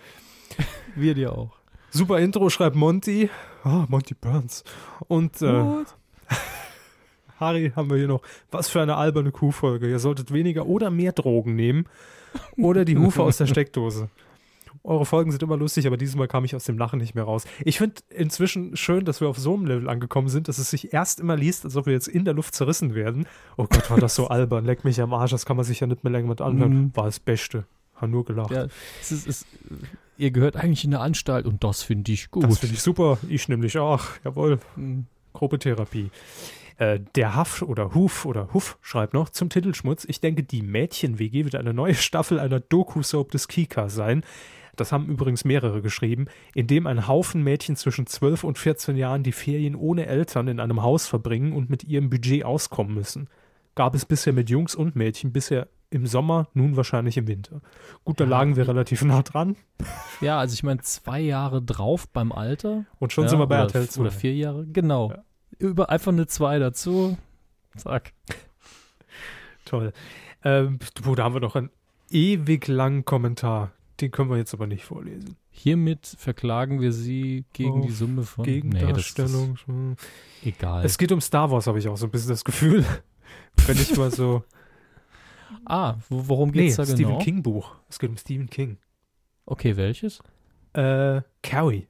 [SPEAKER 2] Wir dir auch.
[SPEAKER 1] Super Intro, schreibt Monty. Ah, Monty Burns. Und äh, Harry haben wir hier noch. Was für eine alberne Kuhfolge. Ihr solltet weniger oder mehr Drogen nehmen oder die Hufe aus der Steckdose. eure Folgen sind immer lustig, aber dieses Mal kam ich aus dem Lachen nicht mehr raus. Ich finde inzwischen schön, dass wir auf so einem Level angekommen sind, dass es sich erst immer liest, als ob wir jetzt in der Luft zerrissen werden. Oh Gott, war das so albern. Leck mich am Arsch, das kann man sich ja nicht mehr länger mit anhören. Mhm. War das Beste. Haben nur gelacht. Ja,
[SPEAKER 2] es ist, es, ihr gehört eigentlich in eine Anstalt und das finde ich gut. Das
[SPEAKER 1] finde ich super. Ich nämlich auch. Jawohl. Mhm. Gruppetherapie. Äh, der Huff oder Huf oder Huff schreibt noch zum Titelschmutz. Ich denke, die Mädchen-WG wird eine neue Staffel einer Doku-Soap des Kika sein. Das haben übrigens mehrere geschrieben, in dem ein Haufen Mädchen zwischen 12 und 14 Jahren die Ferien ohne Eltern in einem Haus verbringen und mit ihrem Budget auskommen müssen. Gab es bisher mit Jungs und Mädchen, bisher im Sommer, nun wahrscheinlich im Winter. Gut, da ja, lagen wir relativ nah dran.
[SPEAKER 2] Ja, also ich meine, zwei Jahre drauf beim Alter.
[SPEAKER 1] Und schon ja, sind wir bei RTL 2.
[SPEAKER 2] Oder vier Jahre, genau. Ja über einfach eine 2 dazu. Zack.
[SPEAKER 1] Toll. Ähm, da haben wir noch einen ewig langen Kommentar. Den können wir jetzt aber nicht vorlesen.
[SPEAKER 2] Hiermit verklagen wir sie gegen Auf die Summe von
[SPEAKER 1] Gegendarstellung.
[SPEAKER 2] Nee, egal.
[SPEAKER 1] Es geht um Star Wars, habe ich auch so ein bisschen das Gefühl. [laughs] Wenn ich mal so.
[SPEAKER 2] ah, worum geht's nee, da
[SPEAKER 1] Stephen
[SPEAKER 2] genau?
[SPEAKER 1] King Buch. Es geht um Stephen King.
[SPEAKER 2] Okay, welches?
[SPEAKER 1] Äh, Carrie.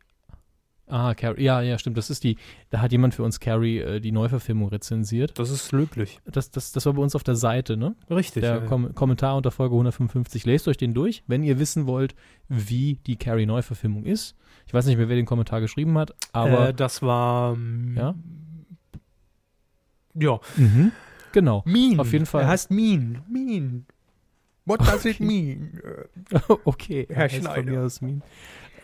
[SPEAKER 2] Ah, Carrie, ja, ja, stimmt. Das ist die, da hat jemand für uns Carrie äh, die Neuverfilmung rezensiert.
[SPEAKER 1] Das ist löblich.
[SPEAKER 2] Das, das, das war bei uns auf der Seite, ne?
[SPEAKER 1] Richtig.
[SPEAKER 2] Der ja, Kom Kommentar unter Folge 155. Lest euch den durch, wenn ihr wissen wollt, wie die Carrie Neuverfilmung ist. Ich weiß nicht mehr, wer den Kommentar geschrieben hat, aber.
[SPEAKER 1] Äh, das war. Mm,
[SPEAKER 2] ja.
[SPEAKER 1] Ja.
[SPEAKER 2] Mhm. Genau.
[SPEAKER 1] Mean.
[SPEAKER 2] Auf jeden Fall.
[SPEAKER 1] Er heißt Mean. Mean. What does it mean? [laughs]
[SPEAKER 2] okay.
[SPEAKER 1] Herr Schneider.
[SPEAKER 2] Mean.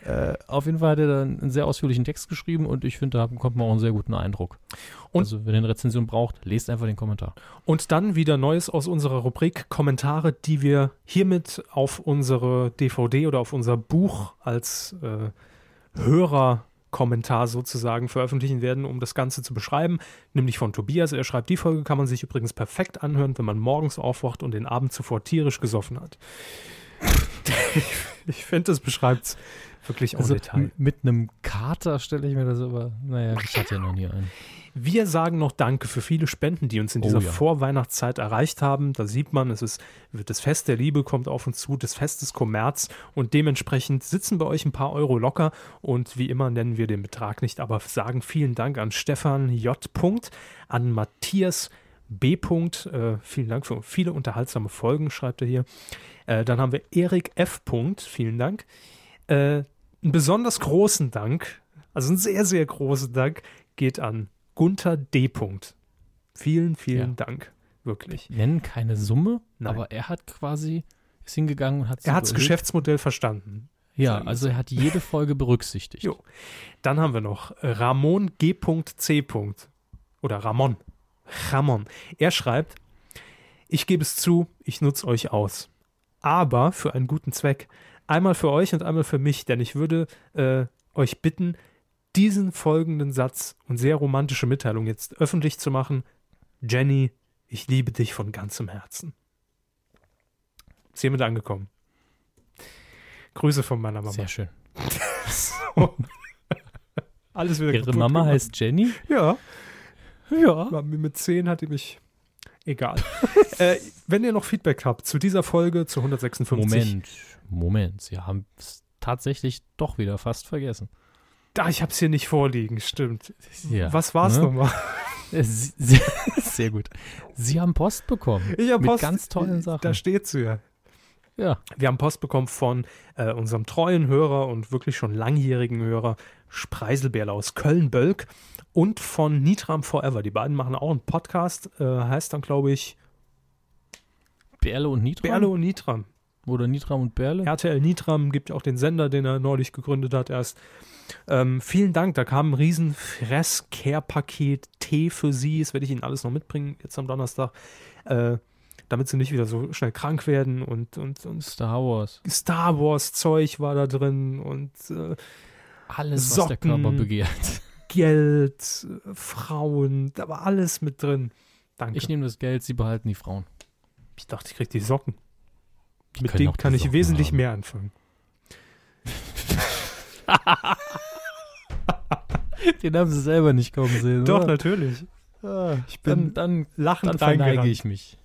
[SPEAKER 2] Äh, auf jeden Fall hat er dann einen sehr ausführlichen Text geschrieben und ich finde, da bekommt man auch einen sehr guten Eindruck. Und also, wenn ihr eine Rezension braucht, lest einfach den Kommentar.
[SPEAKER 1] Und dann wieder Neues aus unserer Rubrik Kommentare, die wir hiermit auf unsere DVD oder auf unser Buch als äh, Hörer Kommentar sozusagen veröffentlichen werden, um das Ganze zu beschreiben, nämlich von Tobias. Er schreibt, die Folge kann man sich übrigens perfekt anhören, wenn man morgens aufwacht und den Abend zuvor tierisch gesoffen hat. [laughs] ich finde, das beschreibt es wirklich
[SPEAKER 2] also
[SPEAKER 1] Detail.
[SPEAKER 2] Mit einem Kater stelle ich mir das aber, naja, ich hatte ja noch nie einen.
[SPEAKER 1] Wir sagen noch Danke für viele Spenden, die uns in dieser oh, ja. Vorweihnachtszeit erreicht haben. Da sieht man, es ist das Fest der Liebe kommt auf uns zu, das Fest des Kommerz und dementsprechend sitzen bei euch ein paar Euro locker und wie immer nennen wir den Betrag nicht, aber sagen vielen Dank an Stefan J. an Matthias B. Äh, vielen Dank für viele unterhaltsame Folgen, schreibt er hier. Äh, dann haben wir Erik F. Vielen Dank. Äh, einen besonders großen Dank, also einen sehr, sehr großen Dank, geht an Gunther D. Vielen, vielen ja. Dank. Wirklich.
[SPEAKER 2] Nennen keine Summe, Nein. aber er hat quasi, ist hingegangen und hat
[SPEAKER 1] Er hat das Geschäftsmodell verstanden.
[SPEAKER 2] Ja, also er hat jede Folge berücksichtigt. [laughs]
[SPEAKER 1] Jo. Dann haben wir noch Ramon G.C. Oder Ramon. Ramon. Er schreibt, ich gebe es zu, ich nutze euch aus. Aber für einen guten Zweck. Einmal für euch und einmal für mich, denn ich würde äh, euch bitten, diesen folgenden Satz und sehr romantische Mitteilung jetzt öffentlich zu machen. Jenny, ich liebe dich von ganzem Herzen. Ist hiermit angekommen. Grüße von meiner Mama.
[SPEAKER 2] Sehr schön. [laughs]
[SPEAKER 1] so. Alles wieder
[SPEAKER 2] Ihre Mama gemacht. heißt Jenny?
[SPEAKER 1] Ja. Ja. Mit 10 hat die mich. Egal. [laughs] äh, wenn ihr noch Feedback habt zu dieser Folge, zu 156.
[SPEAKER 2] Moment, Moment. Sie haben es tatsächlich doch wieder fast vergessen.
[SPEAKER 1] Da, ich habe es hier nicht vorliegen, stimmt.
[SPEAKER 2] Ja,
[SPEAKER 1] Was war es ne? nochmal? [laughs] [laughs]
[SPEAKER 2] Sehr gut. Sie haben Post bekommen.
[SPEAKER 1] Ich habe Post.
[SPEAKER 2] ganz tollen Sachen.
[SPEAKER 1] Da steht sie ja.
[SPEAKER 2] Ja.
[SPEAKER 1] Wir haben Post bekommen von äh, unserem treuen Hörer und wirklich schon langjährigen Hörer Spreiselbärle aus Köln-Bölk und von Nitram Forever. Die beiden machen auch einen Podcast, äh, heißt dann, glaube ich.
[SPEAKER 2] Berle und Nitram?
[SPEAKER 1] Berle und Nitram.
[SPEAKER 2] Oder Nitram und Berle?
[SPEAKER 1] RTL Nitram gibt auch den Sender, den er neulich gegründet hat erst. Ähm, vielen Dank, da kam ein riesen Fress-Care-Paket Tee für Sie. Das werde ich Ihnen alles noch mitbringen jetzt am Donnerstag. Äh, damit sie nicht wieder so schnell krank werden und, und, und
[SPEAKER 2] Star Wars.
[SPEAKER 1] Star Wars Zeug war da drin und äh,
[SPEAKER 2] alles, Socken, was der Körper begehrt.
[SPEAKER 1] Geld, Frauen, da war alles mit drin. Danke.
[SPEAKER 2] Ich nehme das Geld, sie behalten die Frauen.
[SPEAKER 1] Ich dachte, ich kriege die Socken. Die mit denen kann ich Socken wesentlich haben. mehr anfangen. [laughs]
[SPEAKER 2] Den haben sie selber nicht kommen sehen.
[SPEAKER 1] Doch,
[SPEAKER 2] oder?
[SPEAKER 1] natürlich.
[SPEAKER 2] Ah, ich bin dann, dann lachend dann verneige ich mich.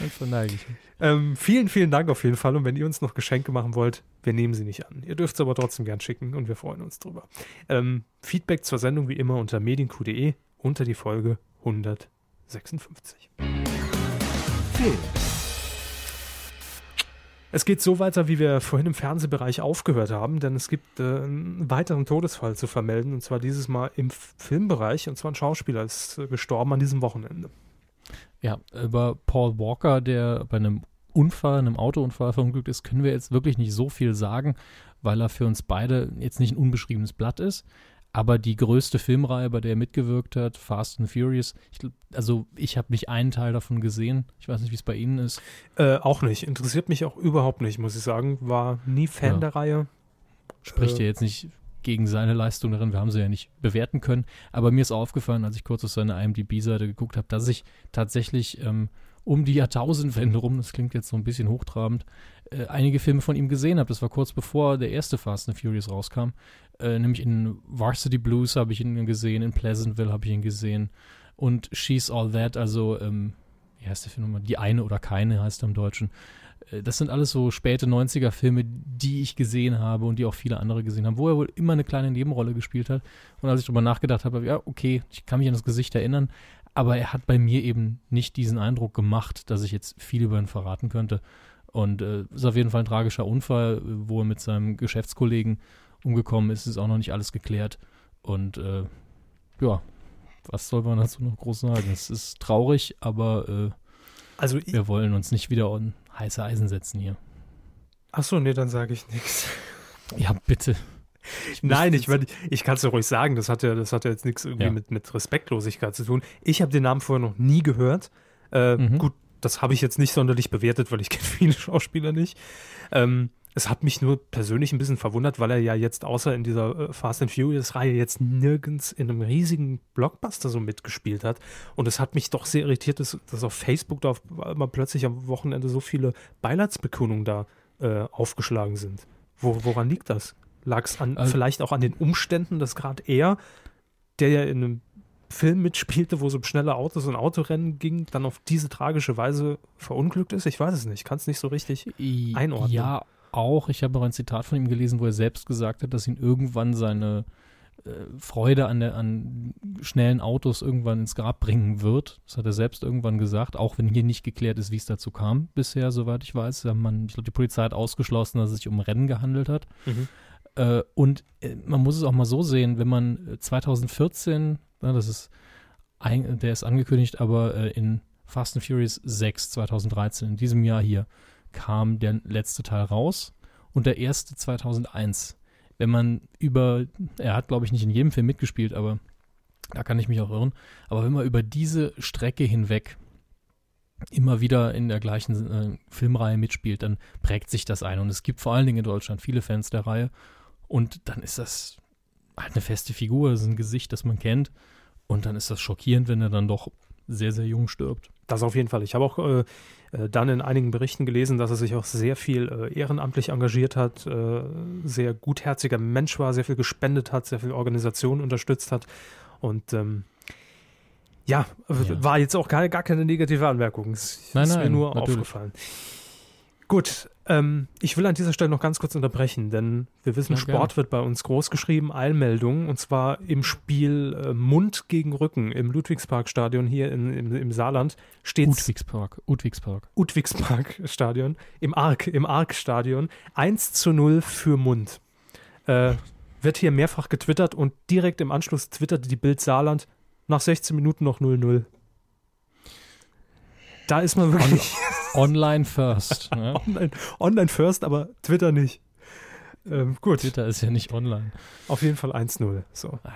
[SPEAKER 2] Dann verneige ich mich.
[SPEAKER 1] Ähm, vielen, vielen Dank auf jeden Fall. Und wenn ihr uns noch Geschenke machen wollt, wir nehmen sie nicht an. Ihr dürft es aber trotzdem gern schicken und wir freuen uns drüber. Ähm, Feedback zur Sendung wie immer unter medienq.de unter die Folge 156. Film. Es geht so weiter, wie wir vorhin im Fernsehbereich aufgehört haben, denn es gibt äh, einen weiteren Todesfall zu vermelden, und zwar dieses Mal im Filmbereich, und zwar ein Schauspieler ist äh, gestorben an diesem Wochenende.
[SPEAKER 2] Ja, über Paul Walker, der bei einem Unfall, einem Autounfall verunglückt ist, können wir jetzt wirklich nicht so viel sagen, weil er für uns beide jetzt nicht ein unbeschriebenes Blatt ist. Aber die größte Filmreihe, bei der er mitgewirkt hat, Fast and Furious, ich, also ich habe nicht einen Teil davon gesehen. Ich weiß nicht, wie es bei Ihnen ist.
[SPEAKER 1] Äh, auch nicht. Interessiert mich auch überhaupt nicht, muss ich sagen. War nie Fan ja. der Reihe.
[SPEAKER 2] Spricht äh, ja jetzt nicht gegen seine Leistung darin. Wir haben sie ja nicht bewerten können. Aber mir ist aufgefallen, als ich kurz auf seine IMDb-Seite geguckt habe, dass ich tatsächlich ähm, um die Jahrtausendwende rum, das klingt jetzt so ein bisschen hochtrabend, äh, einige Filme von ihm gesehen habe. Das war kurz bevor der erste Fast and Furious rauskam. Äh, nämlich in Varsity Blues habe ich ihn gesehen, in Pleasantville habe ich ihn gesehen und She's All That, also ähm, wie heißt der Film nochmal? Die eine oder keine heißt er im Deutschen. Äh, das sind alles so späte 90er Filme, die ich gesehen habe und die auch viele andere gesehen haben, wo er wohl immer eine kleine Nebenrolle gespielt hat. Und als ich darüber nachgedacht habe, ja, okay, ich kann mich an das Gesicht erinnern, aber er hat bei mir eben nicht diesen Eindruck gemacht, dass ich jetzt viel über ihn verraten könnte. Und äh, ist auf jeden Fall ein tragischer Unfall, wo er mit seinem Geschäftskollegen umgekommen ist, ist auch noch nicht alles geklärt. Und äh, ja, was soll man dazu noch groß sagen? Es ist traurig, aber äh, also wir wollen uns nicht wieder an heiße Eisen setzen hier.
[SPEAKER 1] Achso, nee, dann sage ich nichts.
[SPEAKER 2] Ja, bitte.
[SPEAKER 1] Ich Nein, ich, ich, ich kann es ja ruhig sagen, das hat ja, das hat ja jetzt nichts irgendwie ja. mit, mit Respektlosigkeit zu tun. Ich habe den Namen vorher noch nie gehört. Äh, mhm. Gut, das habe ich jetzt nicht sonderlich bewertet, weil ich [laughs] kenne viele Schauspieler nicht. Ähm, es hat mich nur persönlich ein bisschen verwundert, weil er ja jetzt außer in dieser äh, Fast and Furious-Reihe jetzt nirgends in einem riesigen Blockbuster so mitgespielt hat. Und es hat mich doch sehr irritiert, dass, dass auf Facebook da mal plötzlich am Wochenende so viele Beileidsbekundungen da äh, aufgeschlagen sind. Wo, woran liegt das? Lag es also, vielleicht auch an den Umständen, dass gerade er, der ja in einem Film mitspielte, wo es um schnelle Autos und Autorennen ging, dann auf diese tragische Weise verunglückt ist? Ich weiß es nicht. Ich kann es nicht so richtig einordnen.
[SPEAKER 2] Ja, auch. Ich habe auch ein Zitat von ihm gelesen, wo er selbst gesagt hat, dass ihn irgendwann seine äh, Freude an, der, an schnellen Autos irgendwann ins Grab bringen wird. Das hat er selbst irgendwann gesagt, auch wenn hier nicht geklärt ist, wie es dazu kam bisher, soweit ich weiß. Man, ich glaube, die Polizei hat ausgeschlossen, dass es sich um Rennen gehandelt hat. Mhm. Äh, und äh, man muss es auch mal so sehen, wenn man 2014, na, das ist, ein, der ist angekündigt, aber äh, in Fast and Furious 6 2013, in diesem Jahr hier, kam der letzte Teil raus und der erste 2001. Wenn man über, er hat glaube ich nicht in jedem Film mitgespielt, aber da kann ich mich auch irren, aber wenn man über diese Strecke hinweg immer wieder in der gleichen äh, Filmreihe mitspielt, dann prägt sich das ein. Und es gibt vor allen Dingen in Deutschland viele Fans der Reihe. Und dann ist das halt eine feste Figur, das ist ein Gesicht, das man kennt. Und dann ist das schockierend, wenn er dann doch sehr, sehr jung stirbt.
[SPEAKER 1] Das auf jeden Fall. Ich habe auch äh, äh, dann in einigen Berichten gelesen, dass er sich auch sehr viel äh, ehrenamtlich engagiert hat, äh, sehr gutherziger Mensch war, sehr viel gespendet hat, sehr viel Organisationen unterstützt hat. Und ähm, ja, ja, war jetzt auch gar, gar keine negative Anmerkung. Es nein, ist nein, mir nur natürlich. aufgefallen. Gut, ähm, ich will an dieser Stelle noch ganz kurz unterbrechen, denn wir wissen, ja, Sport gerne. wird bei uns groß geschrieben, Eilmeldung, und zwar im Spiel äh, Mund gegen Rücken im Ludwigsparkstadion hier in, im, im Saarland steht
[SPEAKER 2] Ludwigspark, Ludwigspark.
[SPEAKER 1] Ludwigsparkstadion, im Ark, im Ark-Stadion, 1 zu 0 für Mund. Äh, wird hier mehrfach getwittert und direkt im Anschluss twitterte die Bild Saarland nach 16 Minuten noch 0-0. Da ist man wirklich.
[SPEAKER 2] online first. [laughs]
[SPEAKER 1] Ne? online, online first, aber Twitter nicht. Ähm, gut.
[SPEAKER 2] Twitter ist ja nicht online.
[SPEAKER 1] Auf jeden Fall 1-0. So. Ah,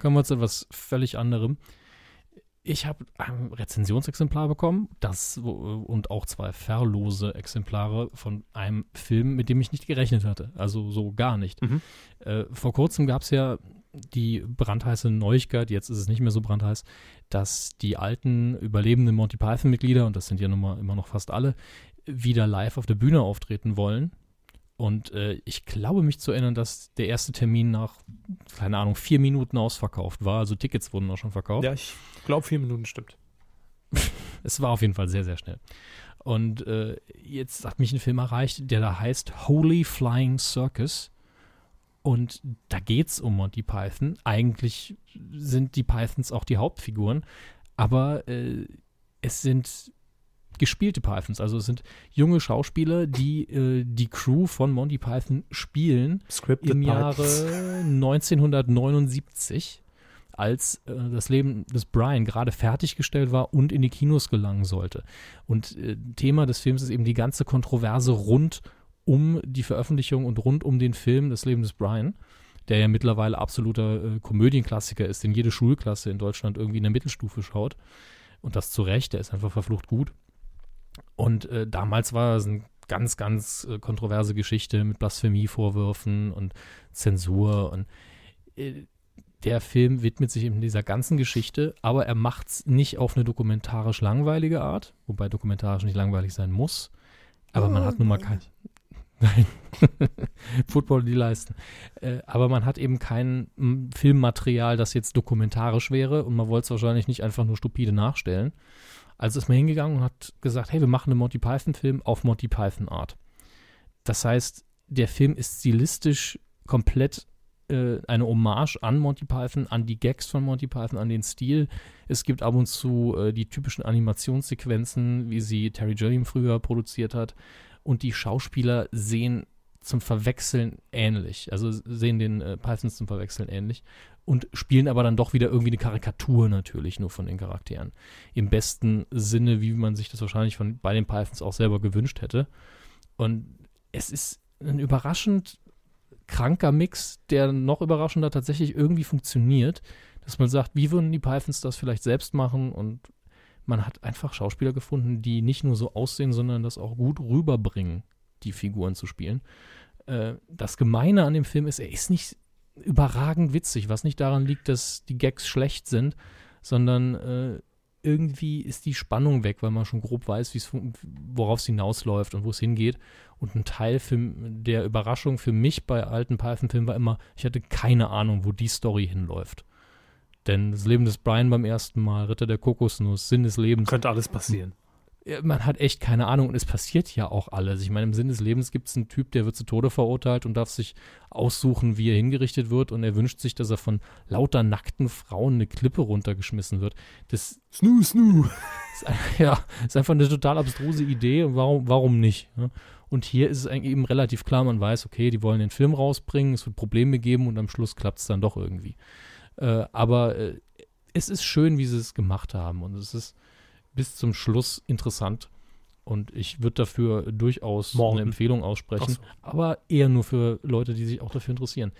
[SPEAKER 2] kommen wir zu etwas völlig anderem. Ich habe ein Rezensionsexemplar bekommen, das und auch zwei verlose Exemplare von einem Film, mit dem ich nicht gerechnet hatte. Also so gar nicht. Mhm. Äh, vor kurzem gab es ja die brandheiße Neuigkeit, jetzt ist es nicht mehr so brandheiß, dass die alten überlebenden Monty Python-Mitglieder, und das sind ja nun mal immer noch fast alle, wieder live auf der Bühne auftreten wollen. Und äh, ich glaube mich zu erinnern, dass der erste Termin nach, keine Ahnung, vier Minuten ausverkauft war. Also Tickets wurden auch schon verkauft.
[SPEAKER 1] Ja, ich glaube, vier Minuten stimmt. [laughs]
[SPEAKER 2] es war auf jeden Fall sehr, sehr schnell. Und äh, jetzt hat mich ein Film erreicht, der da heißt Holy Flying Circus. Und da geht es um Monty Python. Eigentlich sind die Pythons auch die Hauptfiguren, aber äh, es sind gespielte Pythons. Also es sind junge Schauspieler, die äh, die Crew von Monty Python spielen
[SPEAKER 1] Scripted
[SPEAKER 2] im. Jahre [laughs] 1979, als äh, das Leben des Brian gerade fertiggestellt war und in die Kinos gelangen sollte. Und äh, Thema des Films ist eben die ganze Kontroverse rund um die Veröffentlichung und rund um den Film Das Leben des Brian, der ja mittlerweile absoluter äh, Komödienklassiker ist, den jede Schulklasse in Deutschland irgendwie in der Mittelstufe schaut. Und das zu Recht, der ist einfach verflucht gut. Und äh, damals war es eine ganz, ganz äh, kontroverse Geschichte mit Blasphemievorwürfen und Zensur. Und äh, der Film widmet sich eben dieser ganzen Geschichte, aber er macht es nicht auf eine dokumentarisch langweilige Art, wobei dokumentarisch nicht langweilig sein muss. Aber man hat nun mal kein. Nein. [laughs] Football die leisten. Äh, aber man hat eben kein m, Filmmaterial, das jetzt dokumentarisch wäre und man wollte es wahrscheinlich nicht einfach nur stupide nachstellen. Also ist man hingegangen und hat gesagt, hey, wir machen einen Monty Python-Film auf Monty Python-Art. Das heißt, der Film ist stilistisch komplett äh, eine Hommage an Monty Python, an die Gags von Monty Python, an den Stil. Es gibt ab und zu äh, die typischen Animationssequenzen, wie sie Terry Gilliam früher produziert hat. Und die Schauspieler sehen zum Verwechseln ähnlich. Also sehen den äh, Pythons zum Verwechseln ähnlich und spielen aber dann doch wieder irgendwie eine Karikatur natürlich nur von den Charakteren. Im besten Sinne, wie man sich das wahrscheinlich von, bei den Pythons auch selber gewünscht hätte. Und es ist ein überraschend kranker Mix, der noch überraschender tatsächlich irgendwie funktioniert, dass man sagt, wie würden die Pythons das vielleicht selbst machen und man hat einfach Schauspieler gefunden, die nicht nur so aussehen, sondern das auch gut rüberbringen, die Figuren zu spielen. Äh, das Gemeine an dem Film ist, er ist nicht überragend witzig, was nicht daran liegt, dass die Gags schlecht sind, sondern äh, irgendwie ist die Spannung weg, weil man schon grob weiß, worauf es hinausläuft und wo es hingeht. Und ein Teil für, der Überraschung für mich bei alten Python-Filmen war immer, ich hatte keine Ahnung, wo die Story hinläuft. Denn das Leben des Brian beim ersten Mal, Ritter der Kokosnuss, Sinn des Lebens.
[SPEAKER 1] Könnte alles passieren.
[SPEAKER 2] Man hat echt keine Ahnung und es passiert ja auch alles. Ich meine, im Sinn des Lebens gibt es einen Typ, der wird zu Tode verurteilt und darf sich aussuchen, wie er hingerichtet wird und er wünscht sich, dass er von lauter nackten Frauen eine Klippe runtergeschmissen wird. Das
[SPEAKER 1] Snoo, snoo. [laughs]
[SPEAKER 2] ist, ja, ist einfach eine total abstruse Idee und warum, warum nicht? Ja? Und hier ist es eigentlich eben relativ klar, man weiß, okay, die wollen den Film rausbringen, es wird Probleme geben und am Schluss klappt es dann doch irgendwie. Äh, aber äh, es ist schön, wie sie es gemacht haben und es ist bis zum Schluss interessant. Und ich würde dafür durchaus
[SPEAKER 1] Morgen.
[SPEAKER 2] eine Empfehlung aussprechen,
[SPEAKER 1] so.
[SPEAKER 2] aber eher nur für Leute, die sich auch dafür interessieren.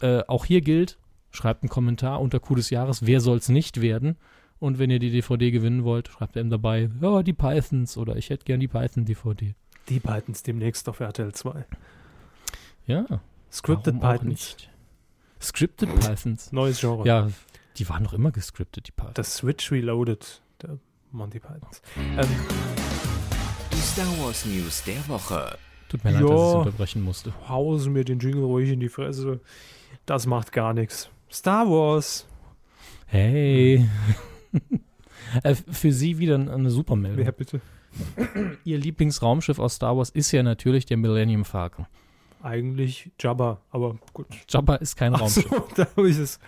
[SPEAKER 2] Äh, auch hier gilt, schreibt einen Kommentar unter Coup des Jahres, wer soll es nicht werden? Und wenn ihr die DVD gewinnen wollt, schreibt eben dabei, ja, die Pythons oder ich hätte gern die Python-DVD.
[SPEAKER 1] Die Pythons demnächst auf RTL 2.
[SPEAKER 2] Ja,
[SPEAKER 1] Scripted Pythons.
[SPEAKER 2] Scripted Pythons.
[SPEAKER 1] Neues Genre.
[SPEAKER 2] Ja, die waren doch immer gescriptet, die Pythons.
[SPEAKER 1] Das Switch Reloaded der Monty Pythons. Ähm,
[SPEAKER 3] Die Star Wars News der Woche.
[SPEAKER 2] Tut mir leid, dass ich es
[SPEAKER 1] Ja.
[SPEAKER 2] unterbrechen musste.
[SPEAKER 1] hausen mir den Jingle ruhig in die Fresse. Das macht gar nichts. Star Wars.
[SPEAKER 2] Hey. [laughs] äh, für Sie wieder eine super Meldung.
[SPEAKER 1] Wer bitte?
[SPEAKER 2] Ihr Lieblingsraumschiff aus Star Wars ist ja natürlich der Millennium Falcon.
[SPEAKER 1] Eigentlich Jabba, aber gut.
[SPEAKER 2] Jabba ist kein Raumschiff.
[SPEAKER 1] So, [laughs] da habe ich es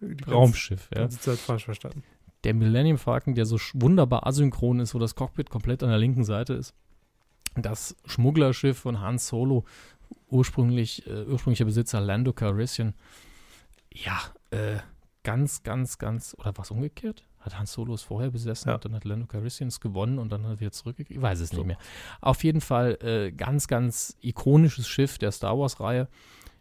[SPEAKER 1] die ganze-
[SPEAKER 2] Raumschiff, ja.
[SPEAKER 1] ganze Zeit falsch verstanden.
[SPEAKER 2] Der Millennium Falcon, der so wunderbar asynchron ist, wo das Cockpit komplett an der linken Seite ist. Das Schmugglerschiff von Han Solo, ursprünglich, äh, ursprünglicher Besitzer Lando Calrissian. Ja, äh, ganz, ganz, ganz, oder was umgekehrt? Hat Han Solo es vorher besessen
[SPEAKER 1] Ja.
[SPEAKER 2] und dann hat Lando Calrissian es gewonnen und dann hat er wieder zurückgekriegt? Ich weiß es
[SPEAKER 1] So.
[SPEAKER 2] nicht mehr. Auf jeden Fall äh, ganz, ganz ikonisches Schiff der Star Wars-Reihe,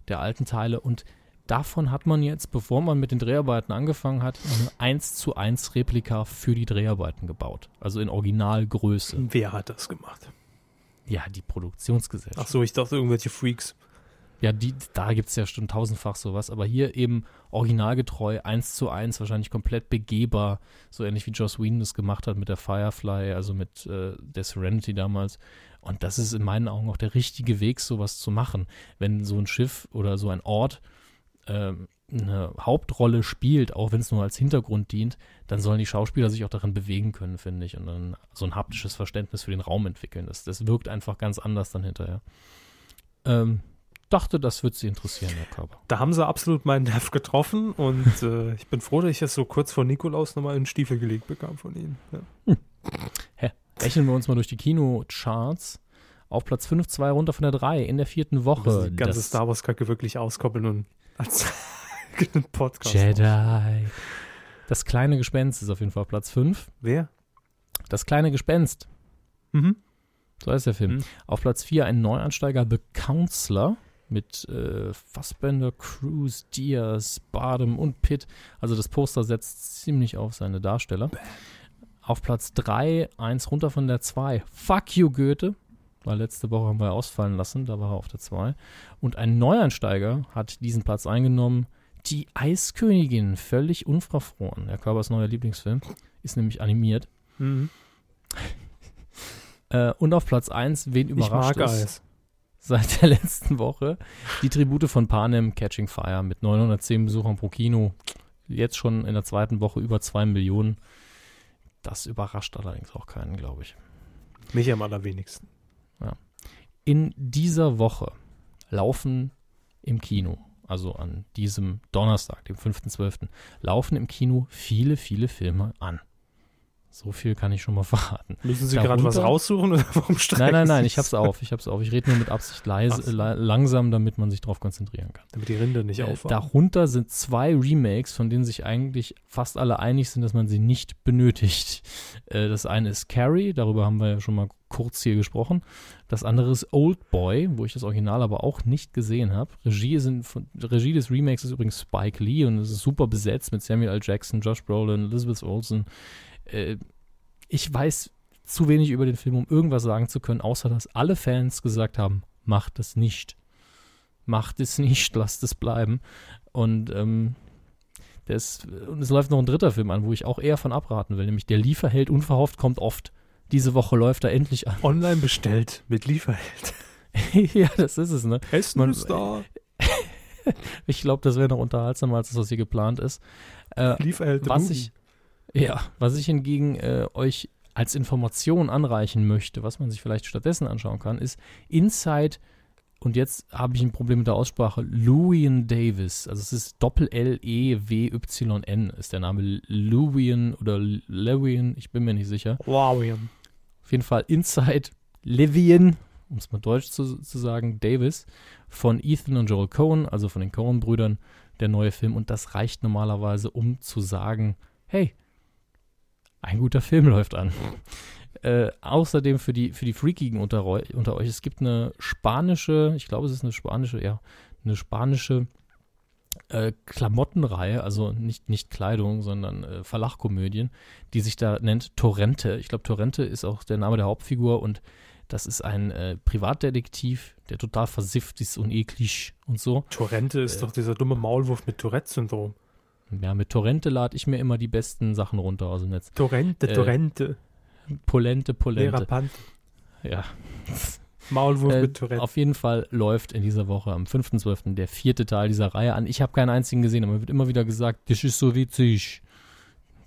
[SPEAKER 2] der alten Teile und Davon hat man jetzt, bevor man mit den Dreharbeiten angefangen hat, eine 1 zu 1 Replika für die Dreharbeiten gebaut. Also in Originalgröße.
[SPEAKER 1] Wer hat das gemacht?
[SPEAKER 2] Ja, die Produktionsgesellschaft.
[SPEAKER 1] Ach so, ich dachte irgendwelche Freaks.
[SPEAKER 2] Ja, die, da gibt es ja schon tausendfach sowas, aber hier eben originalgetreu, 1 zu 1, wahrscheinlich komplett begehbar, so ähnlich wie Joss Whedon das gemacht hat mit der Firefly, also mit äh, der Serenity damals. Und das ist in meinen Augen auch der richtige Weg, sowas zu machen. Wenn so ein Schiff oder so ein Ort ähm, eine Hauptrolle spielt, auch wenn es nur als Hintergrund dient, dann sollen die Schauspieler sich auch darin bewegen können, finde ich, und dann so ein haptisches Verständnis für den Raum entwickeln. Das, das wirkt einfach ganz anders dann hinterher. Ähm, dachte, das wird Sie interessieren, Herr Körper.
[SPEAKER 1] Da haben Sie absolut meinen Nerv getroffen und äh, [laughs] ich bin froh, dass ich es so kurz vor Nikolaus nochmal in den Stiefel gelegt bekam von Ihnen. Ja. Hm.
[SPEAKER 2] Hä? Rechnen wir uns mal durch die Kinocharts. Auf Platz 5, 2 runter von der 3 in der vierten Woche.
[SPEAKER 1] Die ganze das Star Wars-Kacke wirklich auskoppeln und als [laughs]
[SPEAKER 2] Podcast. Jedi. Das kleine Gespenst ist auf jeden Fall auf Platz 5.
[SPEAKER 1] Wer?
[SPEAKER 2] Das kleine Gespenst. Mhm. So heißt der Film. Mhm. Auf Platz 4 ein Neuansteiger, The Counselor mit äh, Fassbender, Cruz, Diaz, Bardem und Pitt. Also das Poster setzt ziemlich auf seine Darsteller. Auf Platz 3, eins runter von der 2, Fuck You Goethe. Weil letzte Woche haben wir ausfallen lassen, da war er auf der 2. Und ein Neuansteiger hat diesen Platz eingenommen. Die Eiskönigin, völlig unverfroren. Herr Körbers neuer Lieblingsfilm. Ist nämlich animiert. Mhm. äh, und auf Platz 1, wen überrascht ich mag ist, Eis. Seit der [laughs] letzten Woche, die Tribute von Panem Catching Fire mit 910 Besuchern pro Kino. Jetzt schon in der zweiten Woche über 2 Millionen. Das überrascht allerdings auch keinen, glaube ich.
[SPEAKER 1] Mich am allerwenigsten.
[SPEAKER 2] Ja. In dieser Woche laufen im Kino, also an diesem Donnerstag, dem 5.12., laufen im Kino viele, viele Filme an. So viel kann ich schon mal [laughs] verraten.
[SPEAKER 1] Müssen Sie gerade was raussuchen oder [laughs] warum
[SPEAKER 2] streichen Nein, nein, nein, ich hab's auf, ich hab's auf. Ich rede nur mit Absicht leise, la langsam, damit man sich darauf konzentrieren kann.
[SPEAKER 1] Damit die Rinde nicht äh, aufwachen.
[SPEAKER 2] Darunter sind zwei Remakes, von denen sich eigentlich fast alle einig sind, dass man sie nicht benötigt. Äh, das eine ist Carrie, darüber haben wir ja schon mal kurz hier gesprochen. Das andere ist Old Boy, wo ich das Original aber auch nicht gesehen habe. Regie, Regie des Remakes ist übrigens Spike Lee und es ist super besetzt mit Samuel L. Jackson, Josh Brolin, Elizabeth Olsen, äh, ich weiß zu wenig über den Film, um irgendwas sagen zu können, außer dass alle Fans gesagt haben, macht es nicht. Macht es nicht, [laughs] lasst es bleiben. Und ähm, das, und es läuft noch ein dritter Film an, wo ich auch eher von abraten will, nämlich Der Lieferheld unverhofft kommt oft. Diese Woche läuft er endlich an.
[SPEAKER 1] Online bestellt mit Lieferheld. [laughs]
[SPEAKER 2] ja, das ist es, ne?
[SPEAKER 1] Essen Man, ist da. [laughs]
[SPEAKER 2] ich glaube, das wäre noch unterhaltsamer, als das, was hier geplant ist.
[SPEAKER 1] Äh, Lieferheld.
[SPEAKER 2] Was ich, ja, was ich hingegen äh, euch als Information anreichen möchte, was man sich vielleicht stattdessen anschauen kann, ist Inside, und jetzt habe ich ein Problem mit der Aussprache, Louian Davis. Also es ist Doppel-L-E-W-Y-N ist der Name. Louian oder Lewian, ich bin mir nicht sicher.
[SPEAKER 1] Louian.
[SPEAKER 2] Auf jeden Fall Inside Levian, um es mal deutsch zu, zu sagen, Davis von Ethan und Joel Cohen, also von den Cohen-Brüdern, der neue Film. Und das reicht normalerweise, um zu sagen, hey, ein guter Film läuft an. Äh, außerdem für die, für die Freakigen unter, unter, euch, es gibt eine spanische, ich glaube, es ist eine spanische, ja, eine spanische äh, Klamottenreihe, also nicht, nicht Kleidung, sondern äh, Verlachkomödien, die sich da nennt Torrente. Ich glaube, Torrente ist auch der Name der Hauptfigur und das ist ein äh, Privatdetektiv, der total versifft ist und eklig und so.
[SPEAKER 1] Torrente ist äh, doch dieser dumme Maulwurf mit Tourette-Syndrom.
[SPEAKER 2] Ja, mit Torrente lade ich mir immer die besten Sachen runter aus dem Netz.
[SPEAKER 1] Torrente, äh, Torrente.
[SPEAKER 2] Polente, Polente.
[SPEAKER 1] Pante.
[SPEAKER 2] Ja.
[SPEAKER 1] Maulwurf äh, mit Torrente.
[SPEAKER 2] Auf jeden Fall läuft in dieser Woche am 5.12. der vierte Teil dieser Reihe an. Ich habe keinen einzigen gesehen, aber mir wird immer wieder gesagt, das ist so witzig.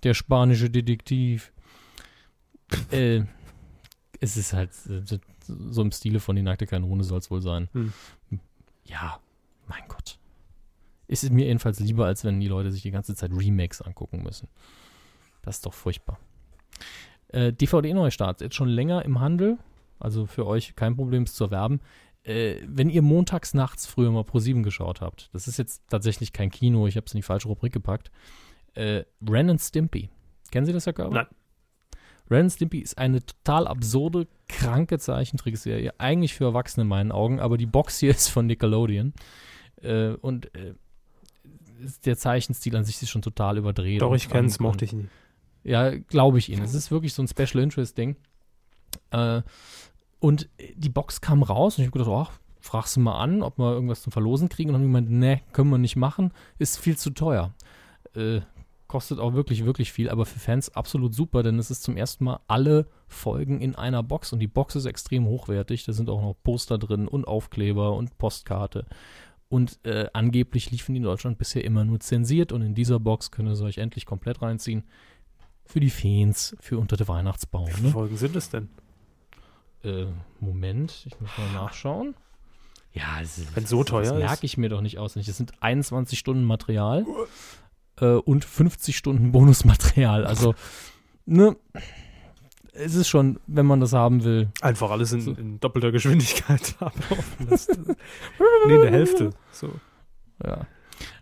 [SPEAKER 2] Der spanische Detektiv. äh, es ist halt so im Stile von Die nackte Kanone soll es wohl sein. Hm. Ja, mein Gott ist es mir jedenfalls lieber, als wenn die Leute sich die ganze Zeit Remakes angucken müssen. Das ist doch furchtbar. Äh, DVD-Neustart, jetzt schon länger im Handel, also für euch kein Problem es zu erwerben. Äh, wenn ihr montags nachts früher mal Pro 7 geschaut habt, das ist jetzt tatsächlich kein Kino, ich habe es in die falsche Rubrik gepackt. Äh, Ren and Stimpy. Kennen Sie das, Herr Körber?
[SPEAKER 1] Nein.
[SPEAKER 2] Ren and Stimpy ist eine total absurde, kranke Zeichentrickserie. Eigentlich für Erwachsene in meinen Augen, aber die Box hier [laughs] ist von Nickelodeon. Äh, und äh, der Zeichenstil an sich ist schon total überdreht.
[SPEAKER 1] Doch, ich kenne es, mochte ich nie.
[SPEAKER 2] Ja, glaube ich Ihnen. Es ist wirklich so ein Special Interest Ding. Äh, und die Box kam raus und ich habe gedacht, oh, fragst du mal an, ob wir irgendwas zum Verlosen kriegen. Und dann haben die gemeint, ne, können wir nicht machen, ist viel zu teuer. Äh, kostet auch wirklich, wirklich viel, aber für Fans absolut super, denn es ist zum ersten Mal alle Folgen in einer Box und die Box ist extrem hochwertig. Da sind auch noch Poster drin und Aufkleber und Postkarte Und äh, angeblich liefen die in Deutschland bisher immer nur zensiert und in dieser Box könnt ihr euch endlich komplett reinziehen. Für die Fans, für unter der Weihnachtsbaum.
[SPEAKER 1] Wie viele
[SPEAKER 2] Ne?
[SPEAKER 1] Folgen sind es denn?
[SPEAKER 2] Äh, Moment, ich muss mal nachschauen. Ja, es
[SPEAKER 1] Wenn so teuer
[SPEAKER 2] das
[SPEAKER 1] ist.
[SPEAKER 2] merke ich mir doch nicht auswendig. Es sind 21 Stunden Material äh, und 50 Stunden Bonusmaterial. Also, ne, es ist schon, wenn man das haben will.
[SPEAKER 1] Einfach alles in,
[SPEAKER 2] So.
[SPEAKER 1] in doppelter Geschwindigkeit [laughs] ablaufen lassen. nee, in der Hälfte. So
[SPEAKER 2] Ja.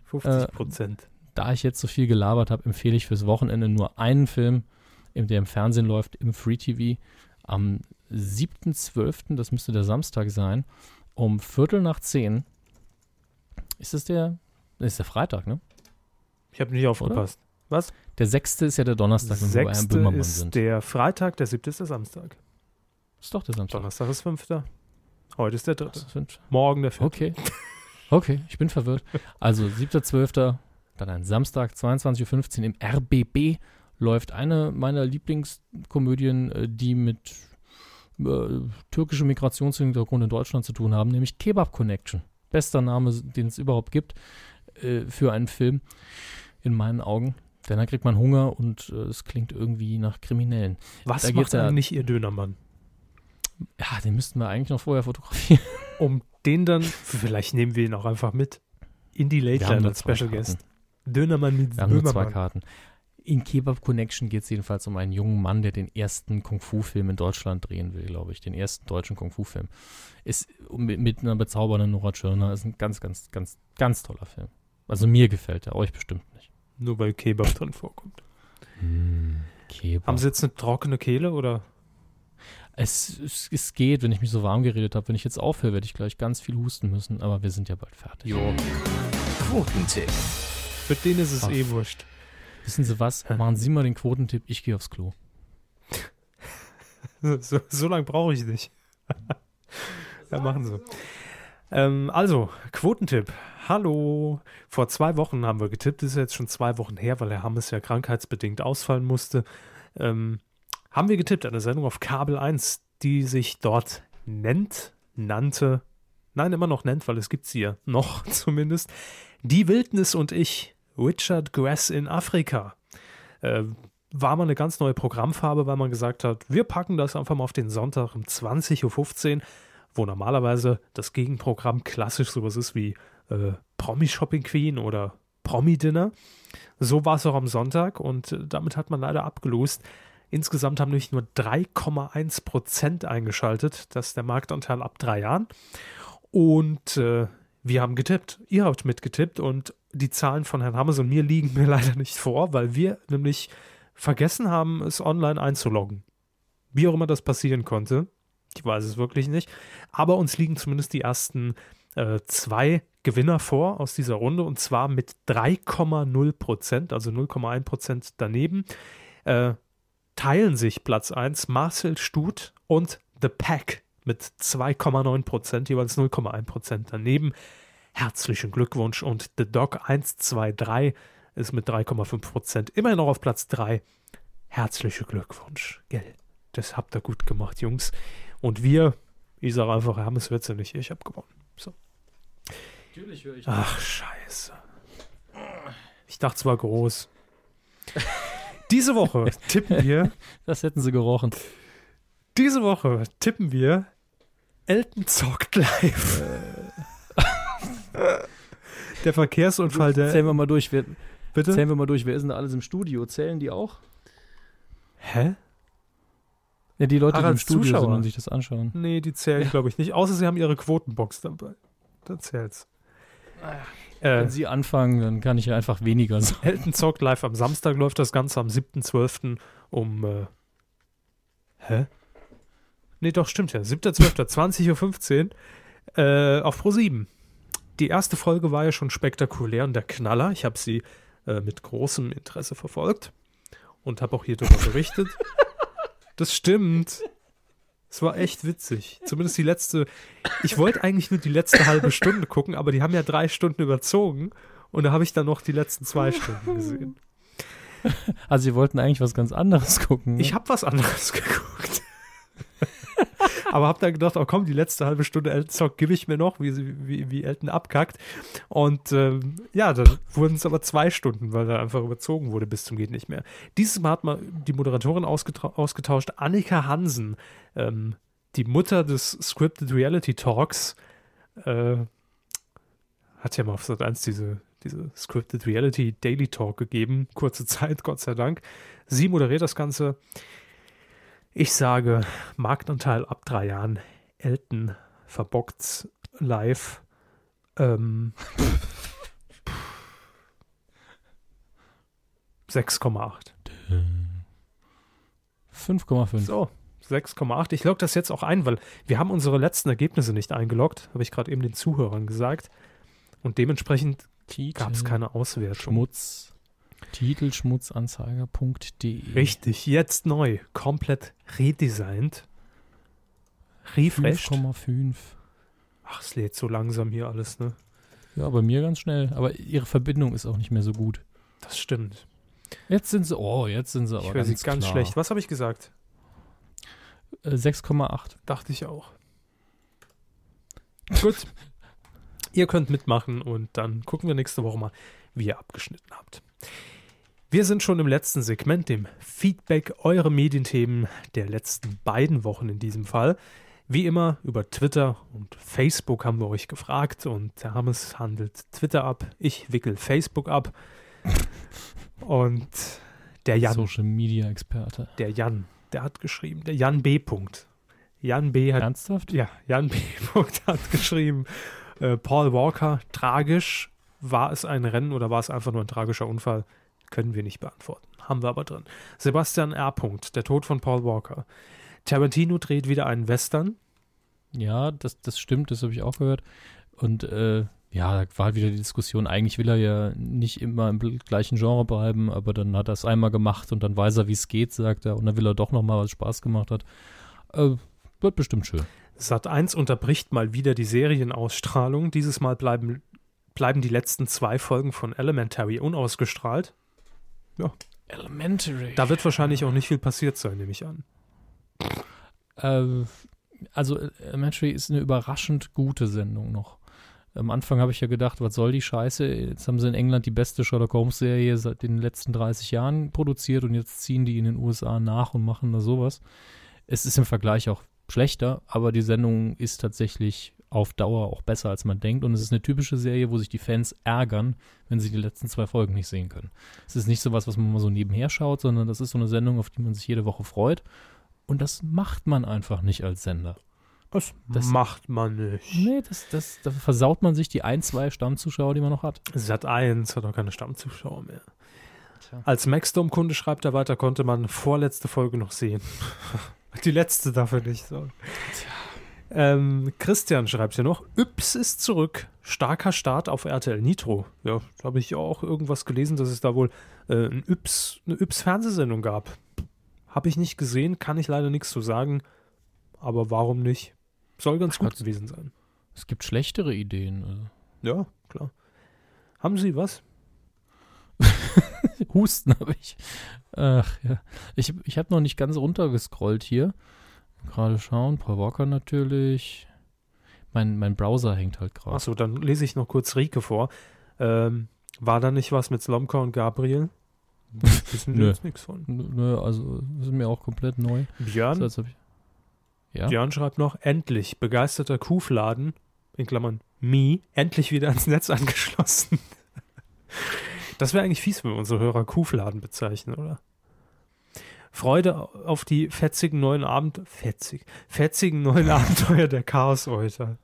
[SPEAKER 1] 50 Prozent.
[SPEAKER 2] Da ich jetzt so viel gelabert habe, empfehle ich fürs Wochenende nur einen Film, der im Fernsehen läuft, im Free TV. Am 7.12., das müsste der Samstag sein, um Viertel nach zehn. Ist das der? Ist der Freitag, ne?
[SPEAKER 1] ich habe nicht aufgepasst.
[SPEAKER 2] Der sechste ist ja der Donnerstag, wenn wir bei
[SPEAKER 1] Sechste
[SPEAKER 2] Böhmermann
[SPEAKER 1] ist
[SPEAKER 2] sind.
[SPEAKER 1] der Freitag, der siebte ist der Samstag.
[SPEAKER 2] Ist doch der Samstag.
[SPEAKER 1] Donnerstag ist fünfter. Heute ist der dritte.
[SPEAKER 2] Sind-
[SPEAKER 1] Morgen der vierte.
[SPEAKER 2] Okay. Okay, ich bin verwirrt. Also 7.12., dann ein Samstag, 22.15 Uhr im RBB läuft eine meiner Lieblingskomödien, äh, die mit äh, türkischem Migrationshintergrund in Deutschland zu tun haben, nämlich Kebab Connection. Bester Name, den es überhaupt gibt äh, für einen Film, in meinen Augen. Denn da kriegt man Hunger und äh, es klingt irgendwie nach Kriminellen.
[SPEAKER 1] Was
[SPEAKER 2] Da
[SPEAKER 1] macht eigentlich Ihr Dönermann?
[SPEAKER 2] Ja, den müssten wir eigentlich noch vorher fotografieren. [laughs]
[SPEAKER 1] Um den dann, vielleicht nehmen wir ihn auch einfach mit, in die Late Night als Special
[SPEAKER 2] Karten.
[SPEAKER 1] Guest. Dönermann mit
[SPEAKER 2] Wir haben nur zwei
[SPEAKER 1] Böhmermann.
[SPEAKER 2] Karten. In Kebab Connection geht es jedenfalls um einen jungen Mann, der den ersten Kung-Fu-Film in Deutschland drehen will, glaube ich. Den ersten deutschen Kung-Fu-Film. Ist mit, mit einer bezaubernden Nora Tschirner. Ist ein ganz, ganz, ganz, ganz toller Film. Also mir gefällt er, euch bestimmt nicht.
[SPEAKER 1] Nur weil Kebab drin vorkommt.
[SPEAKER 2] Kebab.
[SPEAKER 1] Haben Sie jetzt eine trockene Kehle oder?
[SPEAKER 2] es, es, es geht, wenn ich mich so warm geredet habe. Wenn ich jetzt aufhöre, werde ich gleich ganz viel husten müssen. Aber wir sind ja bald fertig.
[SPEAKER 1] Jo.
[SPEAKER 3] Quotentipp.
[SPEAKER 1] Für den ist es
[SPEAKER 2] Ach.
[SPEAKER 1] eh wurscht.
[SPEAKER 2] Wissen Sie was? Machen Sie mal den Quotentipp. Ich gehe aufs Klo. [laughs]
[SPEAKER 1] So, so lange brauche ich nicht. [laughs] ja, machen Sie. Ähm, also, Quotentipp. Hallo. Vor zwei Wochen haben wir getippt. Das ist jetzt schon zwei Wochen her, weil Herr Hammes ja krankheitsbedingt ausfallen musste. Ähm, haben wir getippt, eine Sendung auf Kabel 1, die sich dort nennt, nannte, nein, immer noch nennt, weil es gibt sie ja noch [laughs] zumindest, Die Wildnis und ich, Richard Grass in Afrika. Äh, war mal eine ganz neue Programmfarbe, weil man gesagt hat, wir packen das einfach mal auf den Sonntag um 20.15 Uhr, wo normalerweise das Gegenprogramm klassisch sowas ist wie äh, Promi Shopping Queen oder Promi Dinner. So war es auch am Sonntag und äh, damit hat man leider abgelost. Insgesamt haben nämlich nur 3,1 Prozent eingeschaltet. Das ist der Marktanteil ab drei Jahren. Und äh, wir haben getippt. Ihr habt mitgetippt und die Zahlen von Herrn Hammers und mir liegen mir [laughs] leider nicht vor, weil wir nämlich vergessen haben, es online einzuloggen. Wie auch immer das passieren konnte. Ich weiß es wirklich nicht. Aber uns liegen zumindest die ersten äh, zwei Gewinner vor aus dieser Runde und zwar mit 3,0 Prozent, also 0,1 Prozent daneben. Äh, teilen sich Platz 1 Marcel Stut und The Pack mit 2,9 Prozent, jeweils 0,1 Prozent daneben. Herzlichen Glückwunsch und The Dog 123 ist mit 3,5 Prozent immerhin noch auf Platz 3. Herzlichen Glückwunsch, gell? Das habt ihr gut gemacht, Jungs. Und wir, ich sage einfach, Herr Hammes wird's ja nicht, ich habe gewonnen. So.
[SPEAKER 2] Natürlich höre ich.
[SPEAKER 1] Ach, scheiße. Ich dachte, es war groß. Diese Woche [laughs] tippen wir,
[SPEAKER 2] Das hätten sie gerochen.
[SPEAKER 1] diese Woche tippen wir Elton zockt live. der Verkehrsunfall, der.
[SPEAKER 2] Zählen wir mal durch. Wer,
[SPEAKER 1] Bitte?
[SPEAKER 2] zählen wir mal durch. Wer ist denn da alles im Studio? Zählen die auch?
[SPEAKER 1] Hä?
[SPEAKER 2] Ja, die Leute, die im Studio
[SPEAKER 1] Zuschauer.
[SPEAKER 2] sind und sich das anschauen.
[SPEAKER 1] Nee, die zählen, glaube ich, nicht. Außer sie haben ihre Quotenbox dabei. Dann zählt's. Äh,
[SPEAKER 2] Wenn sie anfangen, dann kann ich ja einfach weniger sagen.
[SPEAKER 1] Elton zockt live am Samstag, läuft das Ganze am 7.12. um. Äh, hä? Nee, doch, stimmt ja. 7.12. 20.15 [laughs] Uhr äh, auf Pro7. Die erste Folge war ja schon spektakulär und der Knaller. Ich habe sie äh, mit großem Interesse verfolgt und habe auch hier darüber berichtet. [laughs] Das stimmt. Es war echt witzig. Zumindest die letzte. Ich wollte eigentlich nur die letzte halbe Stunde gucken, aber die haben ja drei Stunden überzogen. Und da habe ich dann noch die letzten zwei Stunden gesehen.
[SPEAKER 2] Also, sie wollten eigentlich was ganz anderes gucken. ne?
[SPEAKER 1] Ich habe was anderes [laughs] geguckt. Aber hab dann gedacht, oh komm, die letzte halbe Stunde Elton Talk gebe ich mir noch, wie, wie, wie Elton abkackt. Und ähm, ja, dann wurden es aber zwei Stunden, weil er einfach überzogen wurde bis zum geht nicht mehr. Dieses Mal hat man die Moderatorin ausgetauscht, Annika Hansen, ähm, die Mutter des Scripted Reality Talks, äh, hat ja mal auf Sat 1 diese, diese Scripted Reality Daily Talk gegeben. Kurze [laughs] Zeit, Gott sei Dank. Sie moderiert das Ganze. Ich sage Marktanteil ab drei Jahren. Elton verbockt live. Ähm, 6,8.
[SPEAKER 2] 5,5.
[SPEAKER 1] So, 6,8. Ich logge das jetzt auch ein, weil wir haben unsere letzten Ergebnisse nicht eingeloggt, habe ich gerade eben den Zuhörern gesagt. Und dementsprechend gab es keine Auswertung.
[SPEAKER 2] Schmutz. Titelschmutzanzeiger.de.
[SPEAKER 1] Richtig, jetzt neu. Komplett redesigned. Refreshed.
[SPEAKER 2] 5,5.
[SPEAKER 1] Ach, es lädt so langsam hier alles, ne?
[SPEAKER 2] Ja, bei mir ganz schnell. Aber ihre Verbindung ist auch nicht mehr so gut.
[SPEAKER 1] Das stimmt.
[SPEAKER 2] Jetzt sind sie, oh, jetzt sind sie aber
[SPEAKER 1] ich
[SPEAKER 2] ganz,
[SPEAKER 1] sie ganz
[SPEAKER 2] klar.
[SPEAKER 1] schlecht. Was habe ich gesagt?
[SPEAKER 2] 6,8.
[SPEAKER 1] Äh, Dachte ich auch. Gut. [laughs] ihr könnt mitmachen und dann gucken wir nächste Woche mal, wie ihr abgeschnitten habt. Wir sind schon im letzten Segment, dem Feedback eure Medienthemen der letzten beiden Wochen in diesem Fall. Wie immer über Twitter und Facebook haben wir euch gefragt und der Hammes handelt Twitter ab, ich wickel Facebook ab. Und der Jan.
[SPEAKER 2] Social Media Experte.
[SPEAKER 1] Der Jan, der hat geschrieben, der Jan B. Punkt. Jan B. hat.
[SPEAKER 2] Ernsthaft?
[SPEAKER 1] Ja, Jan B. [laughs] Punkt hat geschrieben, äh, Paul Walker, tragisch. War es ein Rennen oder war es einfach nur ein tragischer Unfall? Können wir nicht beantworten. Haben wir aber drin. Sebastian R. Punkt, der Tod von Paul Walker. Tarantino dreht wieder einen Western.
[SPEAKER 2] Ja, das, das stimmt, das habe ich auch gehört. Und äh, ja, da war halt wieder die Diskussion, eigentlich will er ja nicht immer im gleichen Genre bleiben, aber dann hat er es einmal gemacht und dann weiß er, wie es geht, sagt er, und dann will er doch nochmal, was Spaß gemacht hat. Äh, wird bestimmt schön.
[SPEAKER 1] Sat 1 unterbricht mal wieder die Serienausstrahlung. Dieses Mal bleiben, bleiben die letzten zwei Folgen von Elementary unausgestrahlt. Ja.
[SPEAKER 2] Elementary.
[SPEAKER 1] Da wird wahrscheinlich auch nicht viel passiert sein, nehme ich an.
[SPEAKER 2] Äh, also Elementary ist eine überraschend gute Sendung noch. Am Anfang habe ich ja gedacht, was soll die Scheiße? Jetzt haben sie in England die beste Sherlock Holmes-Serie seit den letzten 30 Jahren produziert und jetzt ziehen die in den USA nach und machen da sowas. Es ist im Vergleich auch schlechter, aber die Sendung ist tatsächlich auf Dauer auch besser, als man denkt. Und es ist eine typische Serie, wo sich die Fans ärgern, wenn sie die letzten zwei Folgen nicht sehen können. Es ist nicht so was, was man mal so nebenher schaut, sondern das ist so eine Sendung, auf die man sich jede Woche freut. Und das macht man einfach nicht als Sender.
[SPEAKER 1] Das, das macht man nicht.
[SPEAKER 2] Nee, das, das, da versaut man sich die ein, zwei Stammzuschauer, die man noch hat.
[SPEAKER 1] Sat 1 hat auch keine Stammzuschauer mehr. Tja. Als Maxdome-Kunde schreibt er weiter, konnte man vorletzte Folge noch sehen. [laughs] die letzte dafür nicht. So. Ähm, Christian schreibt hier noch, Yps ist zurück. Starker Start auf RTL Nitro. Ja, da habe ich auch irgendwas gelesen, dass es da wohl äh, ein Yps, eine Yps-Fernsehsendung gab. Habe ich nicht gesehen, kann ich leider nichts zu sagen. Aber warum nicht? Soll ganz gut gewesen sein.
[SPEAKER 2] Es gibt schlechtere Ideen. Also.
[SPEAKER 1] Ja, klar. Haben Sie was? [laughs]
[SPEAKER 2] Husten habe ich. Ach ja. Ich, ich habe noch nicht ganz runtergescrollt hier. Gerade schauen. Paul Walker natürlich. Mein, mein Browser hängt halt gerade.
[SPEAKER 1] Achso, dann lese ich noch kurz Rike vor. Ähm, war da nicht was mit Slomka und Gabriel? [laughs]
[SPEAKER 2] Wissen wir jetzt nichts von. Nö, also ist mir auch komplett neu.
[SPEAKER 1] Björn?
[SPEAKER 2] So,
[SPEAKER 1] ja. Björn schreibt noch, endlich, begeisterter Kuhfladen, in Klammern, me, endlich wieder ans Netz angeschlossen. [laughs] das wäre eigentlich fies, wenn wir unsere Hörer Kuhfladen bezeichnen, oder? Freude auf die fetzigen neuen Abend, fetzig, fetzigen neuen [laughs] Abenteuer der Chaos-Euter.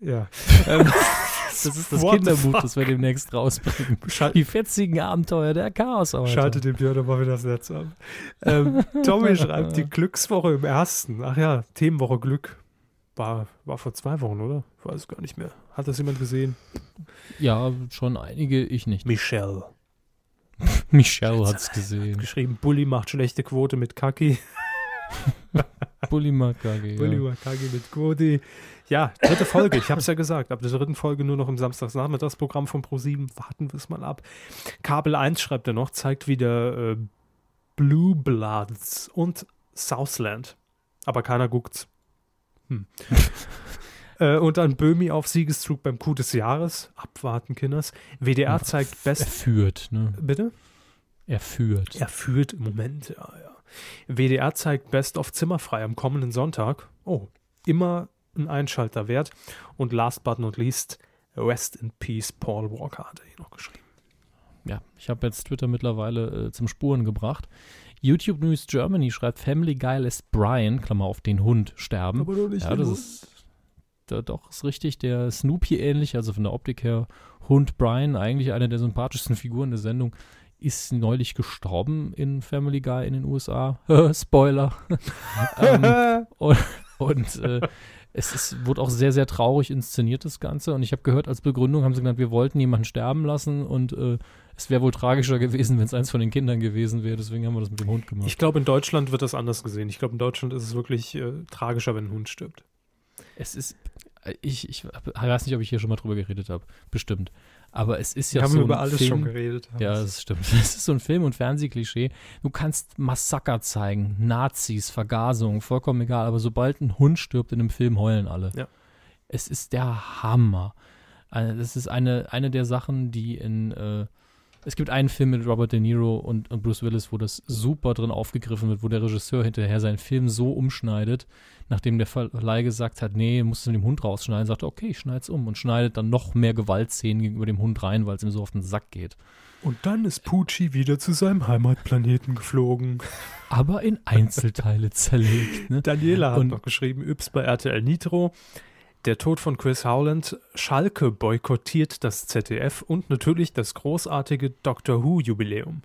[SPEAKER 1] Ja. Ähm, [laughs]
[SPEAKER 2] das ist das Kinderbuch, das wir demnächst rausbringen. Schal die fetzigen Abenteuer der Chaos. -Alter.
[SPEAKER 1] Schaltet den Björn mal wieder das Netz ab. Ähm, Tommy [laughs] schreibt die Glückswoche im ersten. Ach ja, Themenwoche Glück. War, war vor zwei Wochen, oder? Ich weiß gar nicht mehr. Hat das jemand gesehen?
[SPEAKER 2] Ja, schon einige, ich nicht.
[SPEAKER 1] Michelle. [laughs]
[SPEAKER 2] Michelle hat es gesehen.
[SPEAKER 1] Geschrieben, Bully macht schlechte Quote mit Kaki.
[SPEAKER 2] Bully Makagi.
[SPEAKER 1] Bully Makagi mit Quote. Ja, dritte Folge, ich habe es ja gesagt. Ab der dritten Folge nur noch im Samstagsnachmittagsprogramm von Pro7. Warten wir es mal ab. Kabel 1 schreibt er noch, zeigt wieder äh, Blue Bloods und Southland. Aber keiner guckt's. Hm. [laughs] äh, und dann Böhmi auf Siegeszug beim Coup des Jahres. Abwarten, Kinders. WDR ja, zeigt Best.
[SPEAKER 2] Er führt, ne?
[SPEAKER 1] Bitte?
[SPEAKER 2] Er führt.
[SPEAKER 1] Er führt im Moment, ja, ja. WDR zeigt Best of Zimmerfrei am kommenden Sonntag. Oh, immer ein Einschalter wert. Und last but not least, Rest in Peace, Paul Walker hat er hier noch geschrieben.
[SPEAKER 2] Ja, ich habe jetzt Twitter mittlerweile äh, zum Spuren gebracht. YouTube News Germany schreibt, Family Guy lässt Brian, Klammer auf den Hund, sterben.
[SPEAKER 1] Aber doch nicht
[SPEAKER 2] ja, das Hund. ist da, doch ist richtig, der Snoopy ähnlich, also von der Optik her Hund Brian, eigentlich eine der sympathischsten Figuren der Sendung, ist neulich gestorben in Family Guy in den USA. [laughs] Spoiler. [laughs] ähm, und, und äh, es ist, wurde auch sehr, sehr traurig inszeniert, das Ganze. Und ich habe gehört, als Begründung haben sie gesagt, wir wollten jemanden sterben lassen und äh, es wäre wohl tragischer gewesen, wenn es eins von den Kindern gewesen wäre. Deswegen haben wir das mit dem Hund gemacht.
[SPEAKER 1] Ich glaube, in Deutschland wird das anders gesehen. Ich glaube, in Deutschland ist es wirklich äh, tragischer, wenn ein Hund stirbt.
[SPEAKER 2] Es ist, ich, ich weiß nicht, ob ich hier schon mal drüber geredet habe. Bestimmt. Aber es ist ja
[SPEAKER 1] Wir
[SPEAKER 2] so
[SPEAKER 1] haben über alles
[SPEAKER 2] Film,
[SPEAKER 1] schon geredet.
[SPEAKER 2] Ja, das stimmt. [laughs] Es ist so ein Film- und Fernsehklischee. Du kannst Massaker zeigen, Nazis, Vergasung, vollkommen egal. Aber sobald ein Hund stirbt in einem Film, heulen alle.
[SPEAKER 1] Ja.
[SPEAKER 2] Es ist der Hammer. Also, das ist eine, eine der Sachen, die in äh, es gibt einen Film mit Robert De Niro und, und, Bruce Willis, wo das super drin aufgegriffen wird, wo der Regisseur hinterher seinen Film so umschneidet, nachdem der Verleih gesagt hat, nee, musst du mit dem Hund rausschneiden, sagt er, okay, ich schneide es um und schneidet dann noch mehr Gewaltszenen gegenüber dem Hund rein, weil es ihm so auf den Sack geht.
[SPEAKER 1] Und dann ist Pucci wieder zu seinem Heimatplaneten geflogen.
[SPEAKER 2] Aber in Einzelteile zerlegt. Ne?
[SPEAKER 1] Daniela hat und, noch geschrieben, Yps bei RTL Nitro. Der Tod von Chris Howland, Schalke boykottiert das ZDF und natürlich das großartige Doctor Who-Jubiläum.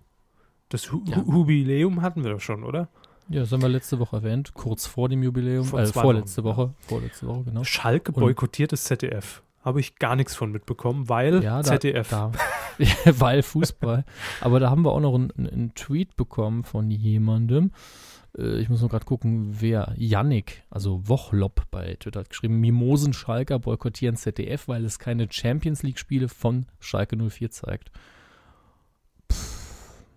[SPEAKER 1] Das Hu ja. Jubiläum hatten wir doch schon, oder?
[SPEAKER 2] Ja, das haben wir letzte Woche erwähnt, kurz vor dem Jubiläum, vor äh, vorletzte Wochen, Woche, ja. vorletzte Woche, genau.
[SPEAKER 1] Schalke boykottiert das ZDF. Habe ich gar nichts von mitbekommen, weil ja, da, ZDF.
[SPEAKER 2] Da, [laughs] [laughs] weil Fußball. Aber da haben wir auch noch einen, einen Tweet bekommen von jemandem, äh, ich muss nur gerade gucken, wer, Yannick, also Wochlob bei Twitter hat geschrieben, Mimosen Schalker boykottieren ZDF, weil es keine Champions League-Spiele von Schalke 04 zeigt.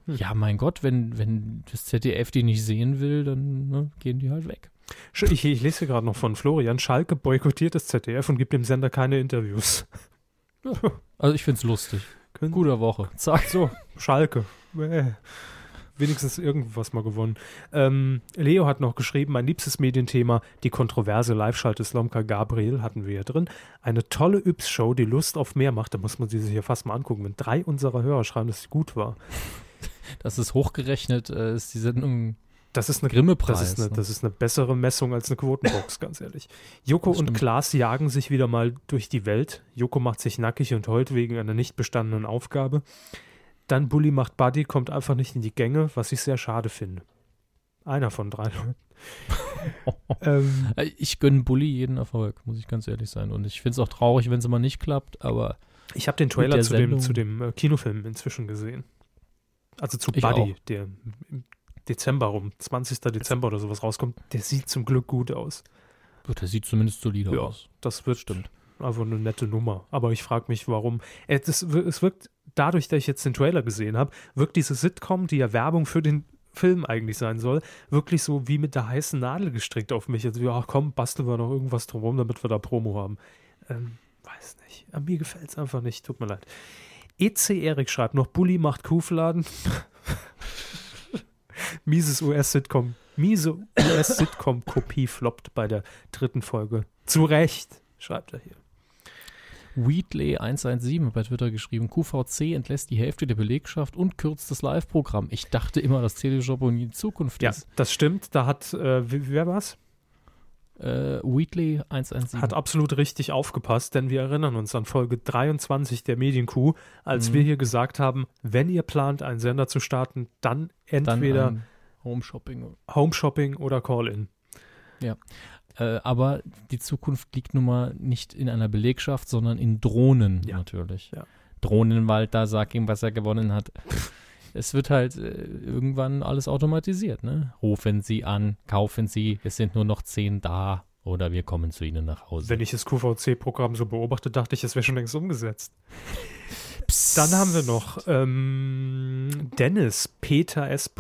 [SPEAKER 2] Hm. Ja, mein Gott, wenn, wenn das ZDF die nicht sehen will, dann ne, gehen die halt weg.
[SPEAKER 1] Ich, ich lese gerade noch von Florian. Schalke boykottiert das ZDF und gibt dem Sender keine Interviews.
[SPEAKER 2] Ja, also ich finde es lustig. Guter Woche.
[SPEAKER 1] Zack. So, Schalke. Äh wenigstens irgendwas mal gewonnen. Ähm, Leo hat noch geschrieben, mein liebstes Medienthema, die kontroverse Live-Schalte Slomka Gabriel hatten wir hier drin. Eine tolle Yps-Show, die Lust auf mehr macht. Da muss man sie sich ja fast mal angucken, wenn drei unserer Hörer schreiben, dass sie gut war. [laughs]
[SPEAKER 2] Das ist hochgerechnet, äh, ist die Sendung
[SPEAKER 1] das ist eine Grimme-Preis. Das, ne? das, ist eine bessere Messung als eine Quotenbox, [laughs] ganz ehrlich. Joko und Klaas jagen sich wieder mal durch die Welt. Joko macht sich nackig und heult wegen einer nicht bestandenen Aufgabe. Dann Bully macht Buddy, kommt einfach nicht in die Gänge, was ich sehr schade finde. Einer von drei Leuten. [laughs]
[SPEAKER 2] ähm, ich gönne Bully jeden Erfolg, muss ich ganz ehrlich sein. Und ich finde es auch traurig, wenn es immer nicht klappt, aber.
[SPEAKER 1] Ich habe den Trailer zu dem, zu dem äh, Kinofilm inzwischen gesehen. Also zu ich Buddy, auch. der im Dezember rum, 20. Dezember oder sowas rauskommt. Der sieht zum Glück gut aus.
[SPEAKER 2] Der sieht zumindest solide ja, aus.
[SPEAKER 1] Das wird stimmt. Einfach eine nette Nummer. Aber ich frage mich, warum. Es, es wirkt dadurch, dass ich jetzt den Trailer gesehen habe, wirkt diese Sitcom, die ja Werbung für den Film eigentlich sein soll, wirklich so wie mit der heißen Nadel gestrickt auf mich. Also, ja, komm, basteln wir noch irgendwas drumherum, damit wir da Promo haben. Ähm, weiß nicht. Aber mir gefällt es einfach nicht. Tut mir leid. EC Erik schreibt noch, Bully macht Kuhfladen. [laughs] Mieses US-Sitcom. Miese US-Sitcom-Kopie floppt bei der dritten Folge. Zu Recht, schreibt er hier.
[SPEAKER 2] Wheatley117 bei Twitter geschrieben, QVC entlässt die Hälfte der Belegschaft und kürzt das Live-Programm. Ich dachte immer, dass Telejob in die Zukunft
[SPEAKER 1] ja, ist. Ja, das stimmt. Da hat, äh, wer war's?
[SPEAKER 2] Äh, Wheatley 117.
[SPEAKER 1] Hat absolut richtig aufgepasst, denn wir erinnern uns an Folge 23 der Medienkuh, als mhm. wir hier gesagt haben, wenn ihr plant, einen Sender zu starten, dann entweder dann
[SPEAKER 2] Home Shopping.
[SPEAKER 1] Home Shopping oder Call-In.
[SPEAKER 2] Ja. Äh, aber die Zukunft liegt nun mal nicht in einer Belegschaft, sondern in Drohnen ja. natürlich. Ja. Drohnenwald, da sag ihm, was er gewonnen hat. es wird halt äh, irgendwann alles automatisiert. Ne? Rufen Sie an, kaufen Sie, es sind nur noch zehn da oder wir kommen zu Ihnen nach Hause.
[SPEAKER 1] Wenn ich das QVC-Programm so beobachte, dachte ich, es wäre schon längst umgesetzt. Psst. Dann haben wir noch ähm, Dennis Peter S.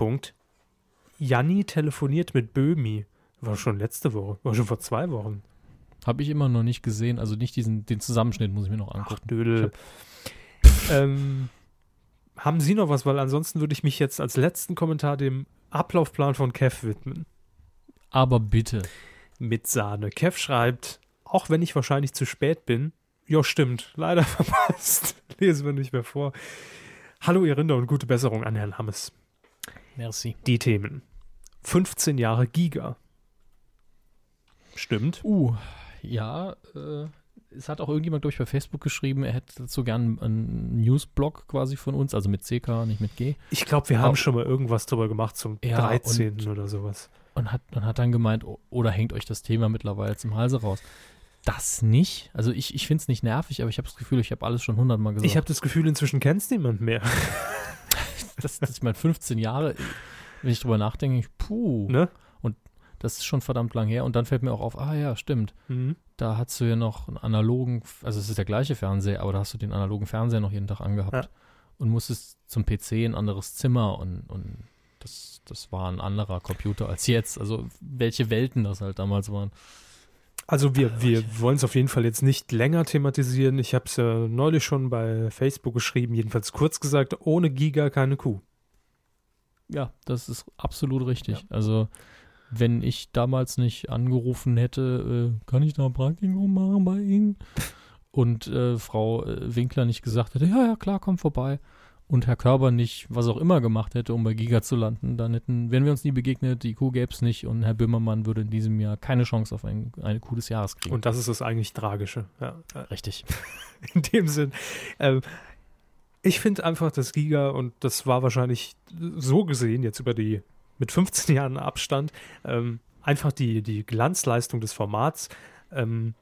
[SPEAKER 1] Janni telefoniert mit Böhmi. War schon letzte Woche, war schon vor zwei Wochen.
[SPEAKER 2] Habe ich immer noch nicht gesehen. Also nicht diesen, den Zusammenschnitt muss ich mir noch angucken. Ach,
[SPEAKER 1] Dödel. Ähm, haben Sie noch was? Weil ansonsten würde ich mich jetzt als letzten Kommentar dem Ablaufplan von Kev widmen.
[SPEAKER 2] Aber bitte.
[SPEAKER 1] Mit Sahne. Kev schreibt, auch wenn ich wahrscheinlich zu spät bin, ja, stimmt, leider [laughs] verpasst. Lesen wir nicht mehr vor. Hallo, ihr Rinder und gute Besserung an Herrn Hammes.
[SPEAKER 2] Merci.
[SPEAKER 1] Die Themen. 15 Jahre Giga. Stimmt.
[SPEAKER 2] Uh, ja, äh, es hat auch irgendjemand durch bei Facebook geschrieben, er hätte dazu gern einen Newsblog quasi von uns, also mit CK, nicht mit G.
[SPEAKER 1] Ich glaube, wir haben schon mal irgendwas drüber gemacht zum ja, 13. Und, oder sowas.
[SPEAKER 2] Und hat, und hat dann gemeint, oder hängt euch das Thema mittlerweile zum Halse raus. Das nicht. Also ich, ich finde es nicht nervig, aber ich habe das Gefühl, ich habe alles schon hundertmal gesagt.
[SPEAKER 1] Ich habe das Gefühl, inzwischen kennt es niemand mehr. [laughs]
[SPEAKER 2] das, das, ich meine, 15 Jahre, wenn ich drüber nachdenke, ich, puh. Ne? Das ist schon verdammt lang her. Und dann fällt mir auch auf, ah ja, stimmt. Mhm. Da hast du ja noch einen analogen, also es ist der gleiche Fernseher, aber da hast du den analogen Fernseher noch jeden Tag angehabt. Ja. Und musstest zum PC ein anderes Zimmer und, und das, das war ein anderer Computer als jetzt. Also welche Welten das halt damals waren.
[SPEAKER 1] Also wir, wir wollen es auf jeden Fall jetzt nicht länger thematisieren. Ich habe es ja neulich schon bei Facebook geschrieben, jedenfalls kurz gesagt, ohne Giga keine Kuh.
[SPEAKER 2] Ja, das ist absolut richtig. Ja. Also wenn ich damals nicht angerufen hätte, äh, kann ich da ein Praktikum machen bei Ihnen? [laughs] Und äh, Frau äh, Winkler nicht gesagt hätte, ja, ja, klar, komm vorbei. Und Herr Körber nicht, was auch immer gemacht hätte, um bei Giga zu landen, dann hätten, wären wir uns nie begegnet, die Kuh gäbe es nicht und Herr Böhmermann würde in diesem Jahr keine Chance auf ein, eine Kuh des Jahres kriegen.
[SPEAKER 1] Und das ist das eigentlich Tragische. Ja,
[SPEAKER 2] richtig. [laughs]
[SPEAKER 1] in dem Sinn. Ähm, ich finde einfach, dass Giga, und das war wahrscheinlich so gesehen jetzt über die mit 15 Jahren Abstand ähm, einfach die, die Glanzleistung des Formats. Ähm,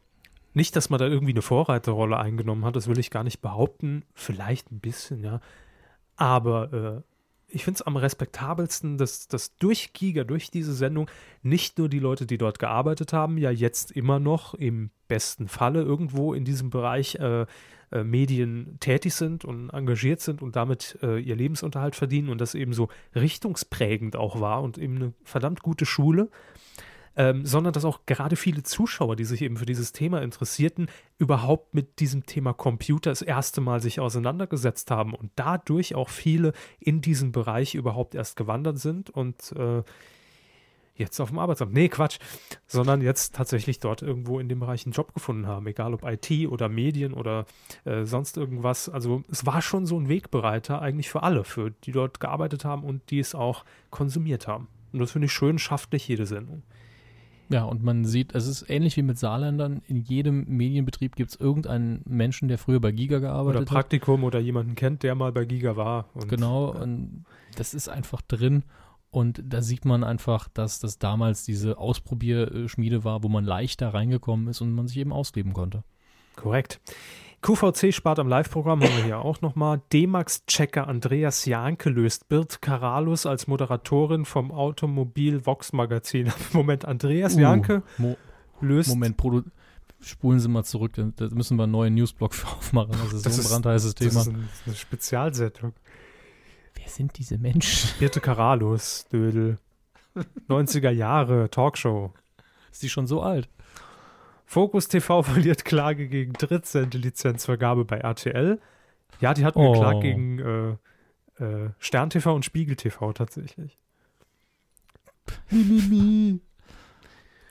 [SPEAKER 1] nicht, dass man da irgendwie eine Vorreiterrolle eingenommen hat, das will ich gar nicht behaupten. Vielleicht ein bisschen, ja. Aber äh, ich finde es am respektabelsten, dass, dass durch Giga, durch diese Sendung, nicht nur die Leute, die dort gearbeitet haben, ja jetzt immer noch im besten Falle irgendwo in diesem Bereich äh, äh, Medien tätig sind und engagiert sind und damit äh, ihr Lebensunterhalt verdienen und das eben so richtungsprägend auch war und eben eine verdammt gute Schule. Ähm, sondern dass auch gerade viele Zuschauer, die sich eben für dieses Thema interessierten, überhaupt mit diesem Thema Computer das erste Mal sich auseinandergesetzt haben und dadurch auch viele in diesen Bereich überhaupt erst gewandert sind und äh, jetzt auf dem Arbeitsamt. Nee, Quatsch. Sondern jetzt tatsächlich dort irgendwo in dem Bereich einen Job gefunden haben. Egal ob IT oder Medien oder äh, sonst irgendwas. Also es war schon so ein Wegbereiter eigentlich für alle, für die dort gearbeitet haben und die es auch konsumiert haben. Und das finde ich schön, schafft nicht jede Sendung.
[SPEAKER 2] Ja, und man sieht, es ist ähnlich wie mit Saarländern. In jedem Medienbetrieb gibt es irgendeinen Menschen, der früher bei Giga gearbeitet
[SPEAKER 1] hat. Oder Praktikum hat. oder jemanden kennt, der mal bei Giga war.
[SPEAKER 2] Und, genau, ja. und das ist einfach drin. Und da sieht man einfach, dass das damals diese Ausprobierschmiede war, wo man leichter reingekommen ist und man sich eben ausleben konnte.
[SPEAKER 1] Korrekt. QVC spart am Live-Programm, haben wir hier auch nochmal. D-Max-Checker Andreas Janke löst Birt Karalus als Moderatorin vom Automobil Vox Magazin. [laughs] Moment, Andreas uh, Janke Mo löst.
[SPEAKER 2] Moment, Produ spulen Sie mal zurück, da müssen wir einen neuen Newsblog [laughs] für aufmachen. Das ist das so ein brandheißes Thema. Das ist
[SPEAKER 1] eine Spezialsendung.
[SPEAKER 2] Wer sind diese Menschen? [laughs]
[SPEAKER 1] Birte Karalus, Dödel. [laughs] 90er Jahre, Talkshow.
[SPEAKER 2] Ist die schon so alt?
[SPEAKER 1] Focus TV [laughs] verliert Klage gegen Drittsende-Lizenzvergabe bei RTL. Ja, die hatten oh. geklagt gegen äh, äh, Stern TV und Spiegel TV tatsächlich.
[SPEAKER 2] Mimimi.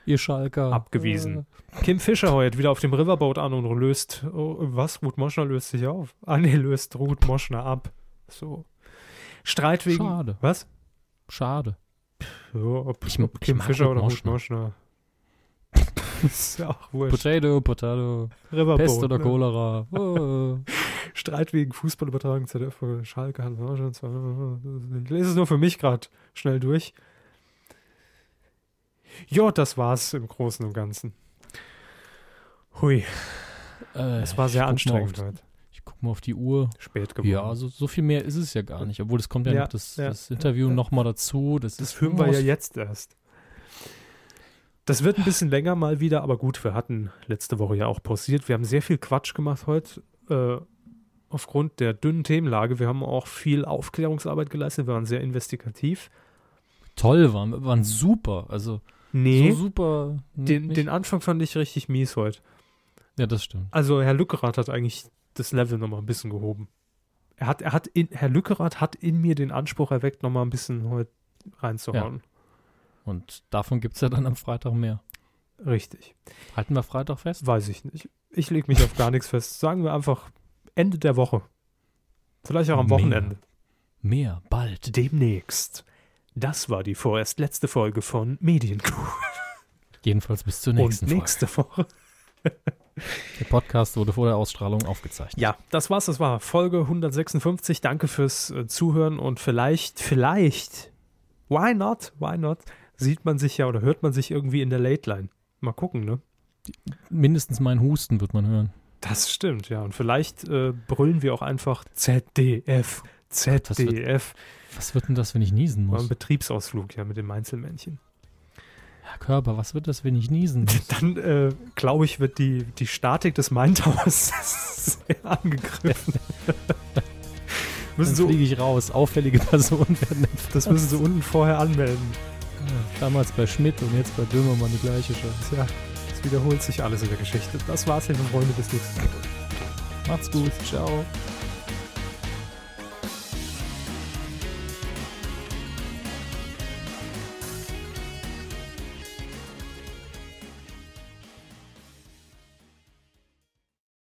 [SPEAKER 2] Ihr Schalker.
[SPEAKER 1] Abgewiesen. Äh. Kim Fischer heuert wieder auf dem Riverboat an und löst. Oh, was? Ruth Moschner löst sich auf. Ah, nee, löst Ruth Moschner ab. So. Streit wegen.
[SPEAKER 2] Schade.
[SPEAKER 1] Was?
[SPEAKER 2] Schade.
[SPEAKER 1] Ja, ob, ich, ob Kim Fischer oder Ruth Moschner. [laughs]
[SPEAKER 2] ist ja auch wurscht. Potato, Potato. Riverboat, Pest oder ne? Cholera. [laughs] Oh.
[SPEAKER 1] Streit wegen Fußballübertragung ZDF Schalke. Ich lese es nur für mich gerade schnell durch. Ja, das war's im Großen und Ganzen. Hui. Äh, es war sehr anstrengend heute
[SPEAKER 2] guck mal auf die Uhr.
[SPEAKER 1] Spät geworden.
[SPEAKER 2] Ja, also so viel mehr ist es ja gar nicht. Obwohl, es kommt ja, ja noch das, ja, das Interview ja. nochmal dazu. Das,
[SPEAKER 1] das führen wir ja jetzt erst. Das wird ein bisschen länger mal wieder, aber gut, wir hatten letzte Woche ja auch pausiert. Wir haben sehr viel Quatsch gemacht heute. Äh, aufgrund der dünnen Themenlage. Wir haben auch viel Aufklärungsarbeit geleistet. Wir waren sehr investigativ.
[SPEAKER 2] Toll, waren, waren super. Also
[SPEAKER 1] Nee.
[SPEAKER 2] So super.
[SPEAKER 1] Den, den Anfang fand ich richtig mies heute.
[SPEAKER 2] Ja, das stimmt.
[SPEAKER 1] Also Herr Lückerath hat eigentlich das Level nochmal ein bisschen gehoben. Er hat, er hat in, Herr Lückerath hat in mir den Anspruch erweckt, nochmal ein bisschen heute reinzuhauen. Ja.
[SPEAKER 2] Und davon gibt es ja dann am Freitag mehr.
[SPEAKER 1] Richtig.
[SPEAKER 2] Halten wir Freitag fest?
[SPEAKER 1] Weiß ich nicht. Ich lege mich auf gar nichts fest. Sagen wir einfach Ende der Woche. Vielleicht auch am mehr. Wochenende.
[SPEAKER 2] Mehr, bald.
[SPEAKER 1] Demnächst. Das war die vorerst letzte Folge von Medienkuh. [laughs]
[SPEAKER 2] Jedenfalls bis zur nächsten
[SPEAKER 1] Und nächste Folge. Woche. [laughs]
[SPEAKER 2] Der Podcast wurde vor der Ausstrahlung aufgezeichnet.
[SPEAKER 1] Ja, das war's. Das war Folge 156. Danke fürs äh, Zuhören und vielleicht, vielleicht, why not, why not, sieht man sich ja oder hört man sich irgendwie in der Late Line. Mal gucken, ne?
[SPEAKER 2] Mindestens mein Husten wird man hören.
[SPEAKER 1] Das stimmt, ja. Und vielleicht äh, brüllen wir auch einfach ZDF, ZDF.
[SPEAKER 2] Was wird denn das, wenn ich niesen muss? War
[SPEAKER 1] ein Betriebsausflug, ja, mit dem Einzelmännchen.
[SPEAKER 2] Herr Körper, was wird das, wenn ich niesen [laughs] muss?
[SPEAKER 1] Dann, äh, glaube ich, wird die, die Statik des Main Towers [laughs] sehr angegriffen. [laughs]
[SPEAKER 2] Dann fliege ich raus. Auffällige Personen werden
[SPEAKER 1] Das müssen sie unten vorher anmelden.
[SPEAKER 2] Ja, damals bei Schmidt und jetzt bei Böhmermann die gleiche Chance.
[SPEAKER 1] Ja, es wiederholt sich alles in der Geschichte. Das war's, liebe Freunde, bis nächstes Mal.
[SPEAKER 2] Macht's gut. Ciao.